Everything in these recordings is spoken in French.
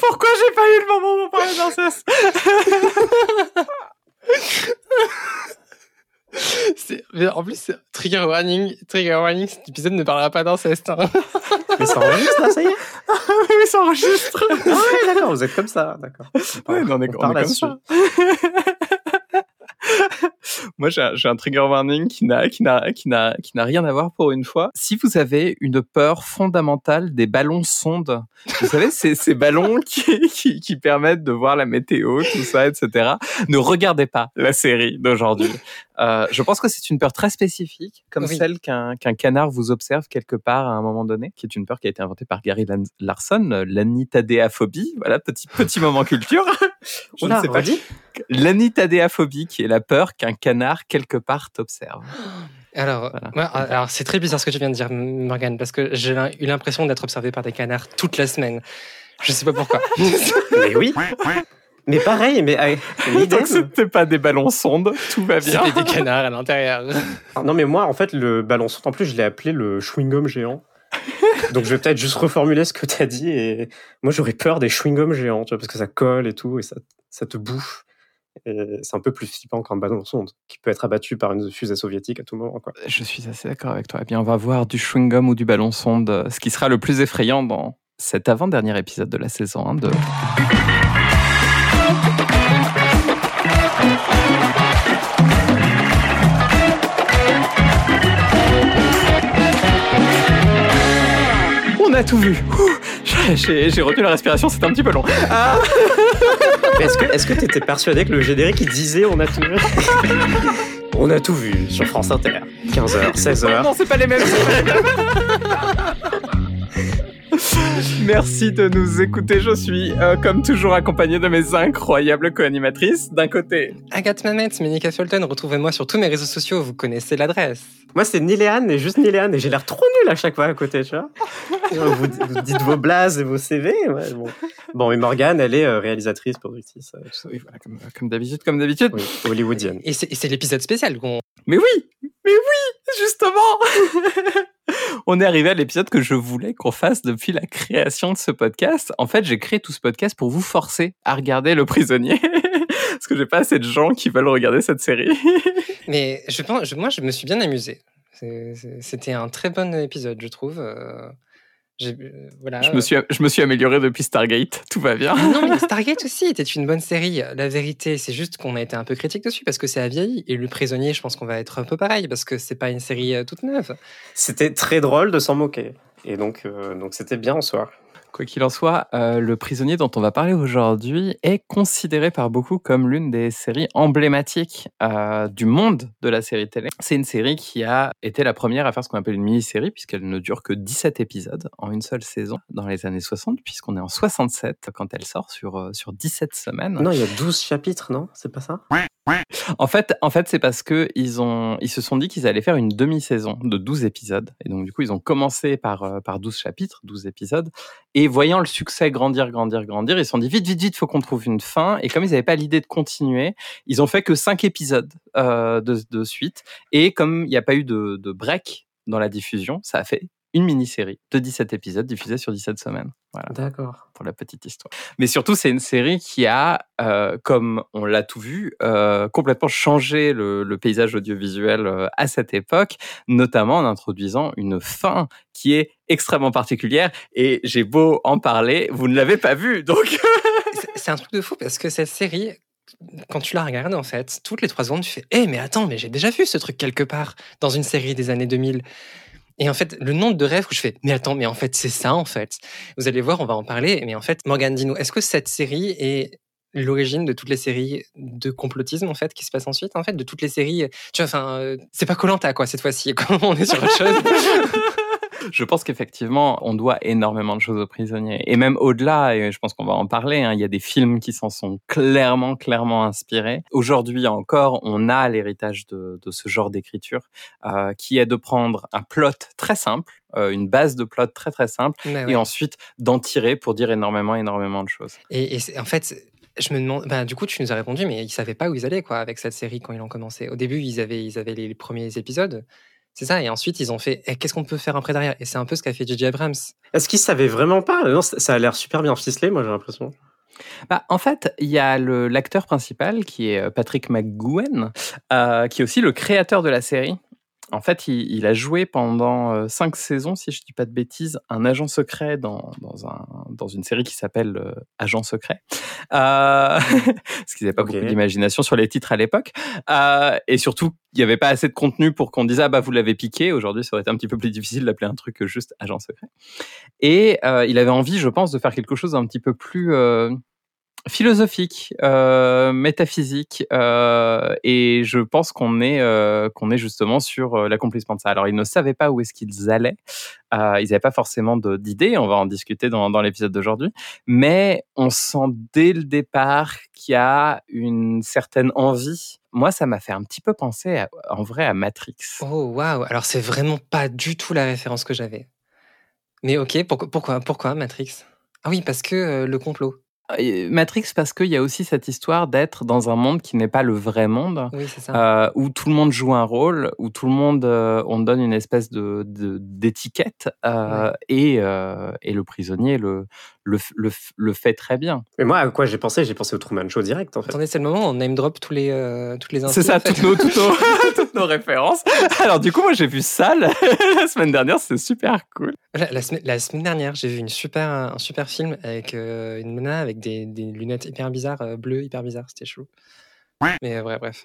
Pourquoi j'ai pas eu le moment pour parler d'inceste En plus, trigger warning, trigger warning, cet épisode ne parlera pas d'inceste. Hein. Mais ça enregistre là, ça y est Oui, ça enregistre. Ah ouais, d'accord, vous êtes comme ça, d'accord. Ouais, on, est, on est comme ça. Moi, j'ai un, trigger warning qui n'a qui n'a qui n'a qui n'a rien à voir pour une fois. Si vous avez une peur fondamentale des ballons sondes, vous savez, ces ballons qui, qui permettent de voir la météo, tout ça, etc. Ne regardez pas la série d'aujourd'hui. Euh, je pense que c'est une peur très spécifique, comme celle qu'un qu'un canard vous observe quelque part à un moment donné, qui est une peur qui a été inventée par Gary Larson, l'anitadéaphobie. Voilà, petit petit moment culture. Je ne sais pas. L'anitadéaphobie, qui est la peur qu'un canard quelque part t'observe. Alors, alors c'est très bizarre ce que tu viens de dire, Morgane, parce que j'ai eu l'impression d'être observé par des canards toute la semaine. Je sais pas pourquoi. mais oui. Mais pareil, mais Donc c'était pas des ballons sondes, tout va bien. C'était des canards à l'intérieur. Ah, non, mais moi, en fait, le ballon sonde, en plus, je l'ai appelé le chewing-gum géant. Donc je vais peut-être juste reformuler ce que tu as dit. Et moi, j'aurais peur des chewing-gums géants, tu vois, parce que ça colle et tout, et ça, ça te bouffe. C'est un peu plus flippant qu'un ballon sonde qui peut être abattu par une fusée soviétique à tout moment. Quoi. Je suis assez d'accord avec toi. Eh bien, on va voir du chewing-gum ou du ballon sonde, ce qui sera le plus effrayant dans cet avant-dernier épisode de la saison 1 de. On a tout vu. J'ai retenu la respiration, c'est un petit peu long. Ah. Est-ce que tu étais persuadé que le générique il disait on a tout vu? On a tout vu sur France Inter. 15h, 16h. Non, c'est pas les mêmes. Merci de nous écouter. Je suis, euh, comme toujours, accompagné de mes incroyables co-animatrices. D'un côté, Agathe Mamet, Ménica Fulton. Retrouvez-moi sur tous mes réseaux sociaux. Vous connaissez l'adresse. Moi, c'est Niléane et juste Niléane. Et j'ai l'air trop nul à chaque fois à côté, tu vois. vous, dites vos blases et vos CV. bon. bon, et Morgane, elle est euh, réalisatrice, productrice. Euh, oui, voilà, comme, d'habitude, comme d'habitude. hollywoodienne. Et c'est l'épisode spécial qu'on. Mais oui, mais oui, justement. On est arrivé à l'épisode que je voulais qu'on fasse depuis la création de ce podcast. En fait, j'ai créé tout ce podcast pour vous forcer à regarder Le Prisonnier. Parce que j'ai pas assez de gens qui veulent regarder cette série. Mais je pense, moi, je me suis bien amusé. C'était un très bon épisode, je trouve. Euh, voilà. je, me suis, je me suis amélioré depuis Stargate, tout va bien. non, mais Stargate aussi était une bonne série. La vérité, c'est juste qu'on a été un peu critique dessus parce que c'est à vieilli. Et Le Prisonnier, je pense qu'on va être un peu pareil parce que c'est pas une série euh, toute neuve. C'était très drôle de s'en moquer. Et donc, euh, donc c'était bien en soi. Quoi qu'il en soit, euh, Le prisonnier dont on va parler aujourd'hui est considéré par beaucoup comme l'une des séries emblématiques euh, du monde de la série télé. C'est une série qui a été la première à faire ce qu'on appelle une mini-série, puisqu'elle ne dure que 17 épisodes en une seule saison dans les années 60, puisqu'on est en 67 quand elle sort sur, euh, sur 17 semaines. Non, il y a 12 chapitres, non? C'est pas ça? En fait, en fait c'est parce que ils, ont, ils se sont dit qu'ils allaient faire une demi-saison de 12 épisodes. Et donc, du coup, ils ont commencé par, par 12 chapitres, 12 épisodes. Et voyant le succès grandir, grandir, grandir, ils se sont dit vite, vite, vite, faut qu'on trouve une fin. Et comme ils n'avaient pas l'idée de continuer, ils ont fait que cinq épisodes euh, de, de, suite. Et comme il n'y a pas eu de, de break dans la diffusion, ça a fait une mini-série de 17 épisodes diffusée sur 17 semaines. Voilà. D'accord. Pour la petite histoire. Mais surtout, c'est une série qui a, euh, comme on l'a tout vu, euh, complètement changé le, le paysage audiovisuel euh, à cette époque, notamment en introduisant une fin qui est extrêmement particulière. Et j'ai beau en parler, vous ne l'avez pas vue, donc. c'est un truc de fou parce que cette série, quand tu la regardes, en fait, toutes les trois secondes, tu fais Eh, mais attends, mais j'ai déjà vu ce truc quelque part dans une série des années 2000. Et en fait, le nombre de rêves où je fais, mais attends, mais en fait, c'est ça, en fait. Vous allez voir, on va en parler. Mais en fait, Morgan, dis-nous, est-ce que cette série est l'origine de toutes les séries de complotisme, en fait, qui se passent ensuite, en fait, de toutes les séries, tu vois, enfin, euh, c'est pas Colanta, quoi, cette fois-ci. on est sur autre chose. je pense qu'effectivement, on doit énormément de choses aux prisonniers. Et même au-delà, et je pense qu'on va en parler, hein, il y a des films qui s'en sont clairement, clairement inspirés. Aujourd'hui encore, on a l'héritage de, de, ce genre d'écriture euh, qui est de prendre un plot très simple, euh, une base de plot très très simple, et ensuite d'en tirer pour dire énormément, énormément de choses. Et, et en fait, je me demande, bah, du coup, tu nous as répondu, mais ils savaient pas où ils allaient quoi avec cette série quand ils ont commencé. Au début, ils avaient, ils avaient les premiers épisodes, C'est ça. Et ensuite, ils ont fait eh, qu'est-ce qu'on peut faire après derrière? Et c'est un peu ce qu'a fait J.J. Abrams. Est-ce qu'ils savaient vraiment pas? Non, ça a l'air super bien ficelé, moi j'ai l'impression. Bah, en fait, il y a le- l'acteur principal qui est euh, Patrick McGowan, euh, qui est aussi le créateur de la série. En fait, il, il a joué pendant euh, cinq saisons, si je dis pas de bêtises, un agent secret dans, dans, un, dans une série qui s'appelle euh, Agent secret. Euh, parce qu'ils n'avaient pas beaucoup d'imagination sur les titres à l'époque. Euh, et surtout, il n'y avait pas assez de contenu pour qu'on dise ah bah vous l'avez piqué. Aujourd'hui, ça aurait été un petit peu plus difficile d'appeler un truc que juste Agent secret. Et euh, il avait envie, je pense, de faire quelque chose d'un petit peu plus euh, philosophique, euh, métaphysique, euh, et je pense qu'on est euh, qu'on est justement sur l'accomplissement de ça. Alors ils ne savaient pas où est-ce qu'ils allaient, ils n'avaient pas forcément d'idées. On va en discuter dans, dans l'épisode d'aujourd'hui, mais on sent dès le départ qu'il y a une certaine envie. Moi, ça m'a fait un petit peu penser, en vrai, à Matrix. Oh waouh Alors c'est vraiment pas du tout la référence que j'avais. Mais ok, pourquoi pourquoi, Matrix? Ah oui, parce que le complot. Matrix parce qu'il y a aussi cette histoire d'être dans un monde qui n'est pas le vrai monde. Oui, c'est ça. euh, où tout le monde joue un rôle, où tout le monde, euh, on donne une espèce de d'étiquette, euh, et, et le prisonnier le, le, le, fait très bien. Mais moi, à quoi j'ai pensé? J'ai pensé au Truman Show direct en fait. Attendez, c'est le moment où on name drop tous les, euh, toutes les infos. C'est ça, en fait. toutes nos, toutes, nos, toutes nos références. Alors du coup, moi j'ai vu ça la, la semaine dernière, c'était super cool. La, la semaine, la semaine dernière, j'ai vu une super, un super film avec euh, une nana avec des, des lunettes hyper bizarres, euh, bleues hyper bizarres, c'était chelou. Mais euh, bref, bref.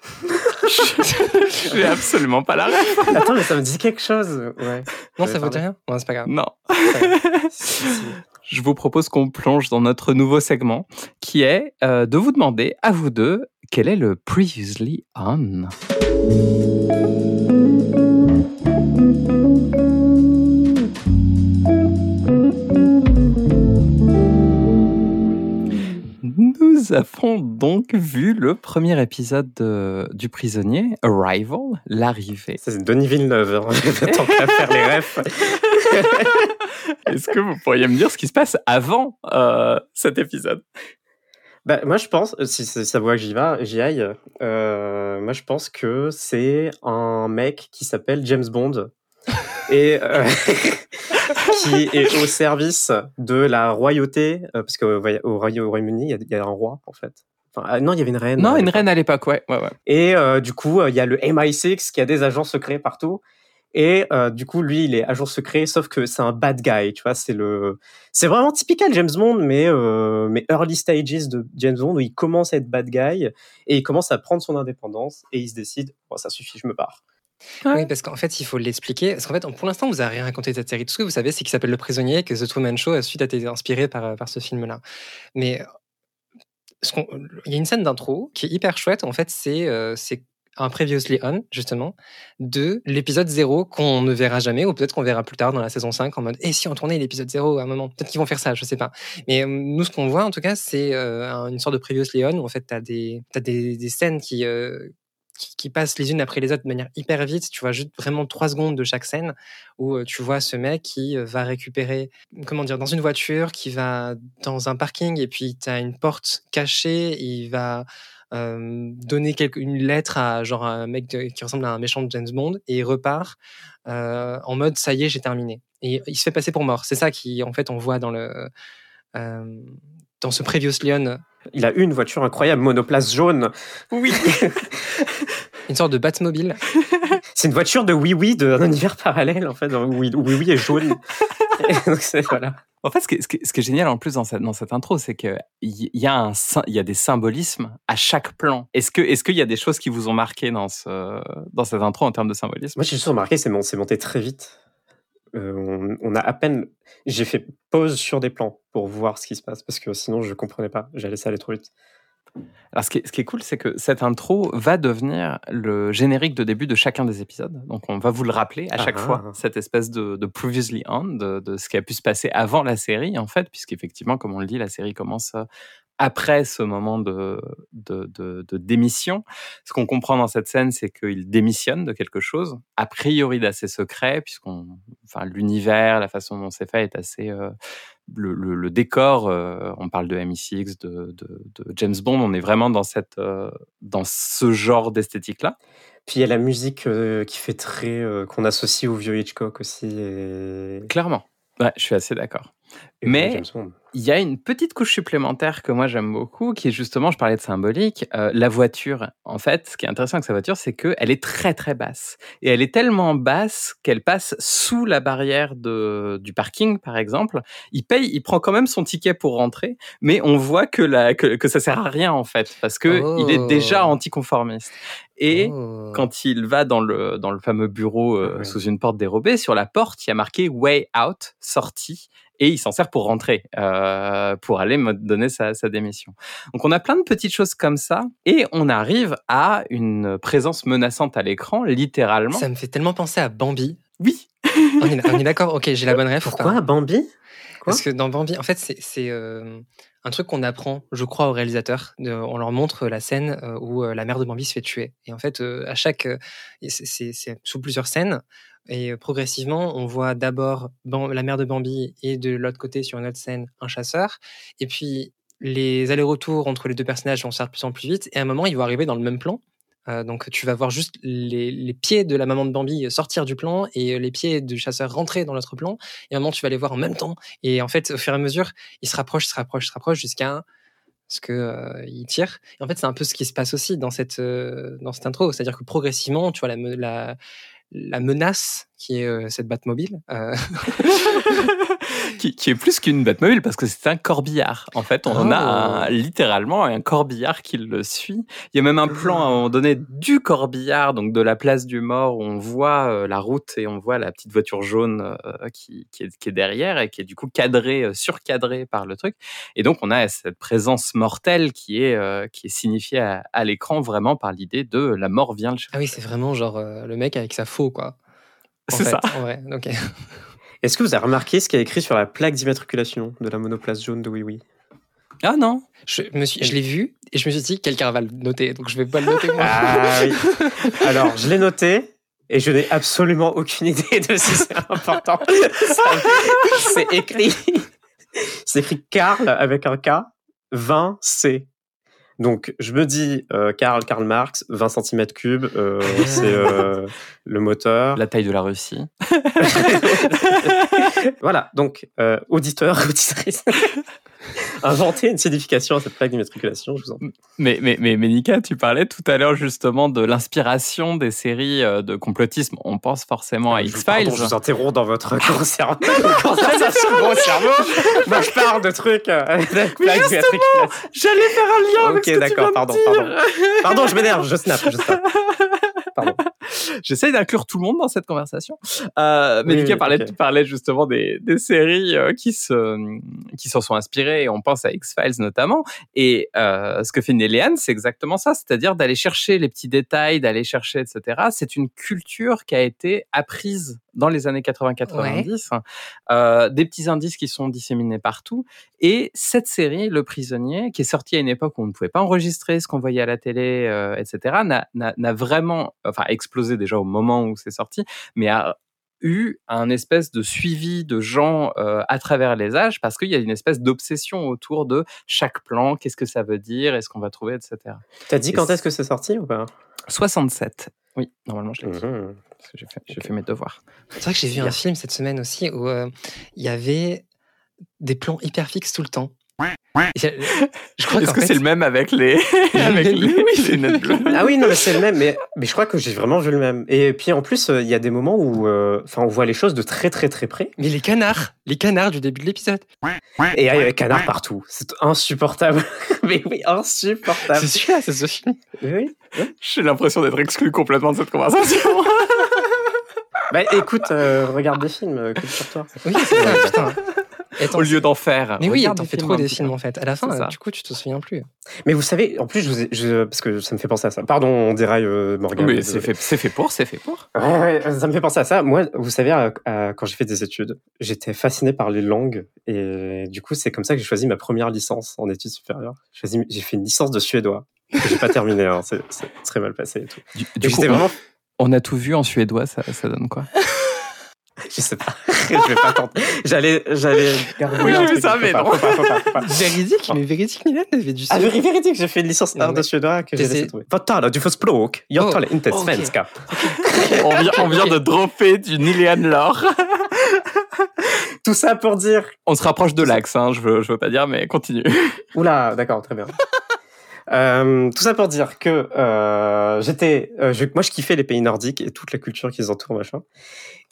J'ai absolument pas la ref. Attends, mais ça me dit quelque chose. Ouais. Non, Ouais, ça vaut rien? Non, c'est pas grave. Non. c'est pas grave. Si, si. Je vous propose qu'on plonge dans notre nouveau segment qui est euh, de vous demander à vous deux quel est le previously on. Nous avons donc vu le premier épisode de- du prisonnier, Arrival, l'arrivée. C'est Denis Villeneuve. hein. Tant qu'à faire les refs. Est-ce que vous pourriez me dire ce qui se passe avant euh, cet épisode? Bah, moi, je pense, si, si ça voit que j'y vais, j'y aille, euh, moi, je pense que c'est un mec qui s'appelle James Bond et euh, qui est au service de la royauté, euh, parce qu'au au Roya- au Royaume-Uni, il y a- il y, a un roi, en fait. Enfin, ah, non, il y avait une reine. Non, euh, une reine à l'époque, ouais. ouais, ouais. Et euh, du coup, euh, il y a le MI6 qui a des agents secrets partout. Et euh, du coup, lui, il est agent secret, sauf que c'est un bad guy, tu vois. C'est le, c'est vraiment typical James Bond, mais euh, mais early stages de James Bond où il commence à être bad guy et il commence à prendre son indépendance et il se décide, bon, ça suffit, je me barre. Oui, parce qu'en fait, il faut l'expliquer. Parce qu'en fait, pour l'instant, vous n'avez rien raconté de cette série. Tout ce que vous savez, c'est qu'il s'appelle Le Prisonnier, que The Truman Show a suite a été inspiré par, euh, ce film-là. Mais euh, il y a une scène d'intro qui est hyper chouette. En fait, c'est euh, un Previously On, justement, de l'épisode 0 qu'on ne verra jamais, ou peut-être qu'on verra plus tard dans la saison 5 en mode Et si on tournait l'épisode 0 à un moment Peut-être qu'ils vont faire ça, je sais pas. Mais nous, ce qu'on voit, en tout cas, c'est un- une sorte de Previously On où en fait, tu as, des scènes qui. Qui, qui passent les unes après les autres de manière hyper vite. Tu vois juste vraiment trois secondes de chaque scène où euh, tu vois ce mec qui euh, va récupérer, comment dire, dans une voiture, qui va dans un parking et puis tu as une porte cachée. Il va euh, donner quelque, une lettre à genre un mec de- qui ressemble à un méchant de James Bond et il repart euh, en mode ça y est, j'ai terminé. Et il se fait passer pour mort. C'est ça qui, en fait, on voit dans le. euh, dans ce Previous Leon, Il a une voiture incroyable, monoplace jaune. Oui. une sorte de Batmobile. C'est une voiture de Oui Oui d'un univers parallèle, en fait, dans- où Oui Oui Oui est jaune. Et donc, c'est- voilà. En fait, ce qui, est, ce qui est- ce qui est génial en plus dans cette, dans cette intro, c'est qu'il y, y, a un y a des symbolismes à chaque plan. Est-ce qu'il y a des choses qui vous ont marqué dans, ce, dans cette intro en termes de symbolisme? Moi, j'ai juste remarqué, c'est mon- c'est monté très vite. Euh, on, on a à peine. J'ai fait pause sur des plans pour voir ce qui se passe parce que sinon je comprenais pas. J'allais ça aller trop vite. Alors, ce qui, est, ce qui est cool, c'est que cette intro va devenir le générique de début de chacun des épisodes. Donc, on va vous le rappeler à chaque Ah. fois, cette espèce de, de previously on, de, de ce qui a pu se passer avant la série, en fait, puisqu'effectivement, comme on le dit, la série commence euh, après ce moment de, de, de, de démission. Ce qu'on comprend dans cette scène, c'est qu'il démissionne de quelque chose, a priori d'assez secret, puisqu'on, enfin, l'univers, la façon dont c'est fait est assez euh, le, le, le décor, euh, on parle de MI6, de, de, de, James Bond, on est vraiment dans, cette, euh, dans ce genre d'esthétique-là. Puis il y a la musique qui fait très. qu'on associe au vieux Hitchcock aussi. Et... Clairement. Ouais, je suis assez d'accord. Mais il y a une petite couche supplémentaire que moi j'aime beaucoup, qui est justement, je parlais de symbolique, euh, la voiture. En fait, ce qui est intéressant avec sa voiture, c'est qu'elle est très très basse. Et elle est tellement basse qu'elle passe sous la barrière de, du parking, par exemple. Il paye, il prend quand même son ticket pour rentrer, mais on voit que, la, que, que ça sert à rien en fait, parce que oh. il est déjà oh. anticonformiste. Et oh. quand il va dans le, dans le fameux bureau euh, sous une porte dérobée, sur la porte, il y a marqué Way Out, sortie et il s'en sert pour rentrer, euh, pour aller me donner sa, sa, démission. Donc on a plein de petites choses comme ça, et on arrive à une présence menaçante à l'écran, littéralement. Ça me fait tellement penser à Bambi. Oui. on est, est d'accord, ok, j'ai la bonne rêve. Pourquoi Bambi? Quoi Parce que dans Bambi, en fait, c'est euh, un truc qu'on apprend, je crois, aux réalisateurs. De, on leur montre la scène euh, où euh, la mère de Bambi se fait tuer. Et en fait, euh, à chaque, c'est sous plusieurs scènes. Et progressivement, on voit d'abord la mère de Bambi et de l'autre côté, sur une autre scène, un chasseur. Et puis, les allers-retours entre les deux personnages vont se faire de plus en plus vite. Et à un moment, ils vont arriver dans le même plan. Euh, donc, tu vas voir juste les, pieds de la maman de Bambi sortir du plan et les pieds du chasseur rentrer dans l'autre plan. Et à un moment, tu vas les voir en même temps. Et en fait, au fur et à mesure, ils se rapprochent, se rapprochent, se rapprochent jusqu'à ce que euh, tire. Et en fait, c'est un peu ce qui se passe aussi dans cette euh, dans cette intro, c'est-à-dire que progressivement, tu vois la menace qui est euh, cette Batmobile. Euh... qui, qui, est plus qu'une Batmobile parce que c'est un corbillard. En fait, on oh. a un, littéralement un corbillard qui le suit. Il y a même un plan à un moment donné du corbillard, donc de la place du mort, où on voit euh, la route et on voit la petite voiture jaune qui, qui, est, qui, est, derrière et qui est du coup cadrée, surcadrée par le truc. Et donc, on a cette présence mortelle qui est, qui est signifiée à, à l'écran vraiment par l'idée de la mort vient le chercher. Ah oui, c'est vraiment genre le mec avec sa faux, quoi. C'est ça. Est-ce que vous avez remarqué ce qu'il y a écrit sur la plaque d'immatriculation de la monoplace jaune de Oui Oui Ah non Je, me suis, je l'ai vu et je me suis dit quelqu'un va le noter, donc je vais pas le noter moi. Ah oui. Alors, je l'ai noté et je n'ai absolument aucune idée de si c'est important. c'est écrit. C'est écrit Karl avec un K, 20 C. Donc, je me dis, euh, Karl, Karl Marx, 20 cm3, euh, c'est euh, le moteur. La taille de la Russie. voilà, donc, euh, auditeur, auditrice. inventer une signification à cette plaque d'immatriculation, je vous en prie. Mais, mais, mais, mais Nika, tu parlais tout à l'heure justement de l'inspiration des séries euh, de complotisme. On pense forcément à X-Files. Je vous interromps dans votre conversation gros cerveau. Moi, je parle de trucs euh, d'immatriculation. J'allais faire un lien avec Ok, d'accord, pardon, pardon. Pardon, je m'énerve, je snap, je snap. J'essaye d'inclure tout le monde dans cette conversation. Euh, mais oui, Nika parlait, okay. parlait justement des, des séries euh, qui se, qui s'en sont inspirées. On pense à X-Files notamment. Et euh, ce que fait Néléane, c'est exactement ça. C'est-à-dire d'aller chercher les petits détails, d'aller chercher, etc. C'est une culture qui a été apprise dans les années 80-90, ouais. euh, des petits indices qui sont disséminés partout. Et cette série, Le Prisonnier, qui est sortie à une époque où on ne pouvait pas enregistrer ce qu'on voyait à la télé, euh, etc., n'a vraiment, enfin, explosé déjà au moment où c'est sorti, mais a eu un espèce de suivi de gens euh, à travers les âges parce qu'il y a une espèce d'obsession autour de chaque plan, qu'est-ce que ça veut dire, est-ce qu'on va trouver, etc. T'as dit Et quand est-ce que c'est sorti ou pas? 67. Oui, normalement je l'ai dit. Mmh. Parce que j'ai fait, okay. fait, mes devoirs. C'est vrai que j'ai vu un film cette semaine aussi où il euh, y avait des plans hyper fixes tout le temps. Je, crois Est-ce que c'est le même avec les, avec les, oui, les lunettes bleues Ah oui, non, mais c'est le même. Mais, mais je crois que j'ai vraiment vu le même. Et puis en plus, il euh, y a des moments où, enfin, euh, on voit les choses de très très très près. Mais les canards, les canards du début de l'épisode. Et il y a des canards partout. C'est insupportable. mais oui, insupportable. C'est celui-là, c'est ce film. Oui. oui. J'ai l'impression d'être exclu complètement de cette conversation. bah écoute, euh, regarde des films, sur toi. Oui, c'est putain. Au lieu d'en faire. Mais oui, t'en fais trop des films en fait. À la fin, du coup, tu te souviens plus. Mais vous savez, en plus, je vous ai, je, parce que ça me fait penser à ça. Pardon, on déraille euh, Morgan. Oui, c'est fait, fait pour, c'est fait pour. Ouais, ouais, ça me fait penser à ça. Moi, vous savez, euh, quand j'ai fait des études, j'étais fasciné par les langues et du coup, c'est comme ça que j'ai choisi ma première licence en études supérieures. J'ai fait une licence de suédois que j'ai pas terminé. Hein. C'est très mal passé et tout. Du, du coup, vraiment... on a tout vu en suédois. Ça, ça donne quoi? Je sais pas. je vais pas tenter. J'allais, j'allais. Oui, ça, mais non. Véridique, mais véridique, Milan avait du Ah, vé- véridique, j'ai fait une licence Non, art de Suédois que j'ai laissé tomber. Vad talar du språk? Jag talar inte svenska. on vient, on vient de dropper du Nilian lore. Tout ça pour dire. On se rapproche de l'axe, hein, je, veux, je veux pas dire, mais continue. Oula, d'accord, très bien. Euh, tout ça pour dire que euh, j'étais, euh, je- moi je kiffais les pays nordiques et toute la culture qui les entoure, machin.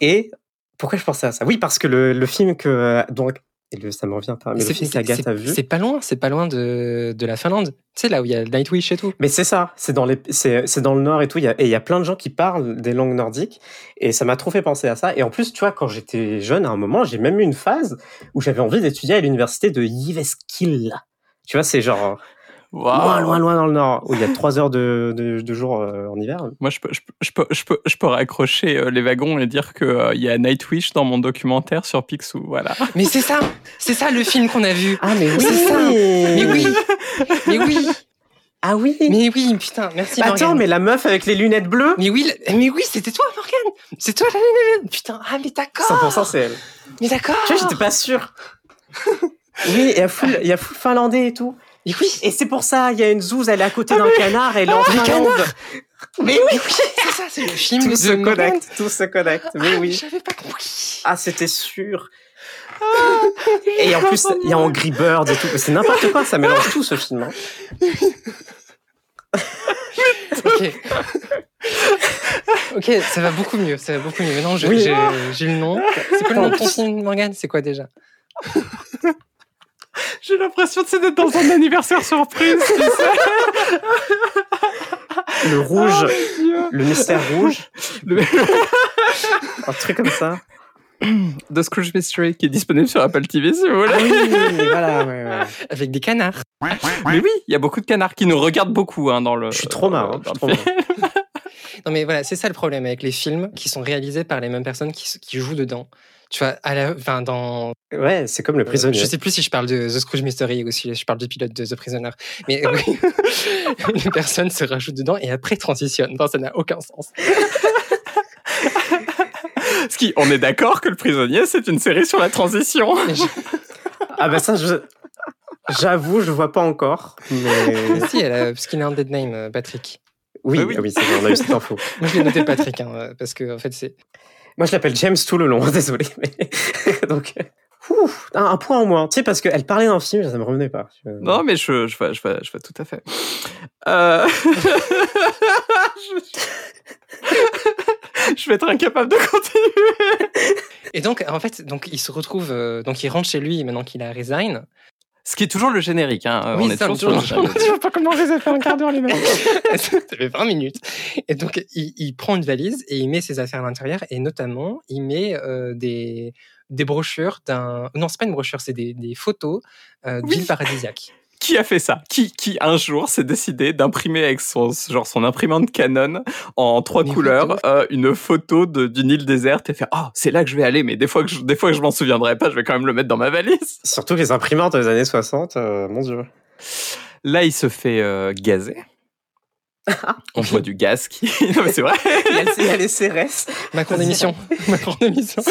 Et pourquoi je pensais à ça? Oui, parce que le, le film que donc et le, ça me revient pas, mais le film qu'Agathe a vu. C'est pas loin, c'est pas loin de, de la Finlande. Tu sais, là où il y a Nightwish et tout. Mais c'est ça, c'est dans les, c'est, c'est dans le nord et tout. Y a, et il y a plein de gens qui parlent des langues nordiques et ça m'a trop fait penser à ça. Et en plus, tu vois, quand j'étais jeune, à un moment, j'ai même eu une phase où j'avais envie d'étudier à l'université de Jyväskylä. Tu vois, c'est genre Loin, loin, loin dans le nord où il y a trois heures de, de, de jour euh, en hiver. Moi, je peux, je, peux, je, peux, je, peux, je peux raccrocher euh, les wagons et dire qu'il il y a Nightwish dans mon documentaire sur Picsou. Voilà. Mais c'est ça, c'est ça le film qu'on a vu. Ah mais oui, C'est ça. Mais oui, mais oui, Ah oui. mais oui, putain, merci Attends, Morgane. mais la meuf avec les lunettes bleues. Mais oui, mais oui, c'était toi, Morgane. C'est toi, la- la- putain. Ah, mais d'accord. 100% c'est elle. Mais d'accord. Tu vois, j'étais pas sûr. Oui, il y a full, il y a full finlandais et tout. Oui, Et c'est pour ça, il y a une zouze, elle est à côté d'un canard, elle est en Ah, Finlande. Mais oui, c'est ça, c'est le film tout de se connecte, tout se connecte. Mais Ah, oui. J'avais pas compris. Ah, c'était sûr. Et en plus, il y a Angry Birds et tout. C'est n'importe quoi, ça mélange tout ce film. hein. Ok. ok, ça va beaucoup mieux, ça va beaucoup mieux. Maintenant, Oui. j'ai le nom. C'est quoi le nom de ton film, Morgane? C'est quoi déjà? J'ai l'impression de d'être dans un anniversaire surprise, tu sais. Le rouge, le mystère rouge, Le- un truc comme ça. The Scrooge Mystery qui est disponible sur Apple TV si vous voulez. Ah oui, voilà, ouais, ouais. Avec des canards. Mais oui, il y a beaucoup de canards qui nous regardent beaucoup hein, dans le. Je suis trop marre. je dans suis le trop film. marre. Non, mais voilà, c'est ça le problème avec les films qui sont réalisés par les mêmes personnes qui jouent dedans. Tu vois, à la, enfin, dans. Ouais, c'est comme le prisonnier. Je sais plus si je parle de The Scrooge Mystery ou si je parle du pilote de The Prisoner. Mais oui, les personnes se rajoutent dedans et après transitionnent. Enfin, ça n'a aucun sens. Ce qui, on est d'accord que Le Prisonnier, c'est une série sur la transition. Je- Ah bah ça, je... j'avoue, je vois pas encore. Mais Mais si, elle a, parce qu'il a un dead name, euh, Patrick. oui, Ah oui. ah oui, c'est vrai, on a eu cette info. Moi, je l'ai noté Patrick, hein, euh, parce que en fait, c'est. Moi, je l'appelle James tout le long, désolé. Mais... Donc, ouf, un, un point en moins. Tu sais, parce qu'elle parlait d'un film, ça me revenait pas. Non, mais je, je, vois, je, vois, je vois tout à fait. Euh... je... je vais être incapable de continuer. Et donc, en fait, donc, il se retrouve, euh, donc, il rentre chez lui maintenant qu'il a resign. Ce qui est toujours le générique. Hein. Oui, on est ça, toujours sur le générique. Je pas comment ça fait un quart d'heure, les mecs. ça fait 20 minutes. Et donc, il, il prend une valise et il met ses affaires à l'intérieur. Et notamment, il met euh, des, des brochures d'un. Non, c'est pas une brochure, c'est des, des photos euh, Oui. d'îles paradisiaques. Qui a fait ça? Qui, qui un jour s'est décidé d'imprimer avec son, genre son imprimante Canon en trois couleurs euh, une photo de- d'une île déserte et faire oh c'est là que je vais aller mais des fois que je, des fois que je m'en souviendrai pas je vais quand même le mettre dans ma valise. Surtout les imprimantes des années 60, euh, mon dieu. Là il se fait euh, gazer. On voit du gaz qui non mais c'est vrai. Il y a, les CRS. Macron d'émission. Macron d'émission.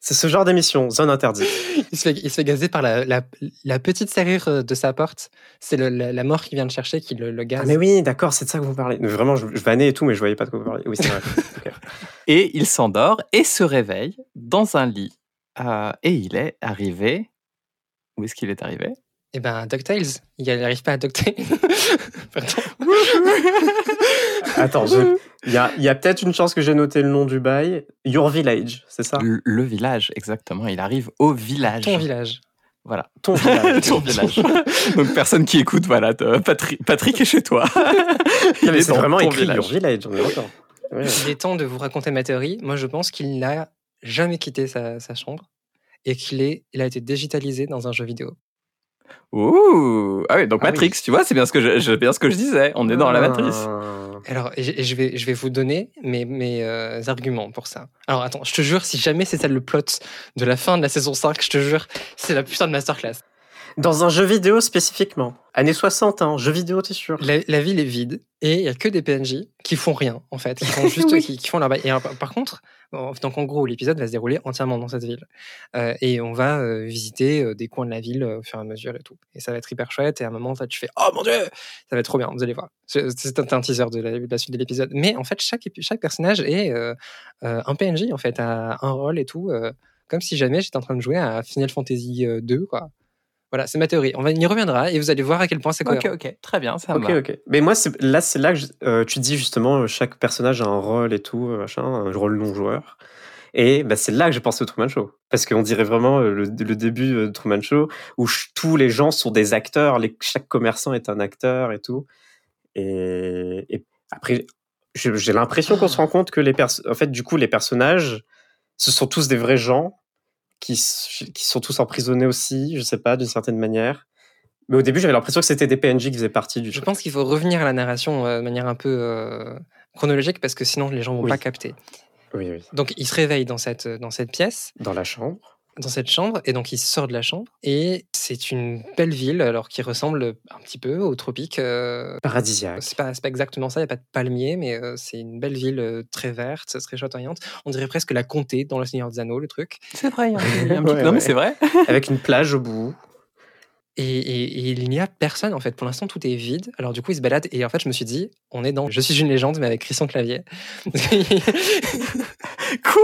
C'est ce genre d'émission, zone interdite. Il se fait, il se fait gazer par la, la, la petite serrure euh, de sa porte. C'est le- la, la mort qui vient le chercher qui le, le gaze. Ah, mais oui, d'accord, c'est de ça que vous parlez. Vraiment, je, je vannais et tout, mais je voyais pas de quoi vous parlez. Oui, c'est vrai. Et il s'endort et se réveille dans un lit. Euh, et il est arrivé. Où est-ce qu'il est arrivé? Eh ben, DuckTales. Il n'arrive pas à DuckTales. Attends, je- il y a, peut-être une chance que j'ai noté le nom du bail. Your Village, c'est ça? Le, le village, exactement. Il arrive au village. Ton village. Voilà. Ton village. Ton village. Donc personne qui écoute, voilà. te- Patrick, Patrick est chez toi. Il est vraiment ton écrit village. Your Village, on est d'accord. Ouais. Il est temps de vous raconter ma théorie. Moi, je pense qu'il n'a jamais quitté sa, sa chambre et qu'il est, il a été digitalisé dans un jeu vidéo. Ouh. Ah oui, donc Ah oui. Matrix, tu vois, c'est bien ce que je, je- bien ce que je disais. On est dans la matrice. Ah. Alors, et je et je vais, je vais vous donner mes, mes euh, arguments pour ça. Alors, attends, je te jure, si jamais c'est ça le plot de la fin de la saison 5, je te jure, c'est la putain de masterclass. Dans un jeu vidéo spécifiquement. Années 60, hein, jeu vidéo, t'es sûr La, la ville est vide et il y a que des PNJ qui font rien en fait, qui font juste Oui. qui, qui font leur bail. Et euh, par contre, donc en gros l'épisode va se dérouler entièrement dans cette ville Euh, et on va euh, visiter euh, des coins de la ville au fur et à mesure et tout. Et ça va être hyper chouette et à un moment ça tu fais oh mon dieu, ça va être trop bien, vous allez voir. C'est un, un teaser de la, de la suite de l'épisode. Mais en fait chaque chaque personnage est un PNJ en fait, a un rôle et tout, comme si jamais j'étais en train de jouer à Final Fantasy euh, 2 quoi. Voilà, c'est ma théorie. On, y reviendra et vous allez voir à quel point c'est Ok, cohérent. ok, très bien, ça me Ok, va. ok. Mais moi, c'est- là, c'est là que je- euh, tu dis justement, euh, chaque personnage a un rôle et tout, euh, machin, un rôle non-joueur. Et bah, c'est là que j'ai pensé au Truman Show. Parce qu'on dirait vraiment le, le début de Truman Show, où tous les gens sont des acteurs, les- chaque commerçant est un acteur et tout. Et, et après, je- j'ai l'impression qu'on se rend compte que les personnes, en fait, du coup, les personnages, ce sont tous des vrais gens qui, sont tous emprisonnés aussi, je sais pas, d'une certaine manière. Mais au début, j'avais l'impression que c'était des PNJ qui faisaient partie du Je truc. pense qu'il faut revenir à la narration euh, de manière un peu euh, chronologique parce que sinon les gens vont Oui. pas capter. Oui, oui. Donc il se réveille dans cette, dans cette pièce, Dans la chambre. Dans cette chambre, et donc il sort de la chambre. Et c'est une belle ville, alors qui ressemble un petit peu au tropique. euh, Paradisiaque. c'est pas, c'est pas exactement ça, il n'y a pas de palmiers, mais euh, c'est une belle ville euh, très verte, très chatoyante. On dirait presque la comté dans Le Seigneur des Anneaux, le truc. C'est vrai, il y a un- petit- Ouais, non mais c'est vrai. Avec une plage au bout. Et, et- et il n'y a personne, en fait. Pour l'instant, tout est vide. Alors, du coup, il se balade. Et en fait, je me suis dit, on est dans Je suis une légende, mais avec Christian Clavier. Quoi?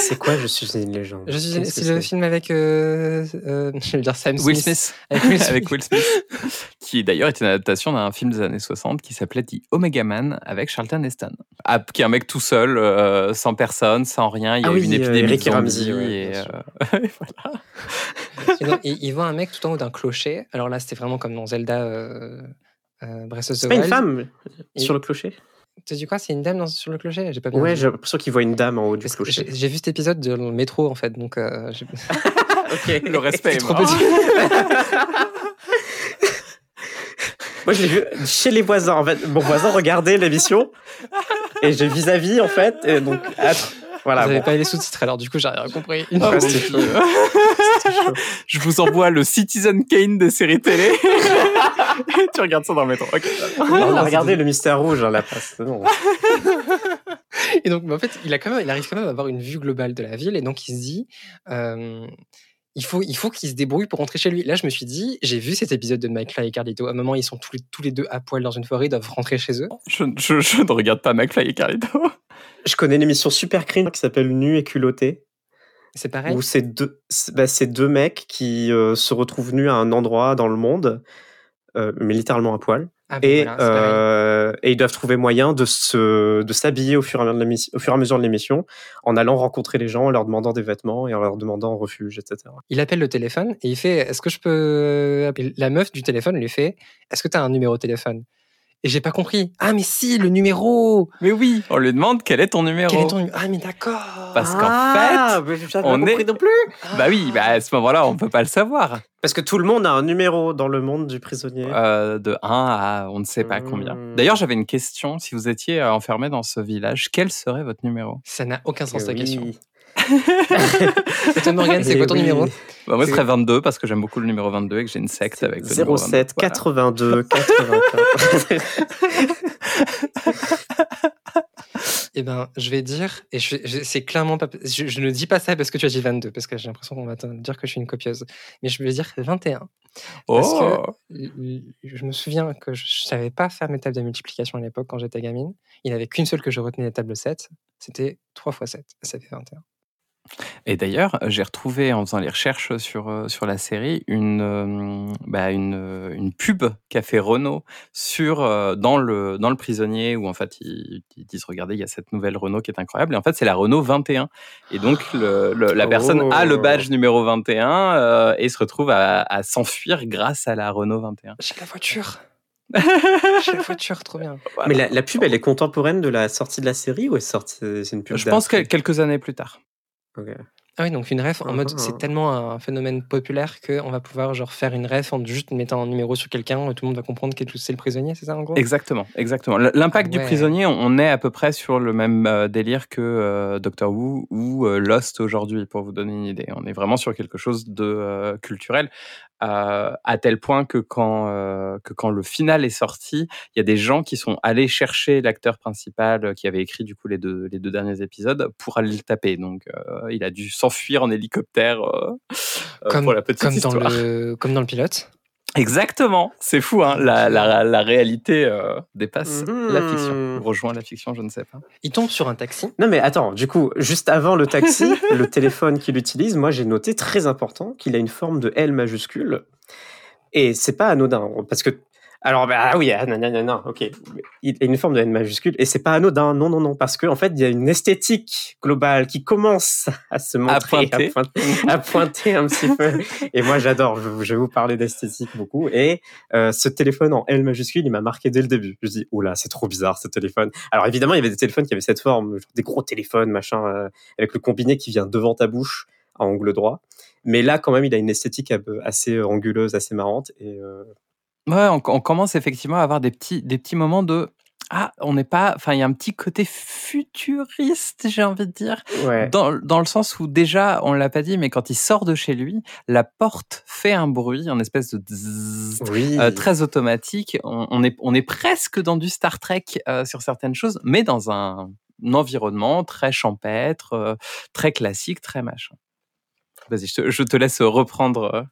C'est quoi Je suis une légende? Je suis c'est le film avec. euh, euh, je vais dire Sam Will Smith. Smith. Avec Will Smith. avec Will Smith, qui d'ailleurs était une adaptation d'un film des années 60 qui s'appelait The Omega Man avec Charlton Heston, Ah, qui est un mec tout seul, euh, sans personne, sans rien. Il y a Ah eu oui, une euh, épidémie de et zombies ouais, et, euh, et voilà. Et donc, il, il voit un mec tout en haut d'un clocher. Alors là, c'était vraiment comme dans Zelda euh, euh, Breath of the C'est pas une Wild. femme Et- sur le clocher? Tu dis quoi C'est une dame dans- sur le clocher? J'ai pas bien Ouais, j'ai l'impression qu'il voit une dame en haut du Parce clocher. J'ai vu cet épisode de le métro, en fait. Donc, euh, ok. Le respect est trop mort. petit. Moi, je l'ai vu chez les voisins. En fait, mon voisin regardait l'émission et j'ai vis-à-vis, en fait. Et donc, voilà. Vous n'avez bon. pas les sous-titres, alors du coup, j'ai rien compris. Ah, je- chaud. C'était chaud. Je vous envoie le Citizen Kane des séries télé. tu regardes ça dans le métro. Ok. On a regardé le mystère rouge à la place. Non. Et donc, mais en fait, il, a quand même, il arrive quand même à avoir une vue globale de la ville. Et donc, il se dit, euh, il faut, il faut qu'il se débrouille pour rentrer chez lui. Là, je me suis dit, j'ai vu cet épisode de McFly et Carlito. À un moment, ils sont tous les, tous les deux à poil dans une forêt, ils doivent rentrer chez eux. Je, je- je ne regarde pas McFly et Carlito. Je connais une émission super cringe qui s'appelle Nu et culotté. C'est pareil. où c'est deux, bah, deux mecs qui euh, se retrouvent nus à un endroit dans le monde, euh, mais littéralement à poil. Ah, ben Et, voilà, euh, et ils doivent trouver moyen de se de s'habiller au fur et à mesure de l'émission- au fur et à mesure de l'émission, en allant rencontrer les gens, en leur demandant des vêtements et en leur demandant refuge, etc. Il appelle le téléphone et il fait Est-ce que je peux. La meuf du téléphone lui fait Est-ce que tu as un numéro de téléphone? Et j'ai pas compris. Ah, mais si, le numéro Mais oui, on lui demande quel est ton numéro. Quel est ton numéro Ah, mais d'accord Parce qu'en Ah, mais j'avais on pas compris est- non plus. Bah oui, bah à ce moment-là, on peut pas le savoir. Parce que tout le monde a un numéro dans le monde du prisonnier. Euh, de 1 à on ne sait pas combien. Hmm. D'ailleurs, j'avais une question. Si vous étiez enfermé dans ce village, quel serait votre numéro? Ça n'a aucun sens ta oui. question. Et toi, Morgane, c'est Eh quoi ton oui. numéro bah, Moi, ce serait 22 parce que j'aime beaucoup le numéro 22 et que j'ai une secte avec le numéro 07 22. Voilà. 82 95. Eh ben, je vais dire, et je, je- c'est clairement pas. Je, je ne dis pas ça parce que tu as dit 22, parce que j'ai l'impression qu'on va te dire que je suis une copieuse. Mais je vais dire 21. Parce Oh que je me souviens que je ne savais pas faire mes tables de multiplication à l'époque quand j'étais gamine. Il n'y avait qu'une seule que je retenais, la table 7. C'était 3 x 7. Ça fait 21. Et d'ailleurs, j'ai retrouvé en faisant les recherches sur, euh, sur la série une, euh, bah, une, euh, une pub qu'a fait Renault sur, euh, dans, le, dans le prisonnier où en fait ils, ils disent regardez, il y a cette nouvelle Renault qui est incroyable. Et en fait, c'est la Renault 21. Et donc le, le- la personne a le Oh. badge numéro 21 euh, et se retrouve à, à s'enfuir grâce à la Renault 21. J'ai la voiture J'ai la voiture, trop bien. Mais la, la pub, elle est contemporaine de la sortie de la série ou est sortie C'est une pub Je pense quelques années plus tard. Ah oui, donc une ref en mode, c'est tellement un phénomène populaire qu'on va pouvoir genre faire une ref en juste mettant un numéro sur quelqu'un, tout le monde va comprendre que c'est le prisonnier, c'est ça en gros? Exactement, exactement. L'impact Ah du prisonnier, on- est à peu près sur le même euh, délire que euh, Doctor Who ou euh, Lost aujourd'hui, pour vous donner une idée. On est vraiment sur quelque chose de euh, culturel. Euh, à tel point que quand, euh, que quand le final est sorti, il y a des gens qui sont allés chercher l'acteur principal euh, qui avait écrit du coup les deux, les deux derniers épisodes pour aller le taper. Donc euh, il a dû s'enfuir en hélicoptère Comme, pour la petite comme, dans le, comme dans le pilote. Exactement, c'est fou, hein la, la, la réalité euh, dépasse la Mhm. fiction, rejoint la fiction, je ne sais pas. Il tombe sur un taxi. Non mais attends, du coup, juste avant le taxi, le téléphone qu'il utilise, moi j'ai noté très important qu'il a une forme de L majuscule. Et c'est pas anodin, parce que... Alors, bah ah oui, ah, non, non, non, non, ok. Il a une forme de N majuscule, et c'est pas anodin, non, non, non, parce qu'en en fait, il y a une esthétique globale qui commence à se montrer, pointer. à pointer, à pointer un petit peu. Et moi, j'adore, je, je vais vous parler d'esthétique beaucoup. Et euh, ce téléphone en L majuscule, il m'a marqué dès le début. Je me dis, oula, c'est trop bizarre ce téléphone. Alors évidemment, il y avait des téléphones qui avaient cette forme, genre des gros téléphones, machin, euh, avec le combiné qui vient devant ta bouche à angle droit. Mais là, quand même, il a une esthétique assez euh, anguleuse, assez marrante. Et euh, Ouais, on, on commence effectivement à avoir des petits, des petits moments de ah, on n'est pas, enfin, il y a un petit côté futuriste, j'ai envie de dire, ouais. dans, dans le sens où déjà, on l'a pas dit, mais quand il sort de chez lui, la porte fait un bruit, une espèce de zzz, Oui. euh, très automatique. On, on est, on est presque dans du Star Trek euh, sur certaines choses, mais dans un, un environnement très champêtre, euh, très classique, très machin. Vas-y, je te, je te laisse reprendre euh,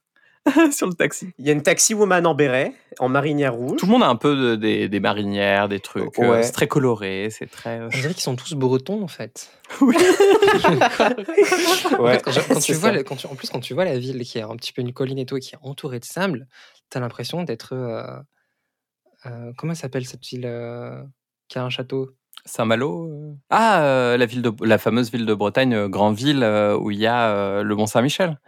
sur le taxi. Il y a une taxi woman en béret, en marinière rouge. Tout le monde a un peu de- des, des marinières, des trucs. euh, Ouais. c'est très coloré, c'est très. euh, On dirait qu'ils sont tous bretons en fait. Oui. En Ouais, quand, je- quand tu vois, quand tu- en plus, quand tu vois la ville qui est un petit peu une colline et tout, et qui est entourée de sable, t'as l'impression d'être. euh, euh, comment s'appelle cette ville euh, qui a un château? Saint-Malo euh Ah, euh, la, ville de, la fameuse ville de Bretagne, euh, Grandville, euh, où il y a euh, le Mont-Saint-Michel.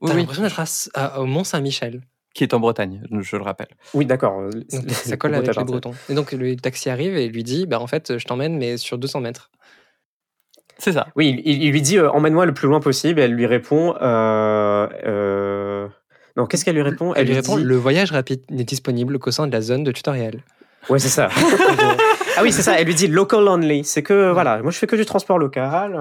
Oui, T'as oui, l'impression d'être à au Mont-Saint-Michel. qui est en Bretagne, je le rappelle. Oui, d'accord. Ça colle avec les Bretons. Et donc le taxi arrive et lui dit bah, En fait, je t'emmène, mais sur 200 mètres. C'est ça. Oui, il, il lui dit euh, emmène-moi le plus loin possible. Et elle lui répond. Euh, euh, Non, qu'est-ce qu'elle lui répond? Elle lui répond dit- Le voyage rapide n'est disponible qu'au sein de la zone de tutoriel. Ouais, c'est ça. ah oui, c'est ça. Elle lui dit local only. C'est que voilà, moi je fais que du transport local.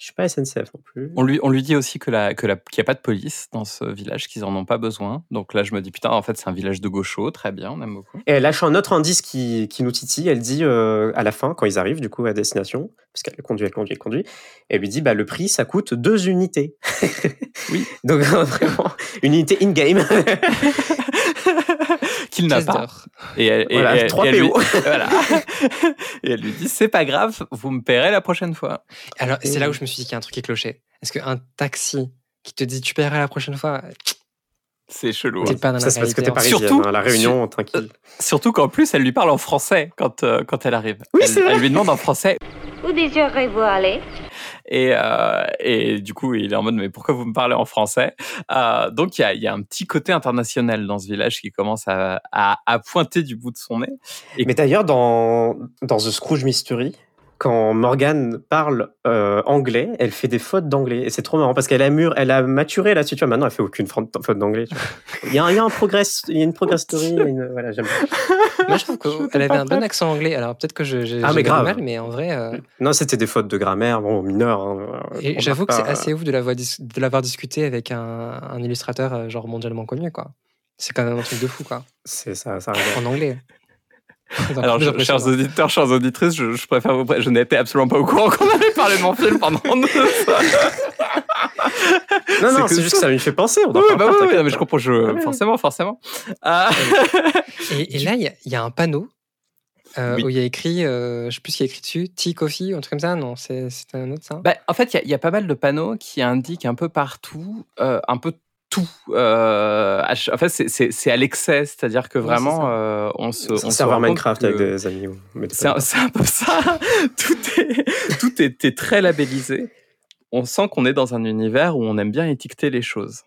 Je suis pas SNCF non plus. On lui, on lui dit aussi que la, que la, qu'il n'y a pas de police dans ce village, qu'ils en ont pas besoin. Donc là, je me dis, putain, en fait, c'est un village de gauchos, très bien, on aime beaucoup. Et elle lâche un autre indice qui, qui nous titille. Elle dit euh, à la fin, quand ils arrivent du coup à destination, parce qu'elle conduit, elle conduit, elle conduit, elle lui dit bah, le prix, ça coûte deux unités. Oui. Donc vraiment, une unité in-game. Qu'il n'a pas. Et elle, et- Voilà, et- trois et elle lui, PO. voilà. et elle lui dit, c'est pas grave, vous me paierez la prochaine fois. Alors, c'est là où je me suis dit qu'il y a un truc qui clochait. Est-ce qu'un taxi qui te dit tu paieras la prochaine fois, C'est chelou. hein. pas dans la ça, c'est parce que t'es en fait. parisienne. Surtout- hein, la réunion, tranquille. Surtout qu'en plus, elle lui parle en français quand, euh, quand elle arrive. Oui, elle, c'est vrai. elle lui demande en français. Où désirez-vous aller Et, euh, et du coup, il est en mode, mais pourquoi vous me parlez en français? Euh, Donc, il y a, un petit côté international dans ce village qui commence à, pointer du bout de son nez. Et- Mais d'ailleurs, dans The Scrooge Mystery, quand Morgane parle euh, anglais, elle fait des fautes d'anglais. Et c'est trop marrant parce qu'elle a, mûr, elle a maturé là-dessus. Tu vois, maintenant, elle fait aucune faute d'anglais. Il y, a, un- il y a un progress, il y a une progress story. une- voilà, j'aime. Moi, je trouve qu'elle avait un bon accent anglais. Alors, peut-être que je- j'ai Ah, mais grave. mal, mais en vrai. euh, Non, c'était des fautes de grammaire, bon, mineures. hein. Et j'avoue que c'est assez ouf de l'avoir dis- de l'avoir discuté avec un, un illustrateur euh, genre mondialement connu, quoi. C'est quand même un truc de fou, quoi. C'est ça, ça arrive. En anglais. Alors, je- chers auditeurs, chères auditrices, je, je préfère vous je n'étais absolument pas au courant qu'on avait parlé de mon film pendant deux Non, non, c'est juste que ça lui fait penser. On en Oui, parle bah pas, oui, oui, mais je comprends, je, Ouais. forcément, forcément. Ah. Et, et là, il y, a- il y a un panneau euh, Oui. où il y a écrit, euh, je sais plus ce qu'il y a écrit dessus, tea coffee ou un truc comme ça. Non, c'est un autre ça. Bah, en fait, il y a- il y, a pas mal de panneaux qui indiquent un peu partout, euh, un peu tout. Euh, en fait, c'est- à l'excès, c'est-à-dire que vraiment, euh, on se. On se rend Minecraft avec des amis. C'est un, peu ça. tout, est, tout était très labellisé. On sent qu'on est dans un univers où on aime bien étiqueter les choses.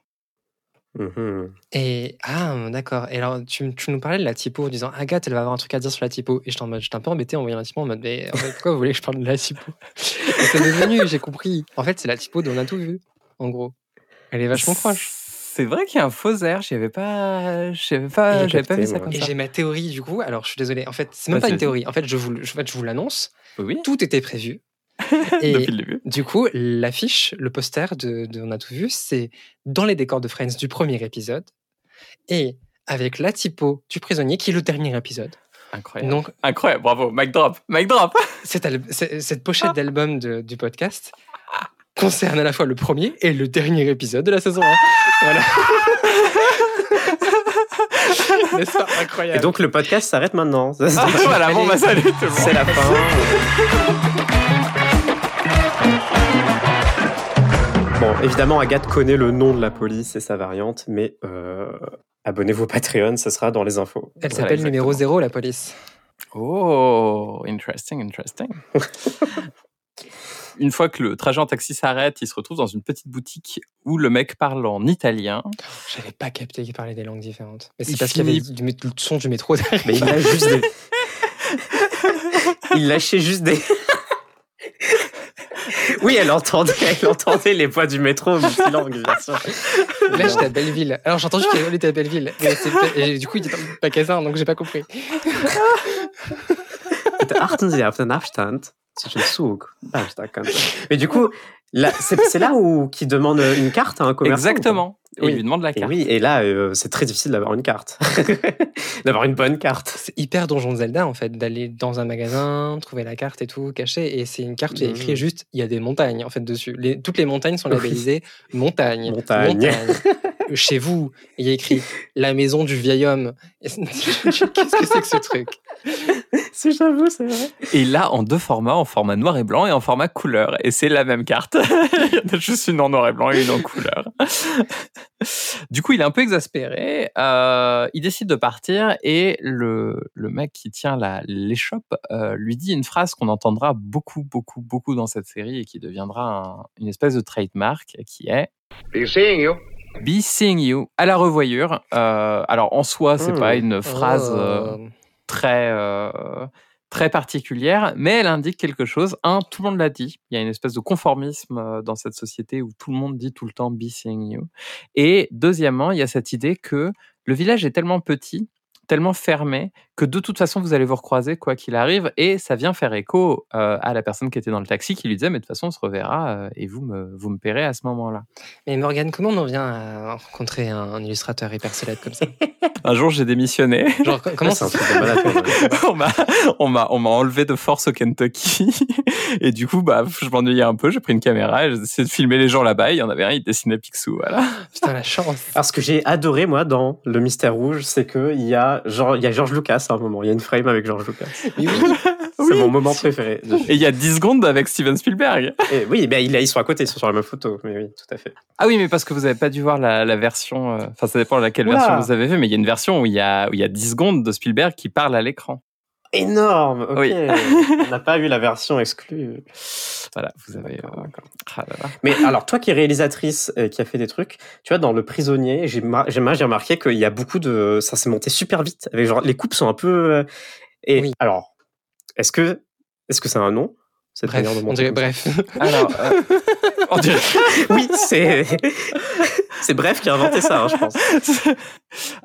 Mhm. Et ah, d'accord. Et alors, tu, tu nous parlais de la typo en disant Agathe, elle va avoir un truc à dire sur la typo. Et j'étais en mode, j'étais un peu embêté en voyant la typo en mode, mais en fait, pourquoi vous voulez que je parle de la typo? Et ça m'est venu, j'ai compris. En fait, c'est la typo dont on a tout vu, en gros. Elle est vachement proche. C'est vrai qu'il y a un faux air. J'y avais pas, j'avais pas, j'avais pas vu ça comme Et ça. j'ai ma théorie du coup. Alors, je suis désolé. En fait, c'est même pas une théorie. En fait, je vous, je, en fait, je vous l'annonce. Oui. Tout était prévu. Et Depuis le début. du coup, l'affiche, le poster de, de On a tout vu, c'est dans les décors de Friends du premier épisode et avec la typo du prisonnier qui est le dernier épisode. Incroyable. Donc, Incroyable, bravo. Mic drop, mic drop. cette, pochette d'album de- du podcast concerne à la fois le premier et le dernier épisode de la saison 1. Voilà. N'est-ce pas Et incroyable donc le podcast s'arrête maintenant. Ah, voilà, bon, bah salut tout le monde. C'est la fin. Bon, évidemment, Agathe connaît le nom de la police et sa variante, mais euh, abonnez-vous au Patreon, ce sera dans les infos. Elle Voilà, s'appelle numéro exactement. 0, la police. Oh, interesting, interesting. Une fois que le trajet en taxi s'arrête, il se retrouve dans une petite boutique où le mec parle en italien. J'avais pas capté qu'il parlait des langues différentes. Mais c'est Il parce qu'il y avait du, le son du métro derrière. Mais il lâche juste des. il lâchait juste des. oui, elle entendait, elle entendait les voix du métro multilangue, bien sûr. Là, j'étais à Belleville. Alors, j'ai entendu qu'il était à Belleville. Et du coup, il était dans le magasin, donc j'ai pas compris. Auf den Abstand zwischen Zug. Bahnsteigkante. Mais du coup, c'est là où qui demande une carte à un commerçant. Exactement. Et Oui. il lui demande la Et carte. oui, et là, euh, c'est très difficile d'avoir une carte, d'avoir une bonne carte. C'est hyper Donjon de Zelda, en fait, d'aller dans un magasin, trouver la carte et tout, cachée. Et c'est une carte où il y a écrit juste, il y a des montagnes, en fait, dessus. Les- toutes les montagnes sont Oui. labellisées montagne. Montagne. Chez vous, il y a écrit la maison du vieil homme. Et Qu'est-ce que c'est que ce truc? C'est j'avoue, c'est vrai. Et là, en deux formats, en format noir et blanc et en format couleur. Et c'est la même carte. il y en a juste une en noir et blanc et une en couleur. du coup, il est un peu exaspéré. Euh, il décide de partir et le, le mec qui tient la- l'échoppe euh, lui dit une phrase qu'on entendra beaucoup, beaucoup, beaucoup dans cette série et qui deviendra un- une espèce de trademark qui est Be seeing you. Be seeing you à la revoyure. Euh, alors en soi, c'est Hmm. pas une phrase euh, Oh. très euh, très particulière, mais elle indique quelque chose. Un, tout le monde l'a dit. Il y a une espèce de conformisme euh, dans cette société où tout le monde dit tout le temps "be seeing you". Et deuxièmement, il y a cette idée que le village est tellement petit, tellement fermé que de toute façon vous allez vous recroiser quoi qu'il arrive et ça vient faire écho euh, à la personne qui était dans le taxi qui lui disait mais de toute façon on se reverra euh, et vous me vous me paierez à ce moment-là. Mais Morgane, comment on en vient à rencontrer un, un illustrateur hyper célèbre comme ça? Un jour j'ai démissionné. Genre, co- comment ça on m'a on m'a on m'a enlevé de force au Kentucky et du coup bah je m'ennuyais un peu j'ai pris une caméra et j'ai essayé de filmer les gens là-bas il y en avait un il dessinait Picsou voilà Putain, la chance. Alors, ce que j'ai adoré, moi, dans Le Mystère Rouge, c'est qu'il y a, genre, il y a George Lucas à un moment. Il y a une frame avec George Lucas. Mais oui, C'est Oui. mon moment préféré. et il y a 10 secondes avec Steven Spielberg Et oui, ben, il, ils sont à côté, ils sont sur la même photo. Mais oui, tout à fait. ah oui mais parce que vous avez pas dû voir la, la version euh, enfin ça dépend de laquelle Oula. version vous avez vu mais il y a une version où il y a où il y a 10 secondes de Spielberg qui parle à l'écran Énorme Ok. Oui. On n'a pas eu la version exclue. voilà vous avez euh, ah là là. Mais alors, toi qui es réalisatrice et qui a fait des trucs, tu vois, dans Le Prisonnier, j'ai mar- remarqué qu'il y a beaucoup de. Ça s'est monté super vite. Avec genre, les coupes sont un peu. euh, Et Oui. alors, est-ce que est-ce que c'est un nom cette bref, manière de on monter dirait, bref. alors euh, on dirait Oui, c'est. C'est Bref qui a inventé ça, hein, je pense.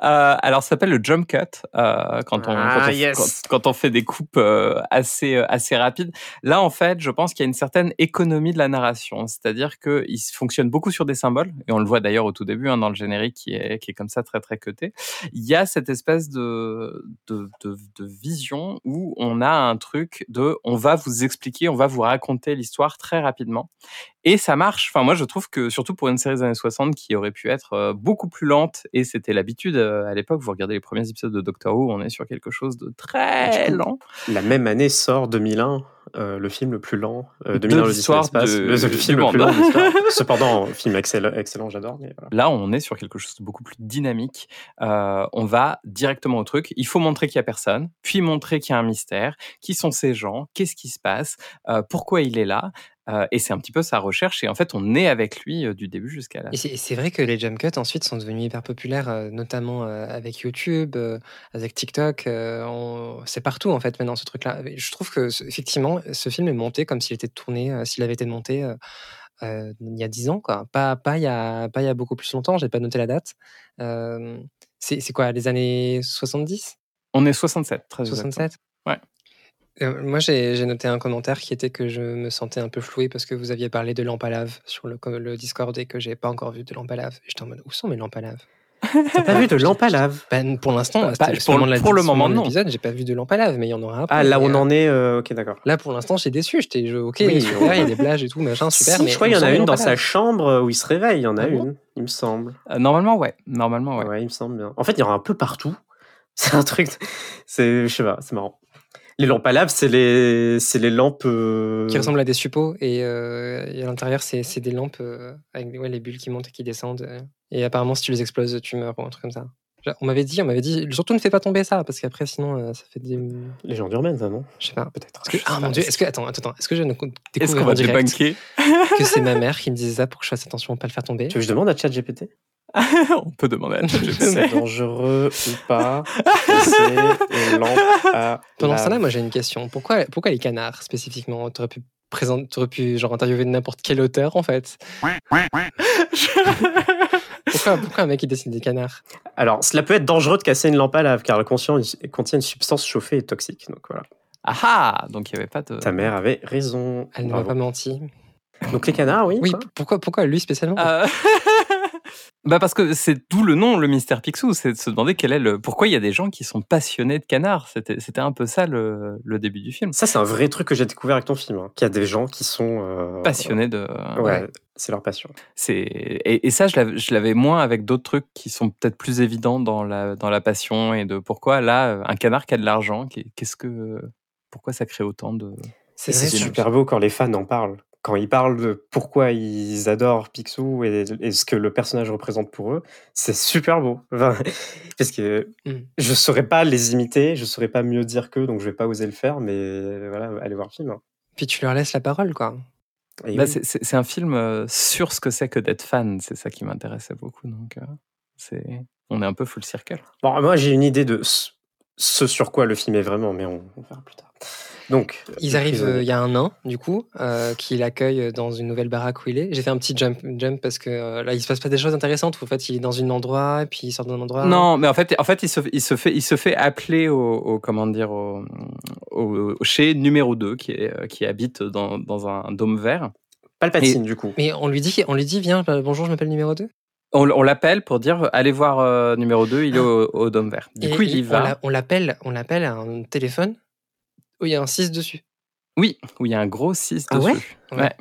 Euh, alors, ça s'appelle le jump cut euh, quand, on, Ah, quand, on, yes. quand- quand on fait des coupes euh, assez, assez rapides. Là, en fait, je pense qu'il y a une certaine économie de la narration, c'est-à-dire qu'il fonctionne beaucoup sur des symboles, et on le voit d'ailleurs au tout début hein, dans le générique qui est, qui est comme ça très très cuté. Il y a cette espèce de, de, de, de vision où on a un truc de on va vous expliquer, on va vous raconter l'histoire très rapidement. Et ça marche. Enfin, moi, je trouve que surtout pour une série des années 60 qui aurait pu être euh, beaucoup plus lente, et c'était l'habitude euh, à l'époque, vous regardez les premiers épisodes de Doctor Who, on est sur quelque chose de très lent. La même année sort 2001, euh, le film le plus lent. Euh, De 2001, l'Odyssée de l'histoire de- le, le film le plus l'histoire. Cependant, film excellent, excellent j'adore. voilà. Là, on est sur quelque chose de beaucoup plus dynamique. Euh, on va directement au truc. Il faut montrer qu'il y a personne, puis montrer qu'il y a un mystère. Qui sont ces gens? Qu'est-ce qui se passe? Pourquoi il est là? Euh, Et c'est un petit peu sa recherche. Et en fait, on est avec lui euh, du début jusqu'à la Et c'est vrai que les jump cuts ensuite sont devenus hyper populaires, euh, notamment avec YouTube, avec TikTok. on- C'est partout en fait maintenant ce truc-là. Je trouve que ce- effectivement, ce film est monté comme s'il était tourné, s'il avait été monté il y a 10 ans, quoi. Pas, pas, il y a, pas il y a beaucoup plus longtemps, j'ai pas noté la date. C'est quoi, les années 70 On est 67, très exactement. 67 Ouais. Euh, moi, j'ai j'ai noté un commentaire qui était que je me sentais un peu floué parce que vous aviez parlé de lampe à lave sur le, le Discord et que j'ai pas encore vu de lampe à lave. Et j'étais en mode, où sont mes lampes à lave? T'as pas vu de lampe à lave? Ben, Pour l'instant, Bah, pour le- moment de la- pour le moment, non. l'épisode, j'ai pas vu de lampe à lave, mais il y en aura après. Ah, là on euh, en est, euh, ok, d'accord. Là, pour l'instant, j'étais déçu. J'étais, je- ok, Oui, ouais. il y a des blagues et tout, machin, super. Si, mais je crois qu'il y en a une lampes dans sa chambre où il se réveille. Il y en a Ah bon une, il me semble. Euh, Normalement, ouais. Normalement, ouais. Ouais. il me semble bien. En fait, il y en a un peu partout. C'est un truc. C'est, je sais pas, c'est marrant. Les lampes à lave, c'est les, c'est les lampes. euh, Qui ressemblent à des suppos et, euh, et à l'intérieur, c'est c'est des lampes euh, avec ouais, les bulles qui montent et qui descendent. euh. et apparemment, si tu les exploses, tu meurs ou un truc comme ça. On m'avait dit, on m'avait dit, surtout ne fais pas tomber ça parce qu'après, sinon, euh, ça fait des. Les gens d'Urbaine, ça, non? Je sais pas. Peut-être. Que- ah pas. mon dieu, est-ce que attends, attends, attends, est-ce que je ne découvre Est-ce qu'on va débunker que c'est ma mère qui me disait ça pour que je fasse attention à pas le faire tomber Tu veux que je demande à ChatGPT? On peut demander à ChatGPT. C'est dangereux ou pas C'est une lampe à Pendant ce lave. temps-là, moi j'ai une question. Pourquoi, pourquoi les canards spécifiquement? T'aurais pu présenter, t'aurais pu genre interviewer n'importe quel auteur en fait. Pourquoi, pourquoi un mec qui dessine des canards? Alors, cela peut être dangereux de casser une lampe à lave car elle contient une substance chauffée et toxique. Donc voilà. Ah ah Donc il n'y avait pas de. Ta mère avait raison. Elle ne m'a pas menti. Donc les canards, oui. Oui, quoi. pourquoi, pourquoi lui spécialement? Euh, bah parce que c'est d'où le nom, le mystère Picsou, c'est de se demander quel est le pourquoi il y a des gens qui sont passionnés de canards. C'était un peu ça le, le début du film. Ça, c'est un vrai truc que j'ai découvert avec ton film. hein, Qu'il y a des gens qui sont euh, Passionnés de. Ouais, c'est leur passion. C'est et, et ça je l'avais- moins avec d'autres trucs qui sont peut-être plus évidents dans la dans la passion et de pourquoi là un canard qui a de l'argent, qu'est- qu'est-ce que pourquoi ça crée autant de C'est super beau quand les fans en parlent. Quand ils parlent de pourquoi ils adorent Picsou et, et ce que le personnage représente pour eux, c'est super beau. Enfin, parce que Mm. je saurais pas les imiter, je saurais pas mieux dire qu'eux, donc je vais pas oser le faire, mais voilà, allez voir le film. hein. Puis tu leur laisses la parole quoi. Bah, oui. c'est- c'est c'est un film euh, sur ce que c'est que d'être fan, c'est ça qui m'intéressait beaucoup. Donc, euh, c'est on est un peu full circle. Bon, moi, j'ai une idée de ce, sur quoi le film est vraiment, mais on, on verra plus tard. Donc, Ils le arrivent, euh, il y a un nain, du coup, euh, qui l'accueille dans une nouvelle baraque où il est. J'ai fait un petit jump, jump parce que euh, là, il se passe pas des choses intéressantes. où, En fait, il est dans un endroit, et puis il sort d'un endroit. Non, mais en fait, en fait, il se, il se fait, il se fait appeler au, au- comment dire, au, au- au- chez numéro 2 qui est, euh, qui habite dans, dans un dôme vert. Palpatine, du coup. Mais on lui dit, on lui dit, viens, euh, bonjour, je m'appelle numéro 2. On, on l'appelle pour dire, allez voir euh, numéro 2, il est au, au dôme vert. Du Et coup, il y on va. On l'appelle, on l'appelle à un téléphone où il y a un 6 dessus. Oui, où il y a un gros 6 Ah dessus. ouais Ouais.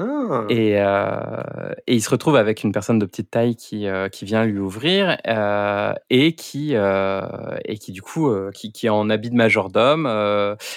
Ah. Et, euh, et il se retrouve avec une personne de petite taille qui, euh, qui vient lui ouvrir euh, et, qui, et qui, du coup, qui, qui est en habit de majordome.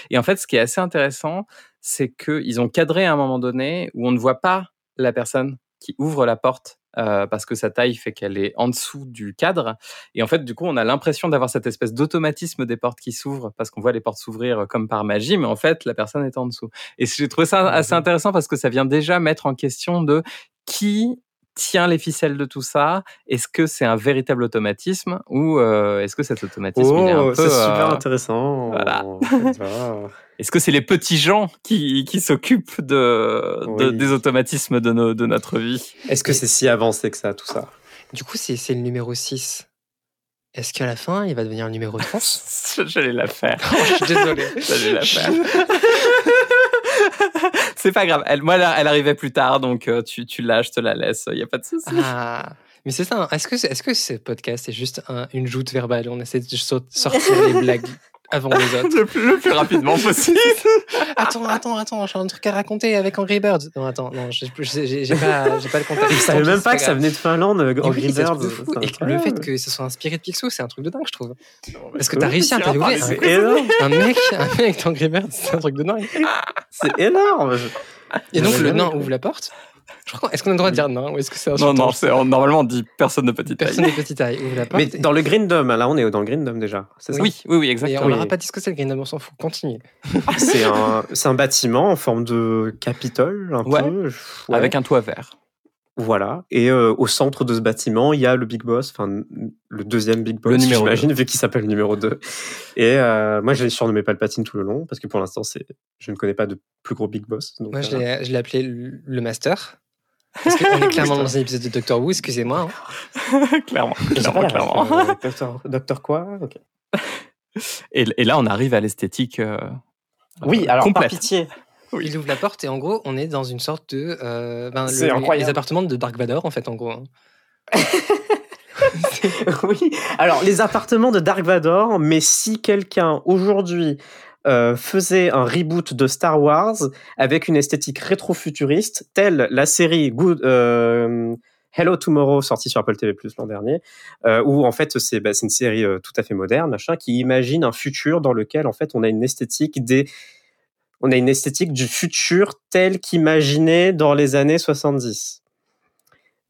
et en fait, ce qui est assez intéressant, c'est qu'ils ont cadré à un moment donné où on ne voit pas la personne qui ouvre la porte euh, parce que sa taille fait qu'elle est en dessous du cadre. Et en fait, du coup, on a l'impression d'avoir cette espèce d'automatisme des portes qui s'ouvrent parce qu'on voit les portes s'ouvrir comme par magie, mais en fait, la personne est en dessous. Et j'ai trouvé ça assez Mhm. intéressant parce que ça vient déjà mettre en question de qui tient les ficelles de tout ça? Est-ce que c'est un véritable automatisme ou euh, est-ce que cet automatisme il est un Oh, peu, c'est super euh, intéressant. voilà. Est-ce que c'est les petits gens qui, qui s'occupent de, de- Oui. des automatismes de, nos, de notre vie? Est-ce que c'est si avancé que ça, tout ça? Du coup, c'est c'est le numéro 6. Est-ce qu'à la fin, il va devenir le numéro 3 J'allais la faire. Oh, Je suis désolé. J'allais la faire. C'est pas grave. Elle, moi, elle, elle arrivait plus tard, donc euh, tu, tu l'as, je te la laisse. Il y a pas de souci. Ah, mais c'est ça. hein. Est-ce que, est-ce que ce podcast est juste un- une joute verbale? On essaie de sortir les blagues avant les autres. le, plus, le plus rapidement possible. Attends, attends, attends, j'ai un truc à raconter avec Angry Birds. Non, attends, non, j'ai pas, j'ai pas le contexte. Je savais même pas que ça venait de Finlande, Et oui, Angry un Birds. Et que le fait que ce soit inspiré de Picsou, c'est un truc de dingue, je trouve. Parce que Oui, t'as réussi à interviewer parler, C'est énorme. un, un mec, un mec d'Angry Birds, c'est un truc de dingue. C'est énorme. Et donc le nain ouvre la porte. Est-ce qu'on a le droit de dire nain ou est-ce que c'est Non, insultant non, c'est, on- normalement, on dit personne de petite taille. Personne de petite taille ouvre la porte. Mais dans le Green Dome, là, on est dans le Green Dome déjà. Ça Oui, oui, oui, Et exactement. on leur a pas dit ce que c'est le Green Dome, on s'en fout. Continue. C'est un, c'est un bâtiment en forme de Capitole, un Ouais. peu. Ouais. Avec un toit vert. Voilà. Et euh, au centre de ce bâtiment, il y a le Big Boss, enfin le deuxième Big Boss, Le numéro j'imagine, vu qu'il s'appelle numéro 2. Et euh, moi, je l'ai surnommé Palpatine tout le long, parce que pour l'instant, c'est, je ne connais pas de plus gros Big Boss. Donc, Moi, je l'ai je l'ai appelé le Master. Parce qu'on est clairement dans un épisode de Doctor Who, excusez-moi. hein. clairement, clairement, clairement. euh, Docteur, Docteur quoi Ok. Et, et là, on arrive à l'esthétique euh, Oui, alors par complète. pitié. Il ouvre la porte et en gros, on est dans une sorte de. euh, ben, C'est les- incroyable. les appartements de Dark Vador, en fait, en gros. hein. oui. Alors, les appartements de Dark Vador, mais si quelqu'un aujourd'hui euh, faisait un reboot de Star Wars avec une esthétique rétro-futuriste, telle la série euh, Hello Tomorrow, sortie sur Apple TV Plus l'an dernier, euh, où en fait c'est bah, une série tout à fait moderne, machin, qui imagine un futur dans lequel en fait on a une esthétique des on a une esthétique du futur tel qu'imaginé dans les années 70.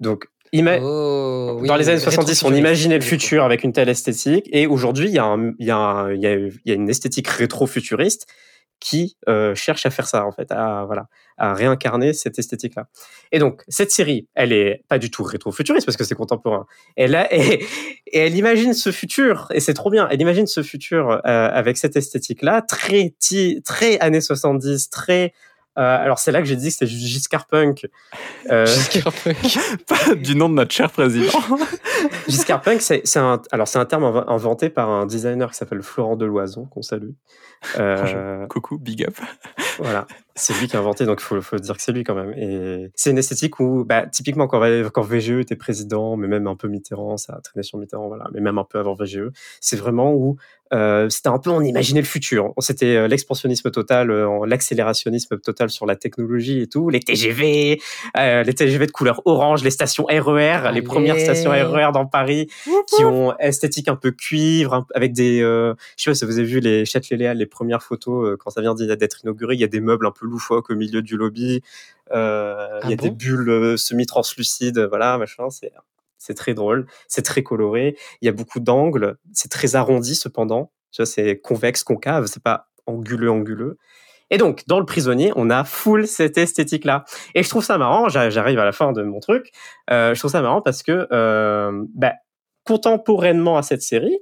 Donc, ima- Oh, oui, dans les années 70, on imaginait le futur avec une telle esthétique, et aujourd'hui, il y, a y, y, y une esthétique rétro-futuriste qui euh, cherche à faire ça, en fait, à, voilà, à réincarner cette esthétique-là. Et donc, cette série, elle est pas du tout rétro-futuriste parce que c'est contemporain. Elle a, et, et elle imagine ce futur, et c'est trop bien, elle imagine ce futur euh, avec cette esthétique-là, très, très années 70, très. Euh, alors, c'est là que j'ai dit que c'était Giscard Punk. Euh, Giscard Punk. Pas du nom de notre cher président. Giscard Punk, c'est un, alors c'est un terme inv- inventé par un designer qui s'appelle Florent Deloison, qu'on salue. Euh, Coucou, big up. voilà, c'est lui qui a inventé, donc il faut, faut dire que c'est lui quand même. Et c'est une esthétique où, bah, typiquement, quand, Va- quand VGE était président, mais même un peu Mitterrand, ça a traîné sur Mitterrand, voilà, mais même un peu avant VGE, c'est vraiment où euh, c'était un peu, on imaginait le futur. C'était euh, l'expansionnisme total, euh, l'accélérationnisme total sur la technologie et tout, les TGV, euh, les TGV de couleur orange, les stations RER, les Allez. premières stations RER dans Paris, qui ont esthétique un peu cuivre, avec des, euh, je sais pas si vous avez vu les Châtelet-Léal, les premières photos quand ça vient d'être inauguré, il y a des meubles un peu loufoques au milieu du lobby, euh, il y a Ah des bulles semi-translucides, voilà, machin, c'est c'est très drôle, c'est très coloré, il y a beaucoup d'angles, c'est très arrondi cependant, tu vois, c'est convexe, concave, c'est pas anguleux, anguleux. Et donc, dans le prisonnier, on a full cette esthétique-là. Et je trouve ça marrant, j'a- j'arrive à la fin de mon truc, euh, je trouve ça marrant parce que, euh, bah, contemporainement à cette série,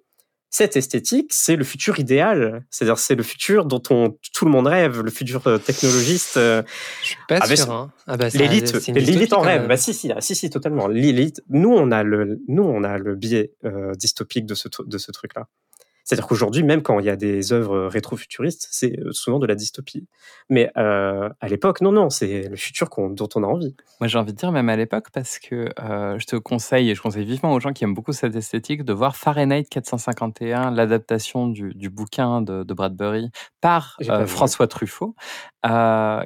cette esthétique, c'est le futur idéal. C'est-à-dire, c'est le futur dont on, tout le monde rêve, le futur euh, technologiste. euh, Je suis pas sûr. Hein. Ah bah, L'élite, en rêve. Bah si, si, ah, si, si, totalement. L'élite. Nous, on a le, nous, on a le biais euh, dystopique de ce, de ce truc-là. C'est-à-dire qu'aujourd'hui, même quand il y a des œuvres rétro-futuristes, c'est euh, souvent de la dystopie. Mais euh, à l'époque, non, non, c'est le futur dont on a envie. Moi, j'ai envie de dire, même à l'époque, parce que euh, je te conseille, et je conseille vivement aux gens qui aiment beaucoup cette esthétique, de voir Fahrenheit 451, l'adaptation du, du bouquin de, de Bradbury par euh. François Truffaut,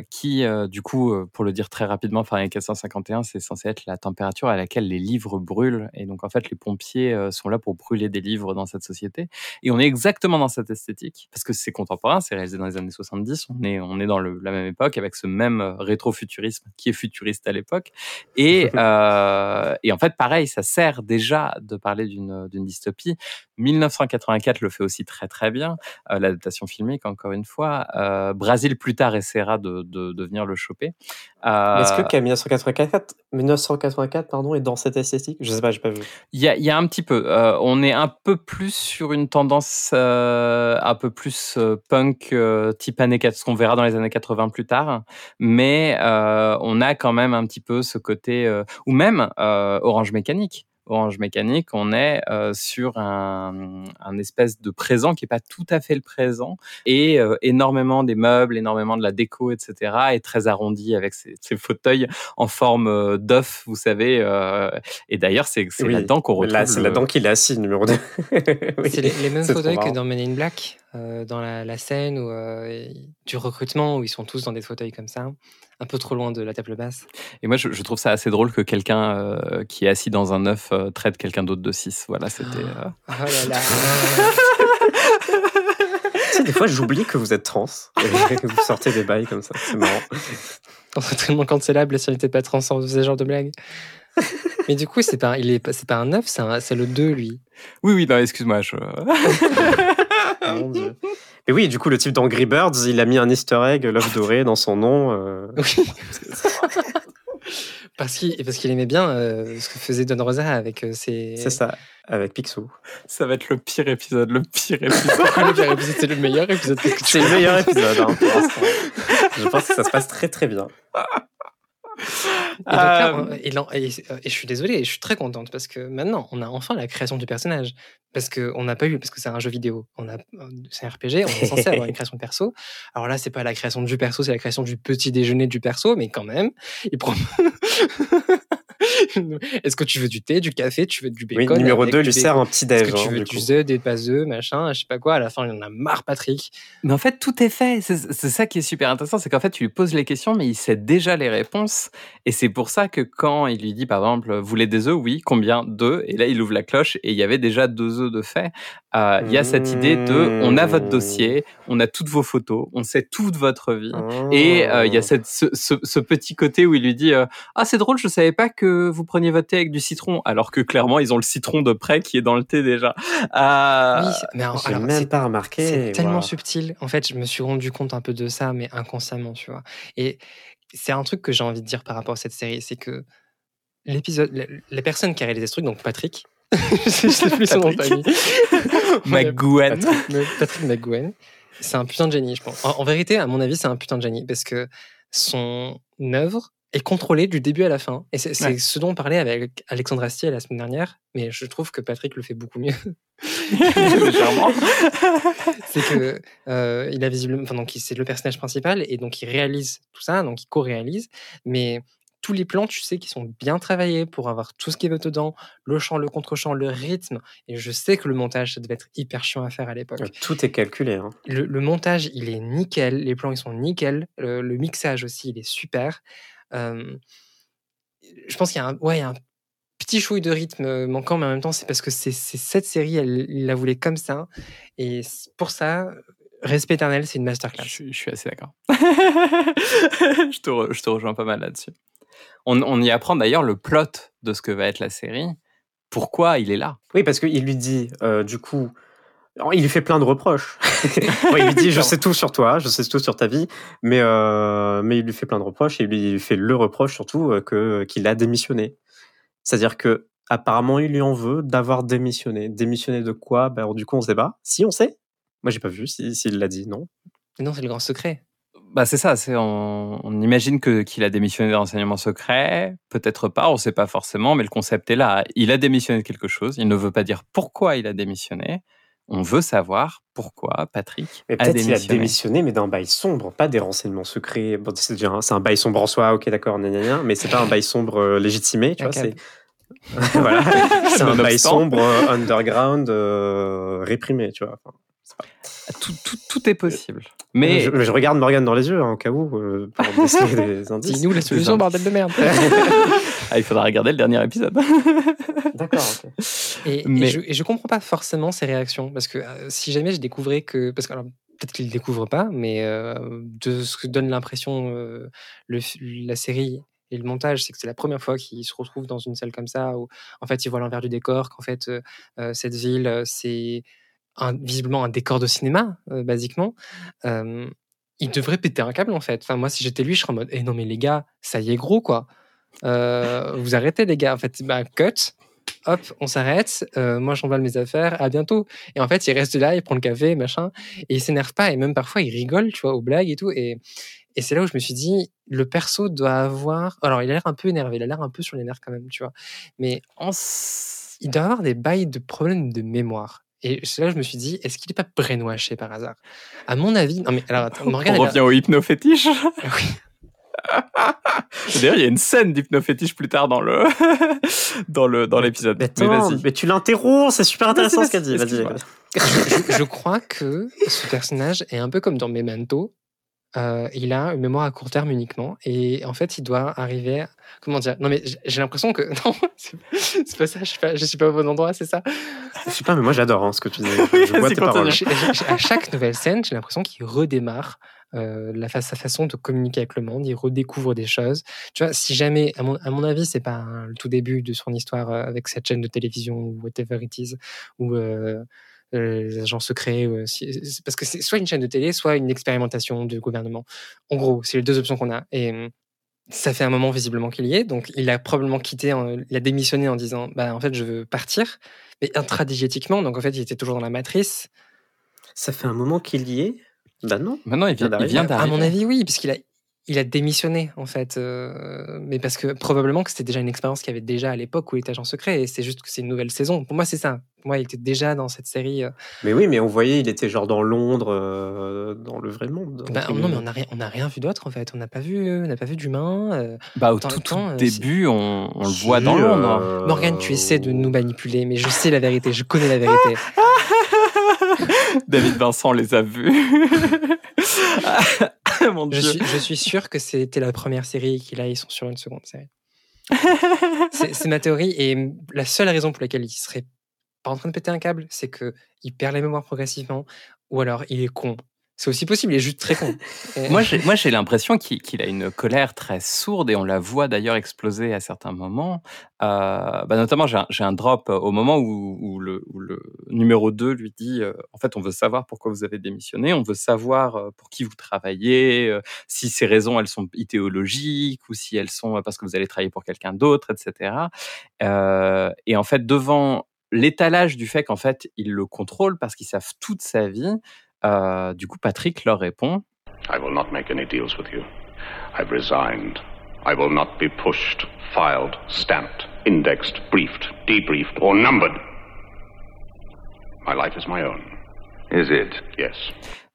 qui, du coup, pour le dire très rapidement, Fahrenheit 451, c'est censé être la température à laquelle les livres brûlent. Et donc, en fait, les pompiers sont là pour brûler des livres dans cette société. Et on est exactement dans cette esthétique, parce que c'est contemporain, c'est réalisé dans les années 70, on est, on est dans le- la même époque, avec ce même euh, rétrofuturisme qui est futuriste à l'époque. Et, euh, et en fait, pareil, ça sert déjà de parler d'une dystopie. 1984 le fait aussi très très bien, euh, l'adaptation filmique, encore une fois. Euh, Brasil plus tard essaiera de, de, de venir le choper. Est-ce que qu'à 1984, 1984 pardon, est dans cette esthétique? Je sais pas, j'ai pas vu. Il y a, il y a un petit peu. on est un peu plus sur une tendance euh, un peu plus euh, punk euh, type années 4, ce qu'on verra dans les années 80 plus tard. Mais euh, on a quand même un petit peu ce côté, ou même Orange Mécanique. Orange Mécanique, on est euh, sur un, un espèce de présent qui est pas tout à fait le présent et euh, énormément des meubles, énormément de la déco, etc. et très arrondi avec ces, ces fauteuils en forme euh, d'œuf, vous savez. euh, et d'ailleurs, c'est c'est Oui, là-dedans qu'on retrouve. Là, c'est le- là-dedans qu'il est assis, numéro 2. C'est les, les mêmes fauteuils que dans Men in Black, euh, dans la, la scène où, euh, du recrutement où ils sont tous dans des fauteuils comme ça, un peu trop loin de la table basse. Et moi, je, je trouve ça assez drôle que quelqu'un euh, qui est assis dans un œuf euh, traite quelqu'un d'autre de 6. Voilà, c'était. euh, Oh là là. Tu sais, des fois, j'oublie que vous êtes trans. Et que vous sortez des bails comme ça. C'est marrant. On serait tellement cancellable si on n'était pas trans sans ce genre de blague. Mais du coup, c'est pas, il est, pas- c'est pas un 9, c'est, un- c'est le 2, lui. Oui, oui, non, excuse-moi. Je... Mon Dieu. Mais oui, du coup, le type d'Angry Birds, il a mis un easter egg, l'œuf doré, dans son nom. euh, Oui. parce, qu'il, parce qu'il aimait bien euh, ce que faisait Don Rosa avec euh, ses. C'est ça, avec Picsou. Ça va être le pire épisode, le pire épisode. le pire épisode, c'est le meilleur épisode. C'est le meilleur épisode, hein, pour l'instant. Je pense que ça se passe très très bien. Et, donc là, on- et lan- et- et je suis désolée, et je suis très contente parce que maintenant, on a enfin la création du personnage. Parce qu'on n'a pas eu, parce que c'est un jeu vidéo, on a, c'est un RPG, on est censé avoir une création de perso. Alors là, c'est pas la création du perso, c'est la création du petit déjeuner du perso, mais quand même, il prend. Est-ce que tu veux du thé, du café, tu veux du Oui, bacon numéro avec 2 du lui sert un petit Est-ce déj. que tu hein, veux du œufs, des pas œufs, machin, je sais pas quoi. À la fin, il en a marre, Patrick. Mais en fait, tout est fait. C'est ça qui est super intéressant, c'est qu'en fait, tu lui poses les questions, mais il sait déjà les réponses. Et c'est pour ça que quand il lui dit, par exemple, vous voulez des œufs? Oui. Combien? Deux. Et là, il ouvre la cloche et il y avait déjà deux œufs de fait. Euh, Il y a cette idée de, on a votre dossier, on a toutes vos photos, on sait toute votre vie. Et euh, il y a Oh. cette, ce, ce- ce petit côté où il lui dit euh, Ah, c'est drôle, je savais pas que vous preniez votre thé avec du citron. Alors que clairement, ils ont le citron de près qui est dans le thé déjà. Euh, oui, mais alors, même c'est- pas remarqué. C'est tellement subtil. En fait, je me suis rendu compte un peu de ça, mais inconsciemment, tu vois. Et c'est un truc que j'ai envie de dire par rapport à cette série, c'est que l'épisode, la, la personne qui a réalisé ce truc, donc Patrick, je sais plus son nom de Patrick. famille. Ouais, McGowan. Patrick, Me- Patrick McGowan. C'est un putain de génie, je pense. En, en vérité, à mon avis, c'est un putain de génie parce que son œuvre est contrôlée du début à la fin. Et c'est Ouais. ce dont on parlait avec Alexandre Astier la semaine dernière, mais je trouve que Patrick le fait beaucoup mieux. C'est que euh, il a visiblement, enfin donc c'est le personnage principal et donc il réalise tout ça, donc il co-réalise, mais tous les plans, tu sais, qui sont bien travaillés pour avoir tout ce qui va dedans, le chant, le contre-chant, le rythme. Et je sais que le montage, ça devait être hyper chiant à faire à l'époque. Tout est calculé. hein. Le, le montage, il est nickel, les plans, ils sont nickel, le, le mixage aussi, il est super. Je pense qu'il y a un, ouais, il y a un petit chouille de rythme euh, manquant, mais en même temps, c'est parce que c'est cette série, elle, il la voulait comme ça. Et pour ça, Respect éternel, c'est une masterclass. je suis assez d'accord. je, te re- je te rejoins pas mal là-dessus. On, on y apprend d'ailleurs le plot de ce que va être la série. Pourquoi il est là? Oui, parce qu'il lui dit, euh, du coup, il lui fait plein de reproches. Bon, il lui dit, je sais tout sur toi, je sais tout sur ta vie, mais, euh, mais il lui fait plein de reproches et il lui fait le reproche surtout euh, que qu'il a démissionné. C'est-à-dire que apparemment il lui en veut d'avoir démissionné. Démissionné de quoi? Ben, alors, Du coup, on se débat. Si on sait Moi, j'ai pas vu s'il si, s'il l'a dit, non Non, c'est le grand secret. bah c'est ça, c'est on, on imagine que qu'il a démissionné de renseignement secret, peut-être pas, on sait pas forcément, mais le concept est là. Il a démissionné de quelque chose, il ne veut pas dire pourquoi il a démissionné. On veut savoir pourquoi Patrick Mais a peut-être qu'il a démissionné. démissionné, mais d'un bail sombre, pas des renseignements secrets. Bon, c'est déjà un, bail sombre en soi, ok, d'accord, mais c'est pas un bail sombre euh, légitimé, tu vois. C'est voilà, un bail sombre euh, underground euh, réprimé, tu vois. Enfin, Tout, tout, tout est possible. Mais je, je regarde Morgane dans les yeux, hein, au cas où, euh, pour déceler des indices. Dis-nous la solution, bordel de merde. ah, il faudra regarder le dernier épisode. D'accord. Et, et Mais- je, et je comprends pas forcément ses réactions parce que euh, si jamais je découvrais que parce que alors, peut-être qu'il le découvre pas, mais euh, de ce que donne l'impression euh, la série et le montage, c'est que c'est la première fois qu'il se retrouve dans une salle comme ça où en fait il voit l'envers du décor, qu'en fait euh, euh, cette ville euh, c'est un- visiblement un décor de cinéma euh, basiquement. Euh, il devrait péter un câble en fait. Enfin moi si j'étais lui, je serais en mode eh non mais les gars, ça y est gros quoi. Euh, vous arrêtez les gars en fait bah cut hop, on s'arrête, moi j'envole mes affaires, à bientôt. Et en fait, il reste là, il prend le café, machin, et il s'énerve pas, et même parfois il rigole, tu vois, aux blagues et tout. Et, et c'est là où je me suis dit, le perso doit avoir. Alors, il a l'air un peu énervé, il a l'air un peu sur les nerfs quand même, tu vois. Mais En il doit avoir des bails de problèmes de mémoire. Et c'est là je me suis dit, est-ce qu'il n'est pas brainwashé par hasard? À mon avis, non mais alors, attends, Morgane, on a- revient au hypnofétiche. Oui. D'ailleurs, il y a une scène d'hypnofétiche plus tard dans le dans le dans l'épisode. Mais, Mais mais tu l'interromps, c'est super intéressant ce qu'elle dit. vas-y, je, je crois que ce personnage est un peu comme dans Memento. Euh, il a une mémoire à court terme uniquement et en fait il doit arriver à- comment dire? Non mais j'ai- l'impression que non c'est pas ça je suis pas, je suis pas au bon endroit c'est ça? Je sais pas, mais moi j'adore hein, ce que tu dis. Oui, Je vois tes paroles. À chaque nouvelle scène j'ai l'impression qu'il redémarre euh, la fa- sa façon de communiquer avec le monde. Il redécouvre des choses. Tu vois si jamais à mon, à mon avis c'est pas le tout début de son histoire euh, avec cette chaîne de télévision ou whatever it is ou les agents secrets, euh, si- parce que c'est soit une chaîne de télé, soit une expérimentation du gouvernement. En gros, c'est les deux options qu'on a. Et hum, ça fait un moment visiblement qu'il y est, donc il a probablement quitté, en- il a démissionné en disant, bah en fait je veux partir, mais intradigétiquement, donc en fait il était toujours dans la matrice. Ça fait un moment qu'il y est Bah non. Maintenant, il vient, vient À d'arriver. mon avis, oui, puisqu'il a, il a démissionné en fait, euh, mais parce que probablement que c'était déjà une expérience qu'il y avait déjà à l'époque où il était agent secret et c'est juste que c'est une nouvelle saison. Pour moi, c'est ça. Pour moi, il était déjà dans cette série. euh, Mais oui, mais on voyait, il était genre dans Londres, euh, dans le vrai monde. ben, entre non, mais on n'a rien, on a rien vu d'autre en fait. On n'a pas vu, on n'a pas vu d'humain. euh. Bah, au tout, tout temps, euh, début, on, on le voit dans Londres. euh, Morgane, tu essaies de nous manipuler, mais je sais la vérité, je connais la vérité. David Vincent les a vus. Mon Je suis, je suis sûr que c'était la première série et là, ils sont sur une seconde série. C'est c'est ma théorie et la seule raison pour laquelle il serait pas en train de péter un câble, c'est que il perd la mémoire progressivement ou alors il est con. C'est aussi possible, il est juste très con. Et- Moi, j'ai, l'impression qu'il, a une colère très sourde et on la voit d'ailleurs exploser à certains moments. Euh, bah, notamment, j'ai un, drop au moment où, où le, où le numéro 2 lui dit euh, En fait, on veut savoir pourquoi vous avez démissionné, on veut savoir euh, pour qui vous travaillez, euh, si ces raisons, elles sont idéologiques ou si elles sont euh, parce que vous allez travailler pour quelqu'un d'autre, etc. Euh, et en fait, devant l'étalage du fait qu'en fait, ils le contrôlent parce qu'ils savent toute sa vie, euh, du coup, Patrick leur répond I will not make any deals with you. I've resigned. I will not be pushed, filed, stamped, indexed, briefed, debriefed, or numbered. My life is my own. Is it? Yes.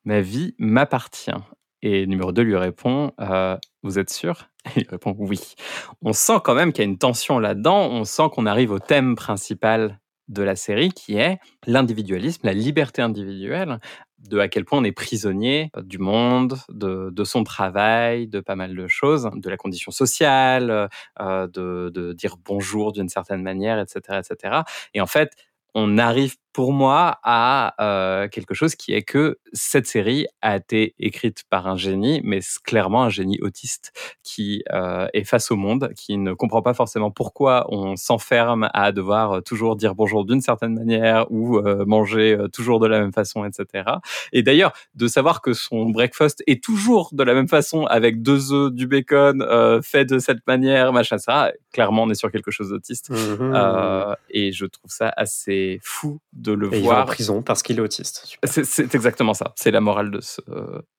Ma vie m'appartient. Et numéro 2 lui répond euh, Vous êtes sûr? Et Il répond Oui. On sent quand même qu'il y a une tension là-dedans. On sent qu'on arrive au thème principal de la série qui est l'individualisme, la liberté individuelle, de à quel point on est prisonnier du monde, de, de son travail, de pas mal de choses, de la condition sociale, euh, de, de dire bonjour d'une certaine manière, etc., etc. Et en fait, on arrive pour moi à euh, quelque chose qui est que cette série a été écrite par un génie, mais clairement un génie autiste qui euh, est face au monde, qui ne comprend pas forcément pourquoi on s'enferme à devoir euh, toujours dire bonjour d'une certaine manière ou euh, manger euh, toujours de la même façon, etc. Et d'ailleurs, de savoir que son breakfast est toujours de la même façon avec deux œufs, du bacon, euh, fait de cette manière, machin, ça, clairement on est sur quelque chose d'autiste. Euh, et je trouve ça assez fou de le Et il va en voir. prison parce qu'il est autiste. C'est exactement ça. C'est la morale de, ce,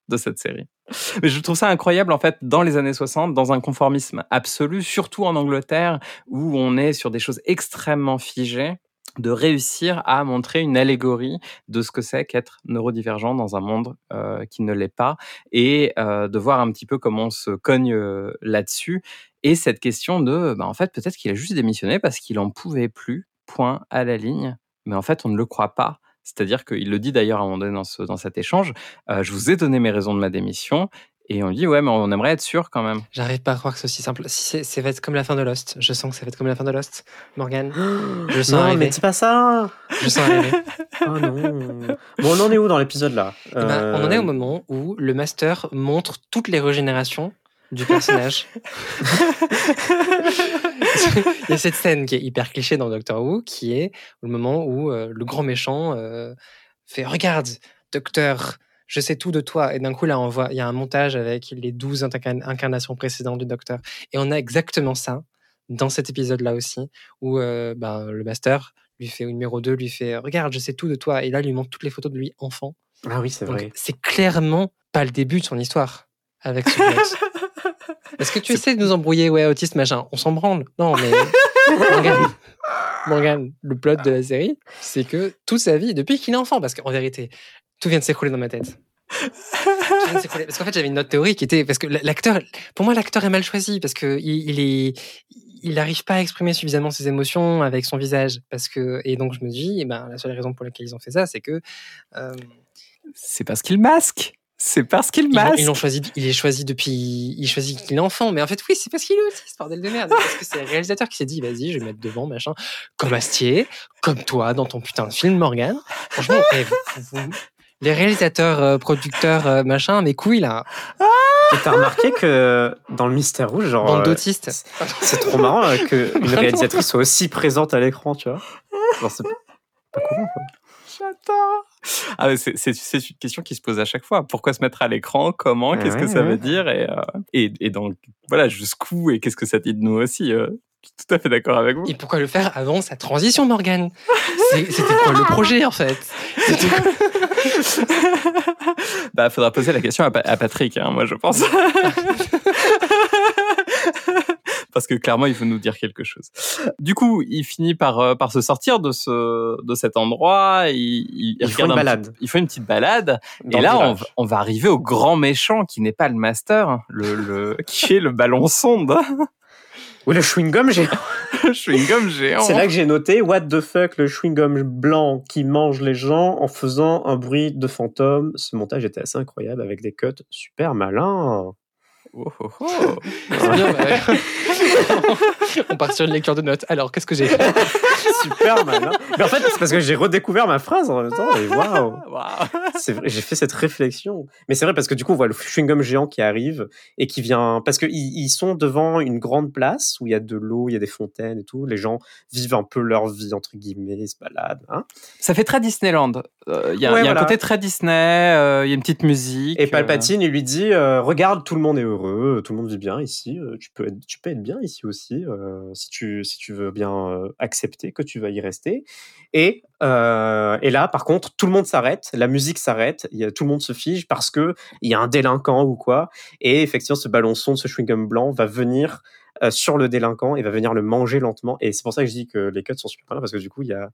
de cette série. Mais je trouve ça incroyable, en fait, dans les années 60, dans un conformisme absolu, surtout en Angleterre, où on est sur des choses extrêmement figées, de réussir à montrer une allégorie de ce que c'est qu'être neurodivergent dans un monde euh, qui ne l'est pas, et euh, de voir un petit peu comment on se cogne euh, là-dessus. Et cette question de, bah, en fait, peut-être qu'il a juste démissionné parce qu'il en pouvait plus, point à la ligne. Mais en fait, on ne le croit pas. C'est-à-dire qu'il le dit d'ailleurs à un moment donné dans, ce- dans cet échange, euh, je vous ai donné mes raisons de ma démission, et on lui dit, ouais, mais on aimerait être sûr quand même. J'arrive pas à croire que c'est aussi simple. Si c'est, ça va être comme la fin de Lost. Je sens que ça va être comme la fin de Lost. Morgan, je sens non, arriver. mais c'est pas ça. Je sens arriver. Oh non. Bon, on en est où dans l'épisode là? Eh ben, on en est Euh, au moment où le master montre toutes les régénérations du personnage. Il y a cette scène qui est hyper cliché dans Doctor Who, qui est le moment où euh, le grand méchant euh, fait Regarde, Docteur, je sais tout de toi. Et d'un coup, là, on voit, il y a un montage avec les 12 incarn- incarnations précédentes du Docteur. Et on a exactement ça dans cet épisode-là aussi, où euh, ben, le master lui fait, au numéro 2, lui fait Regarde, je sais tout de toi. Et là, il lui montre toutes les photos de lui enfant. Ah oui, c'est vrai. c'est clairement pas le début de son histoire avec ce. Est-ce que tu essaies de nous embrouiller, ouais, autiste, machin? On s'en branle. Non, mais. Morgane, Morgane, le plot de la série, c'est que toute sa vie, depuis qu'il est enfant, parce qu'en vérité, tout vient de s'écrouler dans ma tête. Parce qu'en fait, j'avais une autre théorie qui était. Parce que l'acteur. Pour moi, l'acteur est mal choisi, parce qu'il il est. Il n'arrive pas à exprimer suffisamment ses émotions avec son visage. Parce que, et donc, je me dis, eh ben, la seule raison pour laquelle ils ont fait ça, c'est que. euh, C'est parce qu'il masque. C'est parce qu'il masque. Ils l'ont choisi, il est choisi depuis, il choisit qu'il est enfant, mais en fait, oui, c'est parce qu'il est autiste, bordel de merde. Parce que c'est le réalisateur qui s'est dit, vas-y, je vais mettre devant, machin, comme Astier, comme toi, dans ton putain de film, Morgan. Franchement, eh, vous- vous- les réalisateurs, euh, producteurs, euh, machin, mes couilles, là, Et t'as remarqué que dans le Mystère Rouge, genre. bande euh, d'autistes. C'est trop marrant euh, qu'une réalisatrice soit aussi présente à l'écran, tu vois. Genre, c'est pas courant, quoi. J'adore. Ah, mais c'est, c'est, c'est une question qui se pose à chaque fois. Pourquoi se mettre à l'écran? Comment? Qu'est-ce que ça ouais. veut dire? Et, euh, et, et donc, voilà, jusqu'où et qu'est-ce que ça dit de nous aussi euh, Je suis tout à fait d'accord avec vous. Et pourquoi le faire avant sa transition, Morgan C'est- C'était quoi le projet, en fait? Bah, faudra poser la question à, Pa- à Patrick, hein, moi je pense. Parce que clairement, il veut nous dire quelque chose. Du coup, il finit par, euh, par se sortir de, ce, de cet endroit. Il, regarde une un balade. petit- il fait une petite balade. Dans et là, on, on va arriver au grand méchant qui n'est pas le master, hein, le, le, qui est le ballon sonde. Ou le chewing-gum géant. Chewing-gum géant. C'est là que j'ai noté What the fuck, le chewing-gum blanc qui mange les gens en faisant un bruit de fantôme. Ce montage était assez incroyable avec des cuts super malins. Oh, oh, oh. C'est bien, ouais. On part sur une lecture de notes. Alors, qu'est-ce que j'ai fait super malin. Mais en fait, c'est parce que j'ai redécouvert ma phrase en même temps. Et waouh! C'est vrai, j'ai fait cette réflexion. Mais c'est vrai parce que du coup, on voit le chewing-gum géant qui arrive et qui vient. Parce qu'ils ils sont devant une grande place où il y a de l'eau, il y a des fontaines et tout. Les gens vivent un peu leur vie, entre guillemets, ils se baladent. hein. Ça fait très Disneyland. Euh, Il y a, Ouais, il y a voilà. un côté très Disney, euh, il y a une petite musique. Et euh, Palpatine, il lui dit euh, Regarde, tout le monde est heureux, tout le monde vit bien ici. Tu peux être, tu peux être bien ici aussi, si, tu, si tu veux bien accepter que tu vas y rester. Et, et là, par contre, tout le monde s'arrête, la musique s'arrête, tout le monde se fige parce que il y a un délinquant ou quoi. Et effectivement, ce ballon son, ce chewing-gum blanc va venir sur le délinquant et va venir le manger lentement. Et c'est pour ça que je dis que les cuts sont super malins parce que du coup, il y a.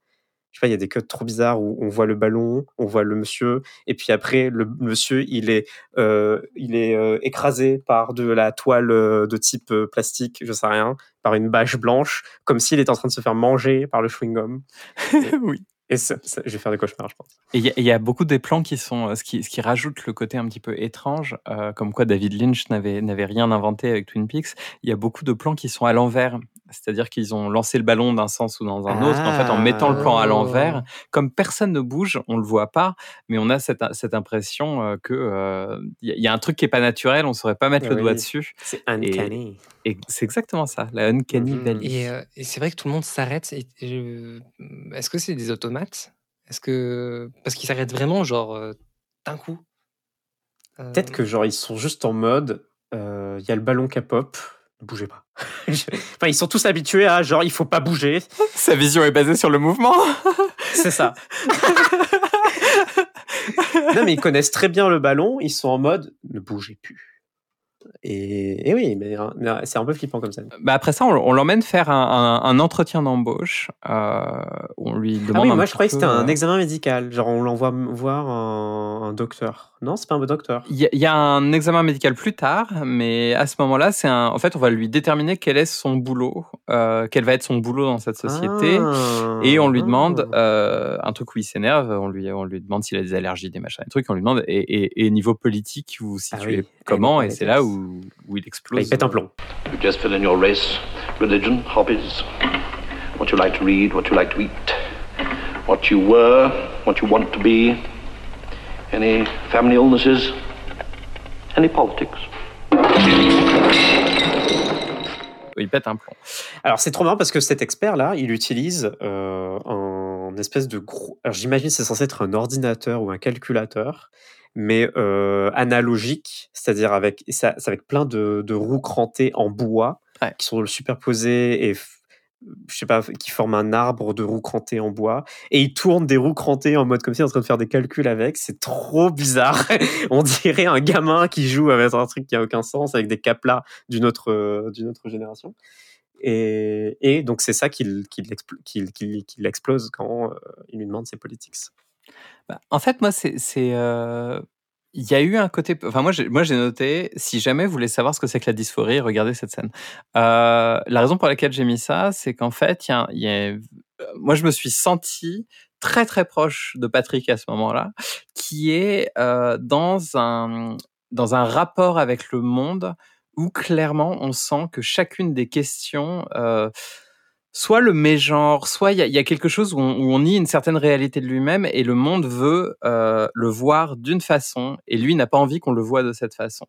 Je sais pas, il y a des cuts trop bizarres où on voit le ballon, on voit le monsieur, et puis après, le monsieur, il est euh, il est euh, écrasé par de la toile euh, de type plastique, je sais rien, par une bâche blanche, comme s'il était en train de se faire manger par le chewing-gum. oui. Et ça, ça- je vais faire des cauchemars, je pense. Et il y, a- il y a beaucoup des plans qui sont, ce qui, ce qui rajoute le côté un petit peu étrange, euh, comme quoi David Lynch n'avait rien inventé avec Twin Peaks. Il y a beaucoup de plans qui sont à l'envers, c'est-à-dire qu'ils ont lancé le ballon d'un sens ou dans un autre. En fait, en mettant le plan à Ah. l'envers, comme personne ne bouge, on le voit pas, mais on a cette, cette impression euh, que euh, il y, a- il y a un truc qui est pas naturel, on saurait pas mettre le doigt dessus. C'est uncanny. Et c'est exactement ça, la uncanny valley. Et, euh, et c'est vrai que tout le monde s'arrête. je- Est-ce que c'est des automates? Est-ce que parce qu'ils s'arrêtent vraiment genre euh, d'un coup? Euh, Peut-être que genre ils sont juste en mode, euh, il y a le ballon qui pop, ne bougez pas. Enfin, ils sont tous habitués à genre il faut pas bouger, Sa vision est basée sur le mouvement. c'est ça. non mais ils connaissent très bien le ballon, ils sont en mode ne bougez plus. Et, et oui, mais, hein, mais c'est un peu flippant comme ça. Bah après ça, on, on l'emmène faire un, un- un entretien d'embauche. euh, où on lui demande. Ah oui, un moi je croyais que c'était un euh, examen médical. Genre on l'envoie voir un, un docteur. Non, c'est pas un docteur. Il y, y a un examen médical plus tard, mais à ce moment-là, c'est un. En fait, on va lui déterminer quel est son boulot, euh, quel va être son boulot dans cette société. Ah, Et on lui demande ah. euh, un truc où il s'énerve, on lui, on lui demande s'il a des allergies, des machins, des trucs, on lui demande, et, et, et niveau politique, vous vous Ah situez oui, comment? Et est c'est là où, où il explose. il pète un plomb. You just fill in your race, religion, hobbies, what you like to read, what you like to eat, what you were, what you want to be, any family illnesses, any politics? Il pète un plomb. Alors c'est trop marrant parce que cet expert là, il utilise euh, un espèce de gros. Alors j'imagine c'est censé être un ordinateur ou un calculateur, mais euh, analogique, c'est-à-dire avec avec plein de, de roues crantées en bois Ouais. qui sont superposées et je sais pas qui forment un arbre de roues crantées en bois et il tourne des roues crantées en mode comme est en train de faire des calculs avec. C'est trop bizarre. On dirait un gamin qui joue avec un truc qui a aucun sens avec des caplas d'une autre euh, d'une autre génération. Et, et donc c'est ça qu'il qu'il expl- qu'il- qu'il- qu'il explose quand euh, il lui demande ses politiques. Bah, en fait, moi, c'est. c'est, euh, Il y a eu un côté. Enfin, moi, j'ai, moi, j'ai noté, si jamais vous voulez savoir ce que c'est que la dysphorie, regardez cette scène. Euh, la raison pour laquelle j'ai mis ça, c'est qu'en fait, il y a, y a- euh, moi, je me suis senti très, très proche de Patrick à ce moment-là, qui est euh, dans, un, dans un rapport avec le monde où clairement, on sent que chacune des questions. euh, soit le mégenre, soit il y, a- quelque chose où on, où on nie une certaine réalité de lui-même et le monde veut euh, le voir d'une façon et lui n'a pas envie qu'on le voit de cette façon.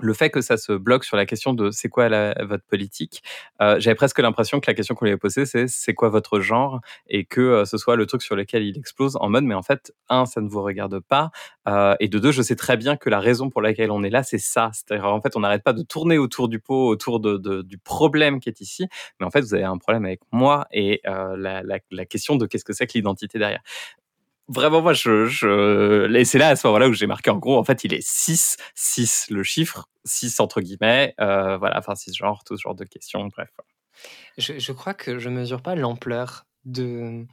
Le fait que ça se bloque sur la question de c'est quoi la- votre politique, euh, j'avais presque l'impression que la question qu'on lui avait posée c'est c'est quoi votre genre? et que euh, ce soit le truc sur lequel il explose en mode mais en fait un ça ne vous regarde pas euh, et de deux je sais très bien que la raison pour laquelle on est là c'est ça c'est-à-dire en fait on n'arrête pas de tourner autour du pot autour de, de- du problème qui est ici mais en fait, vous avez un problème avec moi et euh, la, la- la question de qu'est-ce que c'est que l'identité derrière. Vraiment, moi, je, c'est là, à ce moment-là, où j'ai marqué, en gros, en fait, il est 6, 6, le chiffre, 6 entre guillemets, euh, voilà, enfin, 6 genres, tout ce genre de questions, bref. Je, je crois que je mesure pas l'ampleur de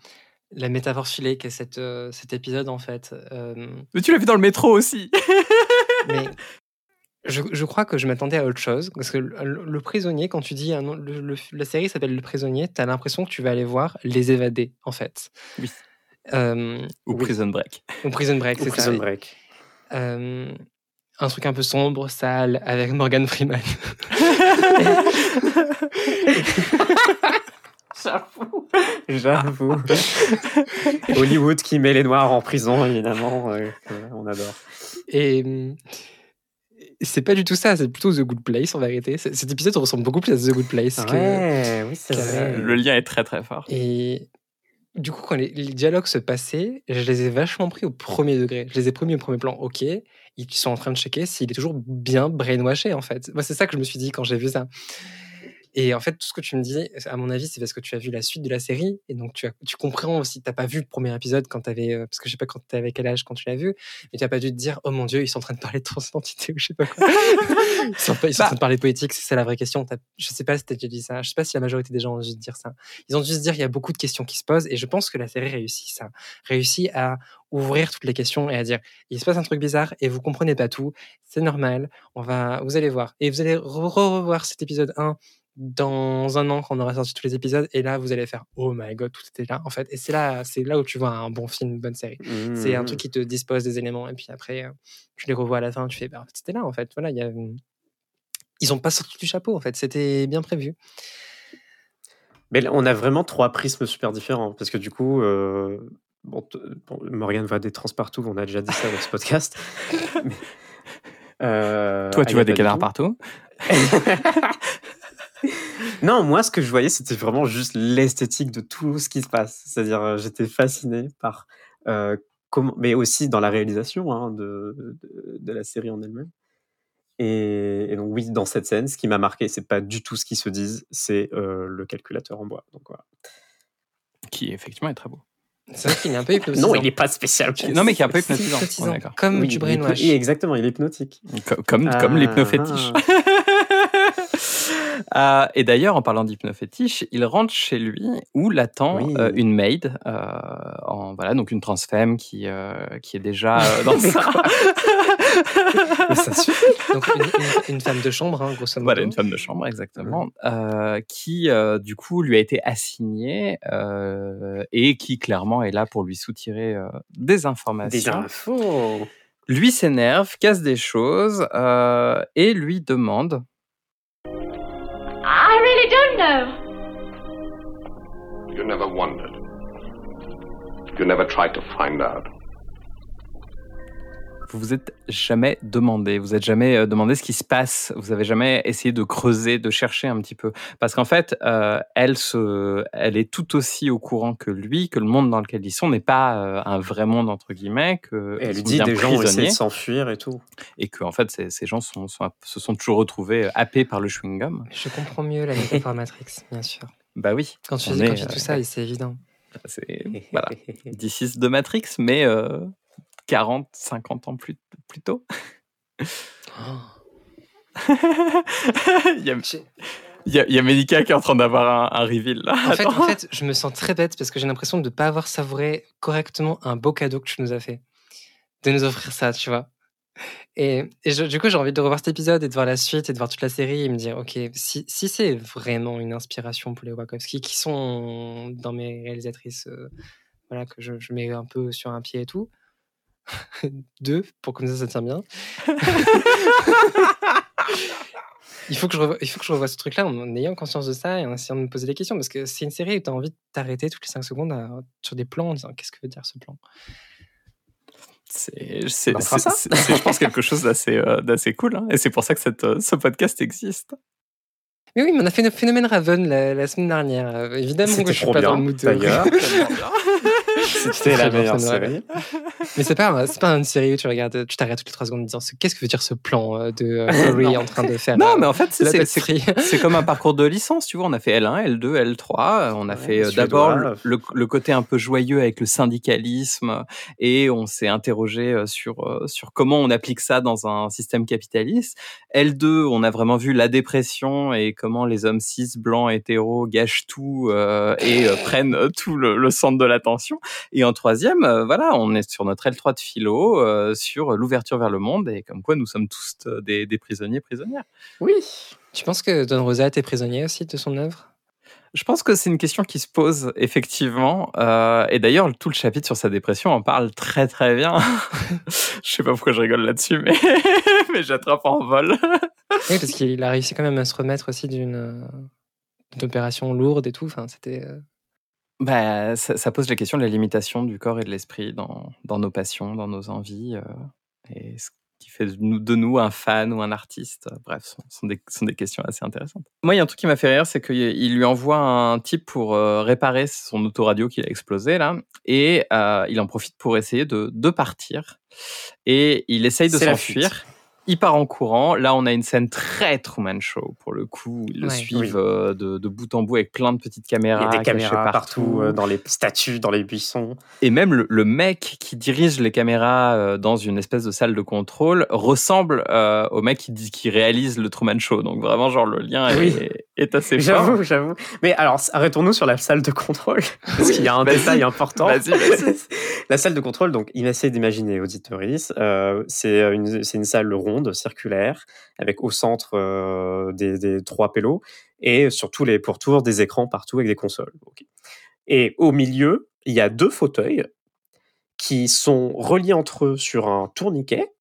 la métaphore filée qu'est cette, euh, cet épisode, en fait. Euh, Mais tu l'as vu dans le métro aussi mais je, je crois que je m'attendais à autre chose. Parce que le, le prisonnier, quand tu dis un nom- le- le- la série s'appelle Le prisonnier, tu as l'impression que tu vas aller voir Les évadés, en fait. Oui. Euh, Ou Oui. Prison Break. ou Prison Break, c'est Prison ça. Break. Euh, un truc un peu sombre, sale, avec Morgan Freeman. J'avoue. J'avoue. Hollywood qui met les noirs en prison, évidemment. euh, euh, on adore. Et c'est pas du tout ça, c'est plutôt The Good Place en vérité. Cet épisode ressemble beaucoup plus à The Good Place que. Ouais, oui, c'est que- vrai. Le lien est très très fort. Et du coup, quand les, dialogues se passaient, je les ai vachement pris au premier degré. Je les ai pris au premier plan. Ok, ils sont en train de checker s'il est toujours bien brainwashé en fait. Moi, c'est ça que je me suis dit quand j'ai vu ça. Et en fait, tout ce que tu me dis, à mon avis, c'est parce que tu as vu la suite de la série. Et donc, tu, as, tu comprends aussi. Tu n'as pas vu le premier épisode quand tu avais. parce que je sais pas quand tu avais quel âge quand tu l'as vu. Mais tu n'as pas dû te dire, oh mon Dieu, ils sont en train de parler de transidentité ou je sais pas quoi. ils sont, pas- ils sont en train de parler de politique, c'est ça la vraie question. Je sais pas si tu as déjà dit ça. Je sais pas si la majorité des gens ont dû te dire ça. Ils ont dû se dire, il y a beaucoup de questions qui se posent. Et je pense que la série réussit ça. Réussit à ouvrir toutes les questions et à dire, il se passe un truc bizarre et vous comprenez pas tout. C'est normal. On va, vous allez voir. Et vous allez re- re- revoir cet épisode 1 dans un an quand on aura sorti tous les épisodes et là vous allez faire oh my god tout était là en fait et c'est là c'est là où tu vois un bon film une bonne série c'est un Mhm. truc qui te dispose des éléments et puis après euh, tu les revois à la fin tu fais bah, c'était là en fait voilà il y a une- ils ont pas sorti du chapeau en fait c'était bien prévu Mais là, on a vraiment trois prismes super différents. Parce que du coup, euh, bon, Morgane voit des trans partout, on a déjà dit ça dans ce podcast. Mais, euh, Toi, tu vois des canards tout. partout Non, moi, ce que je voyais, c'était vraiment juste l'esthétique de tout ce qui se passe. C'est-à-dire, euh, j'étais fasciné par euh, comment, mais aussi dans la réalisation hein, de, de, de la série en elle-même. Et, et donc, oui, dans cette scène, ce qui m'a marqué, c'est pas du tout ce qu'ils se disent, c'est euh, le calculateur en bois. Donc, voilà. Qui, effectivement, est très beau. c'est vrai qu'il est un peu hypnotisant Non, il n'est pas spécial. Non, mais qui est un peu hypnotisant. comme Oui, du brainwash exactement, il est hypnotique. Comme, comme, comme Ah, l'hypnofétiche. Euh, et d'ailleurs, en parlant d'hypnofétiche, il rentre chez lui où l'attend Oui. euh, une maid, euh, en, voilà, donc une transfemme qui, euh, qui est déjà dans. Mais ça suffit donc une, une- une femme de chambre hein, grosso modo Voilà, une femme de chambre, exactement, euh, qui euh, du coup lui a été assignée euh, et qui clairement est là pour lui soutirer des Des informations. infos. Lui s'énerve, casse des choses euh, et lui demande know. You never wondered. You never tried to find out. Vous vous êtes jamais demandé, vous êtes jamais euh, demandé ce qui se passe, vous avez jamais essayé de creuser, de chercher un petit peu, parce qu'en fait, euh, elle se, elle est tout aussi au courant que lui, que le monde dans lequel ils sont n'est pas euh, un vrai monde entre guillemets, que Et elle dit des gens ont essayé de s'enfuir et tout. et que en fait, ces, ces gens sont, sont- se sont toujours retrouvés happés par le chewing gum. je comprends mieux la métaphore Matrix bien sûr. Bah oui, quand tu dis, est, quand tu dis tout ça c'est évident. C'est voilà, 16 de Matrix, mais euh, 40, 50 ans plus, plus tôt. il y a Il y, a, il y a Médica qui est en train d'avoir un, un reveal là. En fait, en fait, je me sens très bête parce que j'ai l'impression de ne pas avoir savouré correctement un beau cadeau que tu nous as fait. De nous offrir ça, tu vois. Et, et je- du coup, j'ai envie de revoir cet épisode et de voir la suite et de voir toute la série et me dire, ok, si, si c'est vraiment une inspiration pour les Wachowski, qui sont dans mes réalisatrices, euh, voilà, que je, je mets un peu sur un pied et tout. Deux, pour comme ça, ça tient bien. il, faut que je revoie, il faut que je revoie ce truc-là en ayant conscience de ça et en essayant de me poser des questions. Parce que c'est une série où tu as envie de t'arrêter toutes les 5 secondes à- sur des plans en disant qu'est-ce que veut dire ce plan? C'est, c'est, Bah, c'est- ça. c'est- c'est, je pense, quelque chose d'assez, euh, d'assez cool. hein. Et c'est pour ça que cette, euh, ce podcast existe. Mais oui, mais on a fait le phénomène Raven la, la semaine dernière. Euh, évidemment que je suis trop pas bien, dans le mood. de- d'ailleurs. C'était la meilleure série. Mais c'est pas, c'est pas une série où tu regardes, tu t'arrêtes toutes les trois secondes en disant ce- qu'est-ce que veut dire ce plan euh, de euh, Rory en train de faire. Non, euh, mais en fait, c'est- comme un parcours de licence, tu vois. On a fait L1, L2, L3. On a Ouais, fait d'abord le, le- le côté un peu joyeux avec le syndicalisme et on s'est interrogé sur, sur comment on applique ça dans un système capitaliste. L2, on a vraiment vu la dépression et comment les hommes cis, blancs, hétéros gâchent tout euh, et euh, prennent tout le, le centre de l'attention. Et en troisième, euh, voilà, on est sur notre L3 de philo, euh, sur l'ouverture vers le monde et comme quoi nous sommes tous euh, des, des prisonniers, prisonnières. Oui. Tu penses que Don Rosa était prisonnier aussi de son œuvre? Je pense que c'est une question qui se pose effectivement. Euh, et d'ailleurs, tout le chapitre sur sa dépression en parle très très bien. je sais pas pourquoi je rigole là-dessus, mais, mais j'attrape en vol. Oui, parce qu'il a réussi quand même à se remettre aussi d'une d'une opération lourde et tout. Enfin, c'était. Bah, ça, ça pose la question de la limitation du corps et de l'esprit dans, dans nos passions, dans nos envies. euh, et ce qui fait de nous, de nous un fan ou un artiste. Bref, ce sont, sont des, sont des questions assez intéressantes. Moi, il y a un truc qui m'a fait rire, c'est qu'il il lui envoie un type pour euh, réparer son autoradio qui a explosé là. Et euh, il en profite pour essayer de, de partir. Et il essaye de C'est la s'enfuir. Il part en courant. Là, on a une scène très Truman Show pour le coup. Ils le Ouais. suivent Oui. euh, de, de bout en bout avec plein de petites Il y caméras. a des caméras partout, euh, dans les statues, dans les buissons. et même le, le mec qui dirige les caméras euh, dans une espèce de salle de contrôle ressemble euh, au mec qui, dit- qui réalise le Truman Show. Donc vraiment, genre, le lien est, Oui. est assez fort. J'avoue, j'avoue. Mais alors, arrêtons-nous sur la salle de contrôle, parce qu'il y a un détail important. Vas-y, vas-y. la salle de contrôle, donc, il essaie d'imaginer, auditoris, euh, c'est une, c'est une salle ronde, circulaire, avec au centre des, trois pélos, et sur tous les pourtours, des écrans partout avec des consoles. Et au milieu, il y a deux fauteuils qui sont reliés entre eux sur un tourniquet,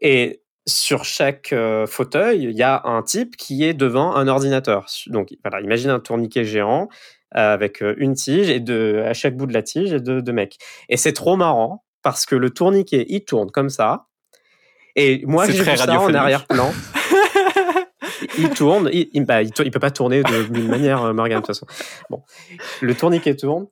et sur chaque fauteuil, il y a un type qui est devant un ordinateur. Donc voilà, imagine un tourniquet géant euh, avec une tige et de, à chaque bout de la tige et deux mecs. Et c'est trop marrant parce que le tourniquet, il tourne comme ça. Et moi, j'ai très ça en arrière-plan. il tourne, il, bah, il, tourne- il peut pas tourner de mille manières, euh, Morgane, de toute façon. Bon, le tourniquet tourne.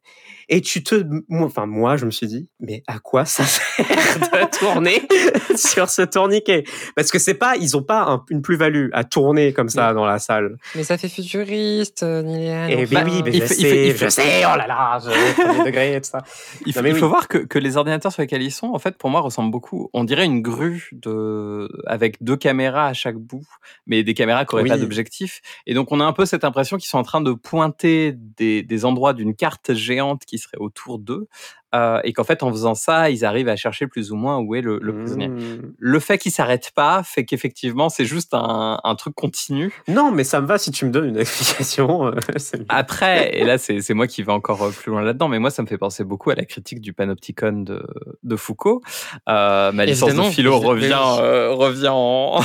Et tu te, moi, enfin moi, je me suis dit, mais à quoi ça sert de tourner sur ce tourniquet? Parce que c'est pas, ils ont pas un- une plus-value à tourner comme ça dans la salle. Mais ça fait futuriste, euh, Nilian. Et enfin. oui, mais il je fait- il sais, fait- il je fait- sais, oh là là, je, premier degré et tout ça. Il, faut, Non, mais il oui. faut voir que, que les ordinateurs sur lesquels ils sont, en fait, pour moi, ressemblent beaucoup. On dirait une grue de, avec deux caméras à chaque bout, mais des caméras qui n'auraient Oui. pas d'objectif. Et donc, on a un peu cette impression qu'ils sont en train de pointer des, des endroits d'une carte géante qui serait autour d'eux. euh, et qu'en fait, en faisant ça, ils arrivent à chercher plus ou moins où est le, le prisonnier. Mmh. Le fait qu'ils s'arrêtent pas fait qu'effectivement, c'est juste un, un truc continu. Non, mais ça me va si tu me donnes une explication. euh, Après, et là, c'est moi qui vais encore plus loin là-dedans, mais moi, ça me fait penser beaucoup à la critique du panopticon de, de Foucault. Euh, ma licence de philo revient, euh, revient en.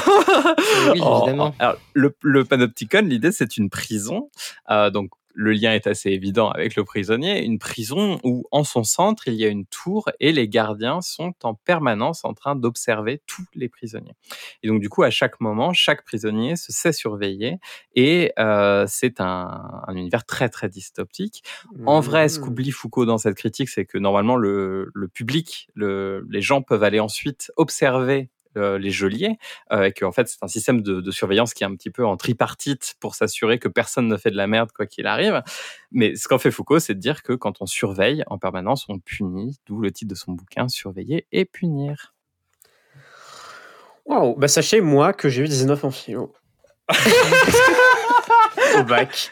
Oui, en- évidemment. alors, le, le panopticon, l'idée, c'est une prison. Euh, donc, le lien est assez évident avec le prisonnier. Une prison où, en son centre, il y a une tour et les gardiens sont en permanence en train d'observer tous les prisonniers. Et donc, du coup, à chaque moment, chaque prisonnier se sait surveiller et euh, c'est un, un univers très, très dystopique. En vrai, ce Mmh. qu'oublie Foucault dans cette critique, c'est que normalement, le, le public, le, les gens peuvent aller ensuite observer euh, les geôliers, euh, et qu'en fait, c'est un système de, de surveillance qui est un petit peu en tripartite pour s'assurer que personne ne fait de la merde, quoi qu'il arrive. Mais ce qu'en fait Foucault, c'est de dire que quand on surveille en permanence, on punit, d'où le titre de son bouquin, Surveiller et punir. Waouh, bah sachez, moi, que j'ai eu 19 en philo. Au bac.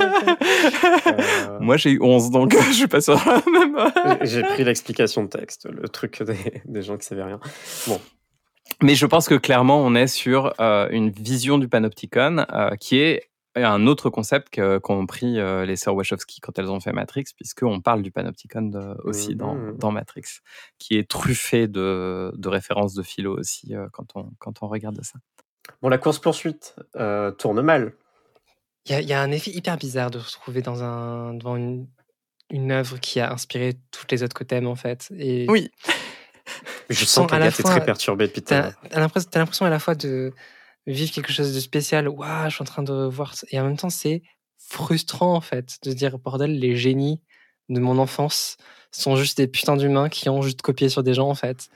Euh, Moi, j'ai eu 11, donc je suis pas sur la même. j'ai pris l'explication de texte, le truc des, des gens qui savaient rien. Mais je pense que clairement, on est sur euh, une vision du panopticon euh, qui est un autre concept que- qu'ont pris euh, les sœurs Wachowski quand elles ont fait Matrix, puisqu'on parle du panopticon de- aussi dans, Mhm. dans Matrix, qui est truffé de, de références de philo aussi euh, quand, on, quand on regarde ça. Bon, la course-poursuite euh, tourne mal. Il y, a- il y a un effet hyper bizarre de se retrouver dans un, devant une, une œuvre qui a inspiré toutes les autres que t'aimes, en fait. Et Oui. Je sens qu'Agathe est fois- très perturbée depuis tout à T'as l'impression t'as l'impression à la fois de vivre quelque chose de spécial. Waouh, je suis en train de voir. Et en même temps, c'est frustrant, en fait, de se dire, bordel, les génies de mon enfance sont juste des putains d'humains qui ont juste copié sur des gens en fait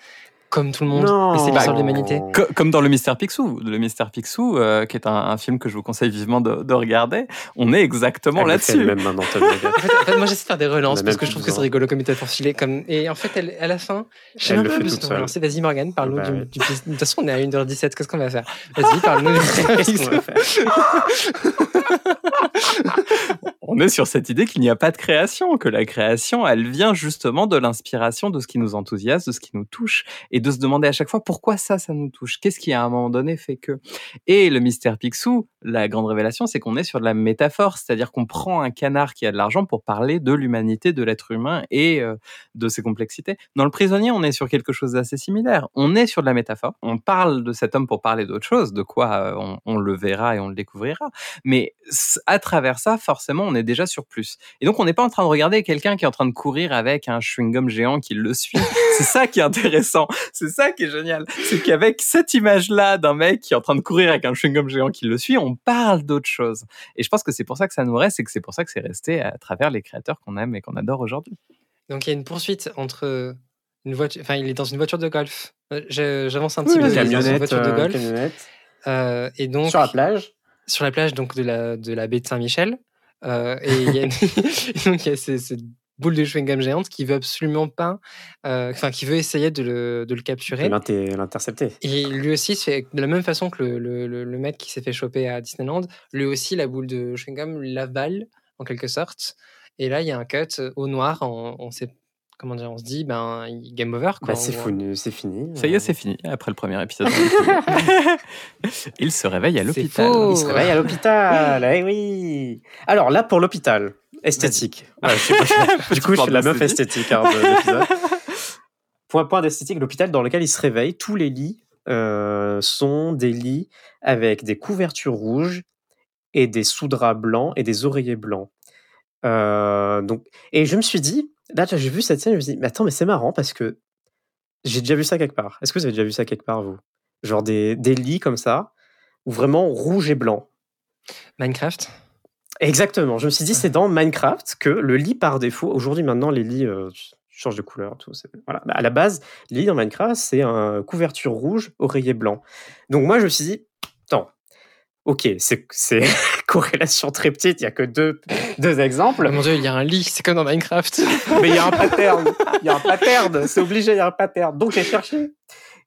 comme tout le monde. Non. Et c'est l'histoire de l'humanité. Co- Comme dans le Mystère Picsou, le Mystère Picsou, euh, qui est un, un film que je vous conseille vivement de, de regarder, on est exactement là-dessus. elle-même maintenant, En fait, en fait, moi j'essaie de faire des relances parce même que je trouve que c'est rigolo comme méthode pour filer. Comme... Et en fait, elle, à la fin, je sais même pas plus relancer. Vas-y Morgane, parle-nous Bah du, du- De toute façon, on est à 1h17, qu'est-ce qu'on va faire? Vas-y, parle-nous Qu'est-ce qu'on va faire? On est sur cette idée qu'il n'y a pas de création, que la création, elle vient justement de l'inspiration, de ce qui nous enthousiasme, de ce qui nous touche, et de se demander à chaque fois pourquoi ça, ça nous touche? Qu'est-ce qui à un moment donné fait que? Et le mystère Picsou, la grande révélation, c'est qu'on est sur de la métaphore, c'est-à-dire qu'on prend un canard qui a de l'argent pour parler de l'humanité, de l'être humain et euh, de ses complexités. Dans le prisonnier, on est sur quelque chose d'assez similaire. On est sur de la métaphore. On parle de cet homme pour parler d'autre chose, de quoi euh, on, le verra et on le découvrira. Mais à travers ça, forcément, on est déjà sur plus. Et donc, on n'est pas en train de regarder quelqu'un qui est en train de courir avec un chewing-gum géant qui le suit. C'est ça qui est intéressant. C'est ça qui est génial. C'est qu'avec cette image-là d'un mec qui est en train de courir avec un chewing-gum géant qui le suit, on parle d'autre chose. Et je pense que c'est pour ça que ça nous reste et que c'est pour ça que c'est resté à travers les créateurs qu'on aime et qu'on adore aujourd'hui. Donc il y a une poursuite entre une voiture. Enfin, il est dans une voiture de golf. Euh, J'avance un petit Oui, peu. il est dans une camionnette, voiture de euh, golf. camionnette. Euh, et donc Sur la plage. sur la plage donc de la de la baie de Saint-Michel. Euh, et il y a, une- et donc il y a ces- cette boule de chewing-gum géante qui veut absolument pas, euh, enfin qui veut essayer de le, de le capturer. L'intercepter. Et lui aussi, se fait de la même façon que le, le, le- mec qui s'est fait choper à Disneyland, lui aussi, la boule de chewing-gum l'avale, en quelque sorte. Et là, il y a un cut au noir, on, on sait, comment dire, on se dit, ben, game over, quoi. Bah, c'est c'est fini. Ça y Euh, est, c'est fini. Après le premier épisode. Il se réveille à l'hôpital. Il se réveille à l'hôpital. eh oui. Alors là, pour l'hôpital, esthétique. Ouais, je sais pas, du coup, je suis la meuf esthétique hein, de l'épisode. Point, point d'esthétique, l'hôpital dans lequel il se réveille, tous les lits euh, sont des lits avec des couvertures rouges et des sous-draps blancs et des oreillers blancs. Euh, donc, et je me suis dit, là, j'ai vu cette scène, je me suis dit, mais attends, mais c'est marrant parce que j'ai déjà vu ça quelque part. Est-ce que vous avez déjà vu ça quelque part, vous? Genre des, des lits comme ça, ou vraiment rouge et blanc. Minecraft? Exactement. Je me suis dit, c'est dans Minecraft que le lit par défaut, aujourd'hui maintenant, les lits euh, changent de couleur. Tout, voilà. Bah, à la base, les lits dans Minecraft, c'est un couverture rouge, oreiller blanc. Donc moi, je me suis dit, ok, c'est corrélation très petite, il n'y a que deux, deux Oh exemples, mon dieu, il y a un lit, c'est comme dans Minecraft. mais il y a un pattern. Il y a un pattern, c'est obligé, il y a un pattern. Donc j'ai cherché.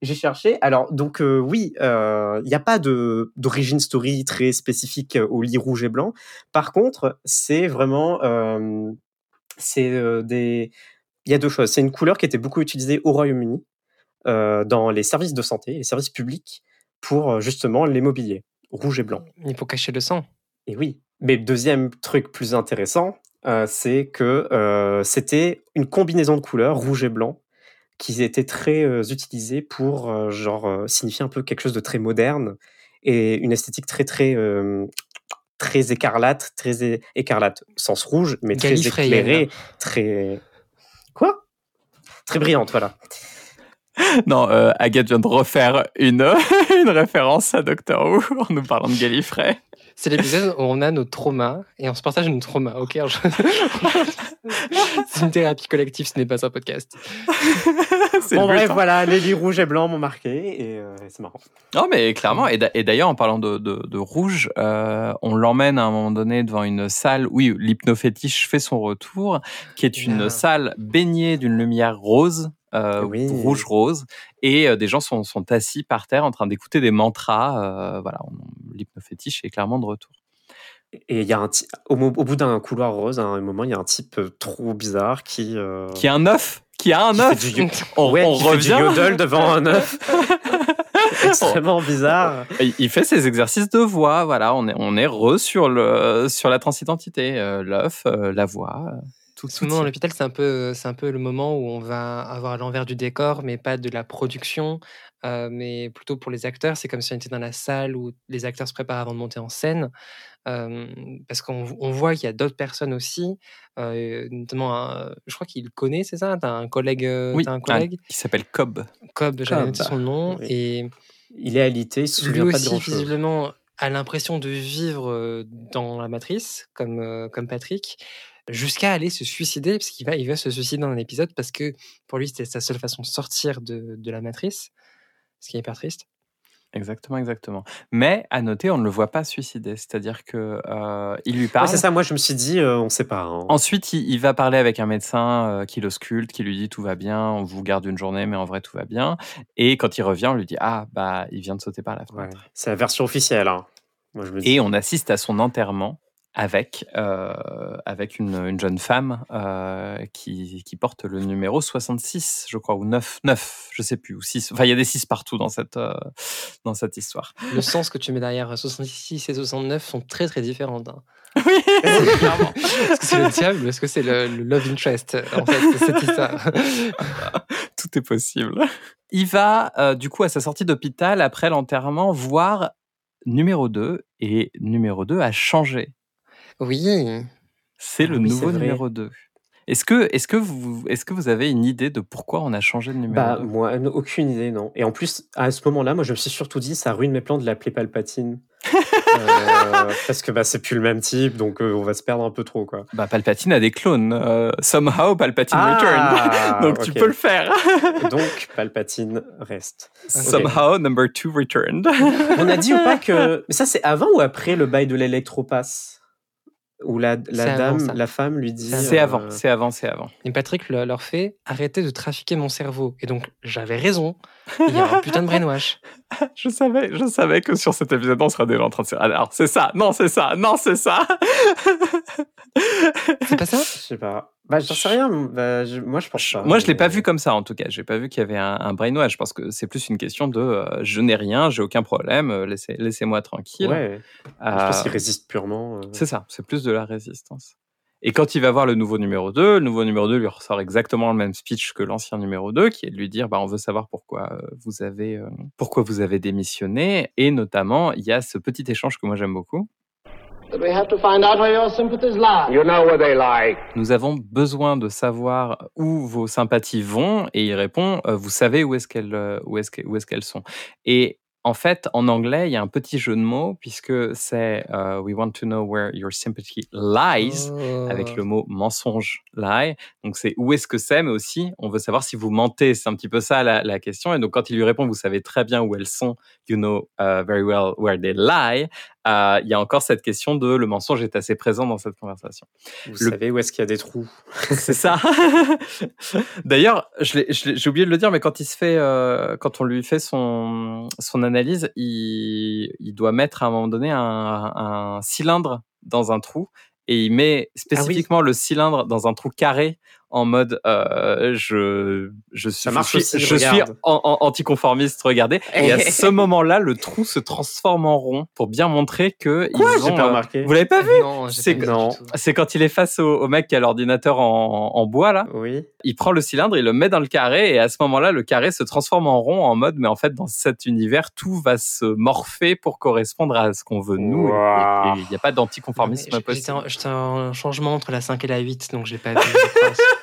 J'ai cherché. Alors, donc, euh, oui, euh, il n'y a pas de d'origine story très spécifique au lit rouge et blanc. Par contre, c'est vraiment. euh, c'est euh, des. Il y a deux choses. C'est une couleur qui était beaucoup utilisée au Royaume-Uni euh, dans les services de santé, les services publics, pour euh, justement l'immobilier, rouge et blanc. Il faut cacher le sang. Et oui. Mais deuxième truc plus intéressant, euh, c'est que euh, c'était une combinaison de couleurs, rouge et blanc, qui était très euh, utilisée pour euh, genre signifier un peu quelque chose de très moderne et une esthétique très très très écarlate, très écarlate, sens rouge, mais très éclairée, très quoi? Très brillante, voilà. Non, euh, Agathe vient de refaire une, une référence à Doctor Who en nous parlant de Gallifrey. C'est l'épisode où on a nos traumas et on se partage nos traumas, ok? Je- C'est une thérapie collective, ce n'est pas un podcast. C'est Bon bref, hein. voilà, les lits rouges et blancs m'ont marqué et euh, c'est marrant. Non, mais clairement. Et d'a- et d'ailleurs, en parlant de, de, de rouge, euh, on l'emmène à un moment donné devant une salle. Oui, l'hypnofétiche fait son retour, qui est une salle baignée d'une lumière rose. Euh, Oui. rouge rose et euh, des gens sont, sont assis par terre en train d'écouter des mantras euh, voilà l'hypnofétiche est clairement de retour Et il y a un au, au bout d'un couloir rose, à un moment, il y a un type trop bizarre qui qui a un œuf qui a un œuf on, ouais, on qui fait du revient yodel devant un œuf. Extrêmement bizarre. Il- Il fait ses exercices de voix, voilà. On est, on est re sur le, sur la transidentité, euh, l'œuf, euh, la voix, tout, à ça. l'hôpital, c'est un peu, c'est un peu le moment où on va avoir l'envers du décor, mais pas de la production, euh, mais plutôt pour les acteurs. C'est comme si on était dans la salle où les acteurs se préparent avant de monter en scène, euh, parce qu'on on voit qu'il y a d'autres personnes aussi, euh, notamment, un- je crois qu'il connaît, c'est ça? T'as un collègue, Oui, t'as un un- collègue, qui s'appelle Cobb. Cobb, j'avais noté son nom, oui. et Il est alité, il se lui de aussi grand chose. visiblement a l'impression de vivre dans la matrice, comme, euh, comme Patrick. Jusqu'à aller se suicider, parce qu'il va, il va se suicider dans un épisode parce que pour lui, c'était sa seule façon de sortir de, de la matrice, ce qui est hyper triste. Exactement, exactement. Mais à noter, on ne le voit pas suicider. C'est-à-dire que euh, il lui Ouais, parle. c'est ça, moi je me suis dit, euh, on sait pas. hein. Ensuite, il, il va parler avec un médecin euh, qui l'ausculte, qui lui dit tout va bien, on vous garde une journée, mais en vrai tout va bien. Et quand il revient, on lui dit ah bah il vient de sauter par la Ouais. fenêtre. C'est la version officielle. hein. Moi je me dis. Et on assiste à son enterrement avec euh, avec une, une jeune femme euh, qui, qui porte le numéro 66, je crois, ou 9, 9, je sais plus, ou 6. Enfin, il y a des 6 partout dans cette euh, dans cette histoire. Le sens que tu mets derrière 66 et 69 sont très très différentes. hein. Oui, clairement. Est-ce que c'est le diable ou est-ce que c'est le, le love interest en fait cette histoire? Tout est possible. Il va, euh, du coup, à sa sortie d'hôpital, après l'enterrement, voir numéro 2. Et numéro 2 a changé. Oui. C'est le oui, nouveau numéro 2. Est-ce que, est que, vous, est que vous avez une idée de pourquoi on a changé de numéro Bah, 2 moi, aucune idée, non. Et en plus, à ce moment-là, moi, je me suis surtout dit, ça ruine mes plans de l'appeler Palpatine. Euh, parce que bah, c'est plus le même type, donc euh, on va se perdre un peu trop, quoi. bah, Palpatine a des clones. Euh, somehow, Palpatine Ah, returned. Donc tu peux le faire. Donc, Palpatine reste. Somehow, number 2 returned. On a dit ou pas que. Mais ça, c'est avant ou après le bail de l'électropasse? Où la, dame, la femme lui dit. C'est euh, avant, c'est avant, c'est avant. Et Patrick le- leur fait arrêtez de trafiquer mon cerveau. Et donc j'avais raison. Il y a un putain de brainwash. Je savais, je savais que sur cet épisode, on serait déjà en train de se dire, alors, c'est ça, non, c'est ça, non, c'est ça. C'est pas ça? Je sais pas. Bah, j'en sais rien. Bah, je- moi, je pense pas. Moi, je l'ai pas vu comme ça, en tout cas. J'ai pas vu qu'il y avait un, un brainwash. Je pense que c'est plus une question de euh, je n'ai rien, j'ai aucun problème, euh, laissez, laissez-moi tranquille. Ouais. Je Euh, pense qu'il résiste purement. euh. c'est ça, c'est plus de la résistance. Et quand il va voir le nouveau numéro 2, le nouveau numéro 2 lui ressort exactement le même speech que l'ancien numéro 2, qui est de lui dire bah, on veut savoir pourquoi vous avez, pourquoi vous avez démissionné. Et notamment, il y a ce petit échange que moi j'aime beaucoup. Nous avons besoin de savoir où vos sympathies vont. Et il répond euh, vous savez où est-ce qu'elles euh, où est-ce que- où est-ce qu'elles sont. Et en fait, en anglais, il y a un petit jeu de mots puisque c'est euh, We want to know where your sympathy lies. Oh. avec le mot mensonge lie. Donc c'est où est-ce que c'est, mais aussi on veut savoir si vous mentez. C'est un petit peu ça la, la question. Et donc quand il lui répond, vous savez très bien où elles sont. You know uh, very well where they lie. Euh, Il y a encore cette question de le mensonge est assez présent dans cette conversation. Vous le- savez où est-ce qu'il y a des trous C'est ça. D'ailleurs, j'ai oublié de le dire, mais quand il se fait, euh, quand on lui fait son son analyse, il, il doit mettre à un moment donné un, un cylindre dans un trou et il met spécifiquement le cylindre dans un trou carré en mode euh, je je suis Ça marche je, aussi, suis- je suis regarde. an- an- anticonformiste regardez et à ce moment-là le trou se transforme en rond pour bien montrer que Quoi ils ont, pas euh, remarqué. vous l'avez pas vu C'est c'est quand il est face au, au mec qui a l'ordinateur en, en bois là Oui. il prend le cylindre, il le met dans le carré, et à ce moment-là, le carré se transforme en rond en mode, mais en fait, dans cet univers, tout va se morpher pour correspondre à ce qu'on veut nous. et- il n'y a pas d'anticonformisme J'étais possible. en, j'étais en changement entre la 5 et la 8, donc j'ai pas vu.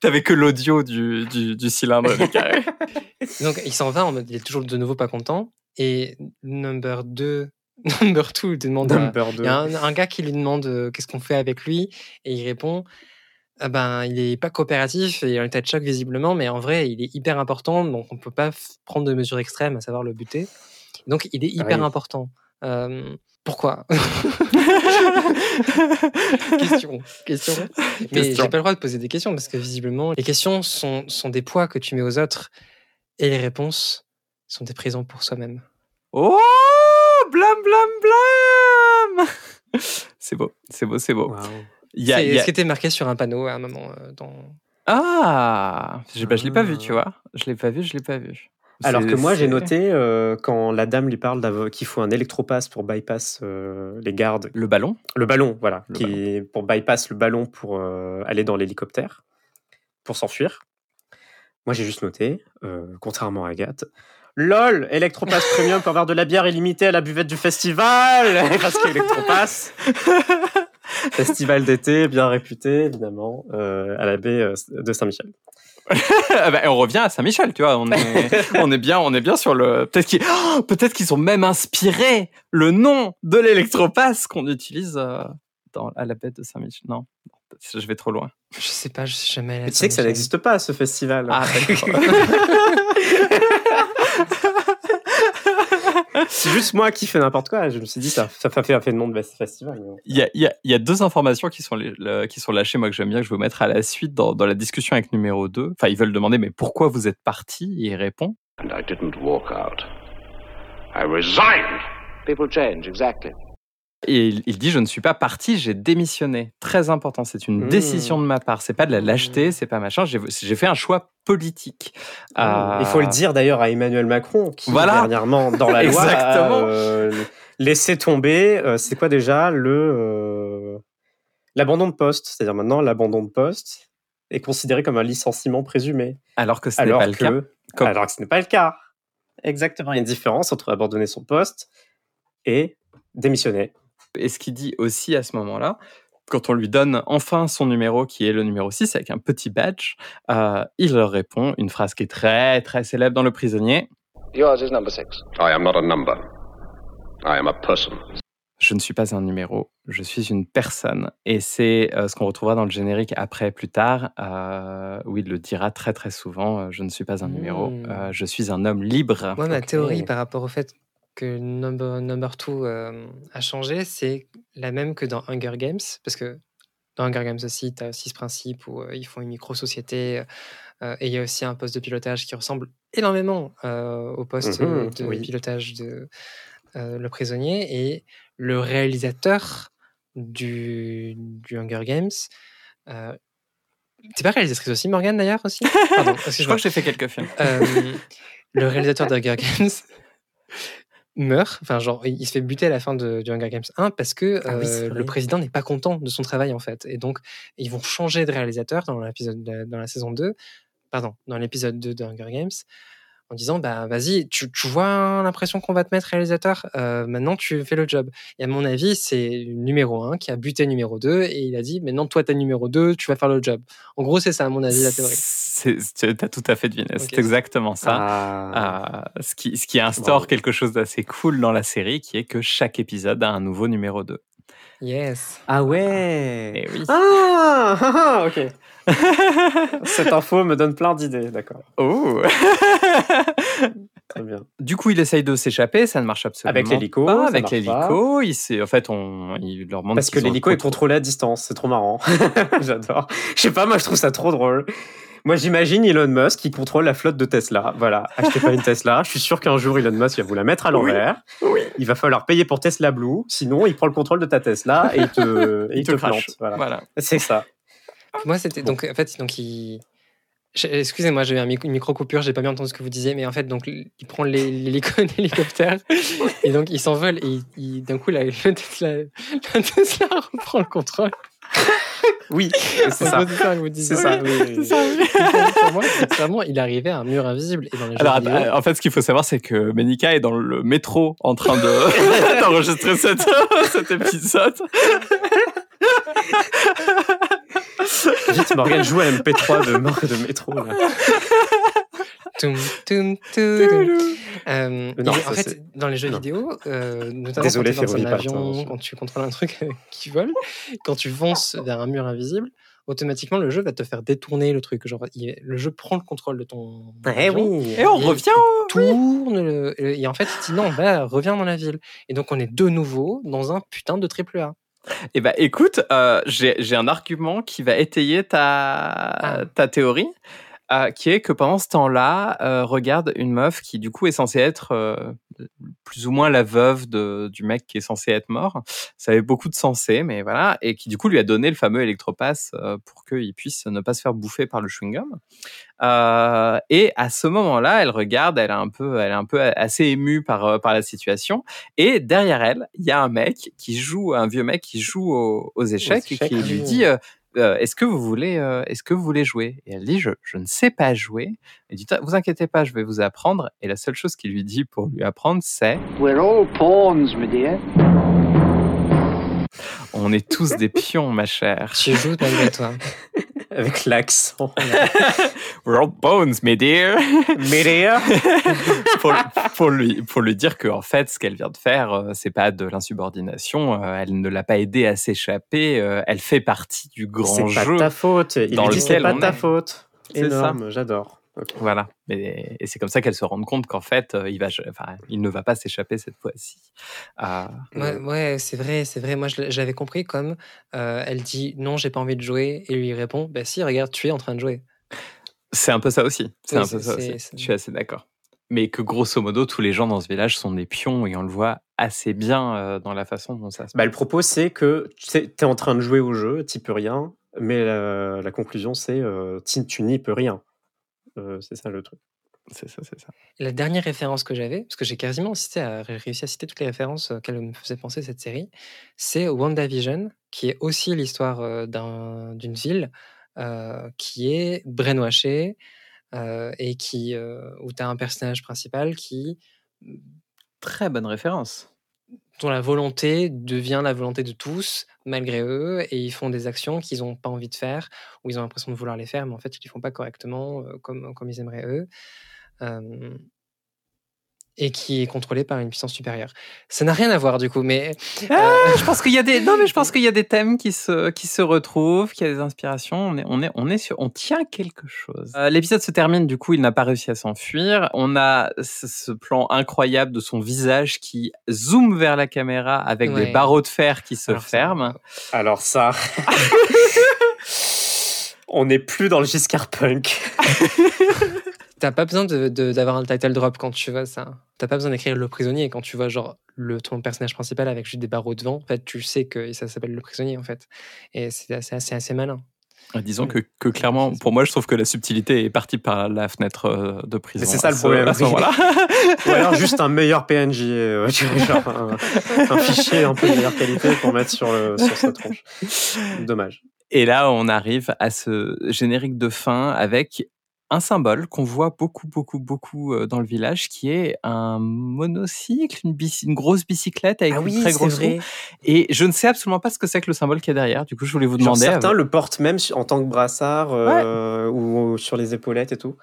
T'avais que l'audio du, du, du cylindre du carré. donc il s'en va en mode il est toujours de nouveau pas content. Et number 2, number 2, il demande. à- Number Il 2. y a un, un gars qui lui demande euh, qu'est-ce qu'on fait avec lui? Et il répond ah ben il est pas coopératif et en état de choc visiblement mais en vrai il est hyper important donc on peut pas prendre de mesures extrêmes à savoir le buter donc il est hyper Oui. important Euh, pourquoi question question mais j'ai pas le droit de poser des questions parce que visiblement les questions sont, sont des poids que tu mets aux autres et les réponses sont des prisons pour soi-même Oh Blam, blam, blam C'est beau, c'est beau, c'est beau. Il y a- c'est il y a- ce qui était marqué sur un panneau à un moment euh, dans Ah Je bah, je l'ai pas vu, tu vois. Je l'ai pas vu, je l'ai pas vu. Alors que moi, j'ai noté euh, quand la dame lui parle qu'il faut un électropass pour bypass euh, les gardes. Le ballon? Le ballon, voilà. Le qui pour bypass le ballon pour euh, aller dans l'hélicoptère, pour s'enfuir. Moi, j'ai juste noté, euh, contrairement à Agathe, LOL, Electropass Premium pour avoir de la bière illimitée à la buvette du festival Parce qu'Electropass, festival d'été bien réputé, évidemment, euh, à la baie de Saint-Michel. Ah bah, on revient à Saint-Michel, tu vois. On est, on est bien, on est bien sur le. Peut-être qu'ils, oh, peut-être qu'ils ont même inspiré le nom de l'électropass qu'on utilise euh, dans, à la baie de Saint-Michel. Non, je vais trop loin. Je sais pas, je suis jamais tu sais que ça n'existe pas, ce festival. Ah, d'accord. C'est juste moi qui fais n'importe quoi. Je me suis dit, ça, ça fait un fait le nom de ce festival. Il y a, il y a- il y a deux informations qui sont, les- le- qui sont lâchées, moi, que j'aime bien, que je veux mettre à la suite dans, dans la discussion avec numéro 2. Enfin, ils veulent demander, mais pourquoi vous êtes parti Et il répond, And I didn't walk out. I resigned. People change, exactly. Et il, il dit, je ne suis pas parti, j'ai démissionné. Très important, c'est une Mmh. décision de ma part. C'est pas de la lâcheté, c'est pas machin. J'ai j'ai fait un choix politique. Euh, Il faut le dire d'ailleurs à Emmanuel Macron, qui Voilà. dernièrement, dans la loi, a euh, laissé tomber, euh, c'est quoi déjà, le euh, l'abandon de poste? C'est-à-dire maintenant, l'abandon de poste est considéré comme un licenciement présumé. Alors que ce n'est pas le que, cas. Comme- alors que ce n'est pas le cas. Exactement. Il y a une différence entre abandonner son poste et démissionner. Et ce qu'il dit aussi à ce moment-là, quand on lui donne enfin son numéro, qui est le numéro 6, avec un petit badge, euh, il leur répond une phrase qui est très, très célèbre dans Le Prisonnier. Yours is number six. I am not a number. I am a person. Je ne suis pas un numéro, je suis une personne. Et c'est euh, ce qu'on retrouvera dans le générique après, plus tard, euh, où il le dira très très souvent, euh, je ne suis pas un numéro, Mm. euh, je suis un homme libre. Moi, ma théorie par rapport au fait que Number, number Two euh, a changé, c'est la même que dans Hunger Games. Parce que dans Hunger Games aussi, tu as aussi ce principe où euh, ils font une micro-société. euh, et il y a aussi un poste de pilotage qui ressemble énormément au poste euh, de oui. pilotage de Le Prisonnier. Et le réalisateur du, du Hunger Games. T'es pas réalisatrice aussi, Morgane, d'ailleurs aussi? Pardon, Je crois que j'ai fait quelques films. Euh, le réalisateur de Hunger Games meurt, enfin genre il se fait buter à la fin de, du Hunger Games 1 parce que Ah oui, euh, le président n'est pas content de son travail en fait. Et donc ils vont changer de réalisateur dans l'épisode de- dans la saison 2, pardon, dans l'épisode 2 de Hunger Games en disant bah vas-y, tu, tu vois l'impression qu'on va te mettre réalisateur, euh, maintenant tu fais le job. Et à mon avis, c'est numéro 1 qui a buté numéro 2 et il a dit maintenant toi t'es numéro 2, tu vas faire le job. En gros, c'est ça à mon avis la théorie. C'est- c'est- T'as tout à fait deviné, c'est exactement ça. Ah. Euh, ce, qui, ce qui instaure Bravo. quelque chose d'assez cool dans la série, qui est que chaque épisode a un nouveau numéro 2. Yes. Ah ouais Et oui. Ah, ah, ah, ok. Cette info me donne plein d'idées, d'accord. Oh Très bien. Du coup, il essaye de s'échapper, ça ne marche absolument Avec l'hélico, pas. Avec l'hélico, il s'est- en fait, on, il leur demande Parce que l'hélico est contrôlé à distance, c'est trop marrant. J'adore. Je sais pas, moi je trouve ça trop drôle. Moi j'imagine Elon Musk qui contrôle la flotte de Tesla. Voilà, achetez pas une Tesla. Je suis sûr qu'un jour Elon Musk va vous la mettre à l'envers. Il va falloir payer pour Tesla Blue, sinon il prend le contrôle de ta Tesla et il te, et Il il te plante. Voilà. Voilà. C'est ça. Moi, c'était donc en fait, donc il. Excusez-moi, j'ai eu un une micro coupure, j'ai pas bien entendu ce que vous disiez, mais en fait, donc il prend l'hé- l'hélico- l'hélicoptère et donc il s'envole et il- il- d'un coup la, Tesla, la Tesla reprend le contrôle. Oui, c'est ça. C'est ça ça. oui, oui, oui. moi, c'est vraiment, il arrivait à un mur invisible et dans les Alors, vidéo, en fait, ce qu'il faut savoir, c'est que Menika est dans le métro en train de- d'enregistrer cette- cet épisode. Vite, Morgane joue à MP3 de, de métro. là. Toum, toum, toum. Euh, Non, en fait, c'est- dans les jeux non. vidéo, euh, notamment Désolé, quand tu dans un avion, quand tu contrôles un truc qui vole, quand tu fonces vers un mur invisible, automatiquement le jeu va te faire détourner le truc. Genre, il- le jeu prend le contrôle de ton Eh avion, oui. Et on Et revient. tourne le- et en fait il dit non, bah, reviens dans la ville. Et donc on est de nouveau dans un putain de triple A. Eh ben, écoute, euh, j'ai j'ai un argument qui va étayer ta, Ah. ta théorie, euh, qui est que pendant ce temps-là, euh, regarde une meuf qui, du coup, est censée être euh, plus ou moins la veuve de, du mec qui est censé être mort. Ça avait beaucoup de sensé, mais voilà, et qui, du coup, lui a donné le fameux électropass euh, pour qu'il puisse ne pas se faire bouffer par le chewing-gum. Euh, et à ce moment-là, elle regarde, elle est un peu, elle est un peu assez émue par, euh, par la situation. Et derrière elle, il y a un mec qui joue, un vieux mec qui joue aux, aux échecs et échecs, qui lui dit euh, euh, Est-ce que vous voulez, euh, est-ce que vous voulez jouer? Et elle dit je, je ne sais pas jouer. Elle dit vous inquiétez pas, je vais vous apprendre. Et la seule chose qu'il lui dit pour lui apprendre, c'est We're all pawns, my dear. on est tous des pions, ma chère. Tu joues malgré toi. avec l'accent. All bones, my dear. Médéa pour, pour lui, pour lui dire que en fait, ce qu'elle vient de faire, euh, c'est pas de l'insubordination. euh, Elle ne l'a pas aidé à s'échapper. euh, Elle fait partie du grand C'est pas jeu. ta faute. Il dans lui dit c'est pas ta faute. Énorme, j'adore. Voilà. Et, et c'est comme ça qu'elle se rend compte qu'en fait, euh, il, va, enfin, il ne va pas s'échapper cette fois-ci. Euh, Ouais, ouais, c'est vrai, c'est vrai. Moi, je j'avais compris comme euh, elle dit non, j'ai pas envie de jouer, et lui répond bah si, regarde, tu es en train de jouer. c'est un peu ça aussi. C'est Oui, un peu ça aussi. Je suis assez d'accord. Mais que grosso modo, tous les gens dans ce village sont des pions et on le voit assez bien euh, dans la façon dont ça se Bah, le propos, c'est que tu es en train de jouer au jeu, tu peux rien, mais la, la conclusion, c'est euh, tu n'y peux rien. Euh, c'est ça le truc. C'est ça, c'est ça. La dernière référence que j'avais, parce que j'ai quasiment cité, à- réussi à citer toutes les références auxquelles me faisait penser cette série, c'est WandaVision, qui est aussi l'histoire euh, d'un- d'une ville euh, qui est brainwashée euh, et qui, euh, où tu as un personnage principal qui Très bonne référence. Dont la volonté devient la volonté de tous, malgré eux, et ils font des actions qu'ils n'ont pas envie de faire, ou ils ont l'impression de vouloir les faire, mais en fait, ils ne les font pas correctement, euh, comme, comme ils aimeraient eux, euh, et qui est contrôlé par une puissance supérieure. Ça n'a rien à voir, du coup, mais... Ah, je pense qu'il y a des non mais je pense qu'il y a des thèmes qui se qui se retrouvent, qu'il y a des inspirations. On est on est on est sur on tient quelque chose. Euh, L'épisode se termine du coup, il n'a pas réussi à s'enfuir. On a ce, ce plan incroyable de son visage qui zoome vers la caméra avec des Ouais. barreaux de fer qui se Alors, ça- ferment. Alors ça... On n'est plus dans le Giscard Punk. T'as pas besoin de- de- d'avoir un title drop quand tu vois ça. T'as pas besoin d'écrire le prisonnier quand tu vois genre le ton personnage principal avec juste des barreaux devant. En fait, tu sais que ça s'appelle le prisonnier en fait. Et c'est assez, assez, assez malin. Disons que, que clairement, pour moi, je trouve que la subtilité est partie par la fenêtre euh, de prison. C'est ça le problème. à ce moment-là. Ou alors juste un meilleur PNJ, euh, genre un fichier un peu de meilleure qualité pour mettre sur, le, sur sa tronche. Dommage. Et là, on arrive à ce générique de fin avec un symbole qu'on voit beaucoup, beaucoup, beaucoup euh, dans le village, qui est un monocycle, une, bici- une grosse bicyclette avec une très grosse roue. Et je ne sais absolument pas ce que c'est que le symbole qui est derrière. Du coup, je voulais vous Genre demander certains euh, le portent même en tant que brassard euh, ou, ou sur les épaulettes et tout.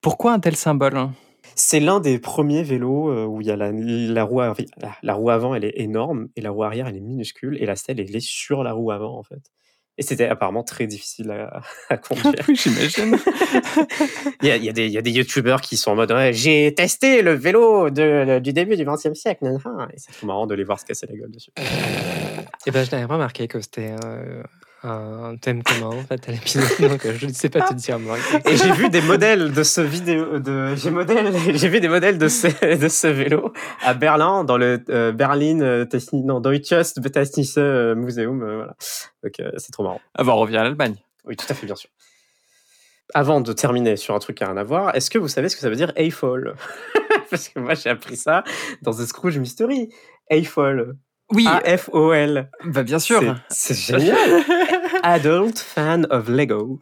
pourquoi un tel symbole? C'est l'un des premiers vélos où il y a la, la, roue, la, la roue avant, elle est énorme et la roue arrière, elle est minuscule et la stèle, elle est sur la roue avant en fait. Et c'était apparemment très difficile à, à conduire. Oui, j'imagine. Il y a, il y a des, il y a des youtubeurs qui sont en mode ouais, j'ai testé le vélo de- du début du XXe siècle. Et c'est trop marrant de les voir se casser la gueule dessus. Et ben, je n'avais pas remarqué que c'était euh, un thème commun en fait à l'épisode, donc euh, je ne sais pas te dire moi. Et j'ai vu des modèles de ce vidéo, de, j'ai modèle, j'ai vu des modèles de ce, de ce vélo à Berlin, dans le euh, Berlin, euh, Techni- non, Deutsches Technische Museum, euh, voilà. Donc, euh, c'est trop marrant. Ah bah, on revient à l'Allemagne. Oui, tout à fait, bien sûr. Avant de terminer sur un truc qui a rien à voir, est-ce que vous savez ce que ça veut dire Eiffel? Parce que moi, j'ai appris ça dans The Scrooge Mystery. Eiffel. Oui, A-F-O-L. bah, bien sûr. C'est génial. Adult fan of Lego.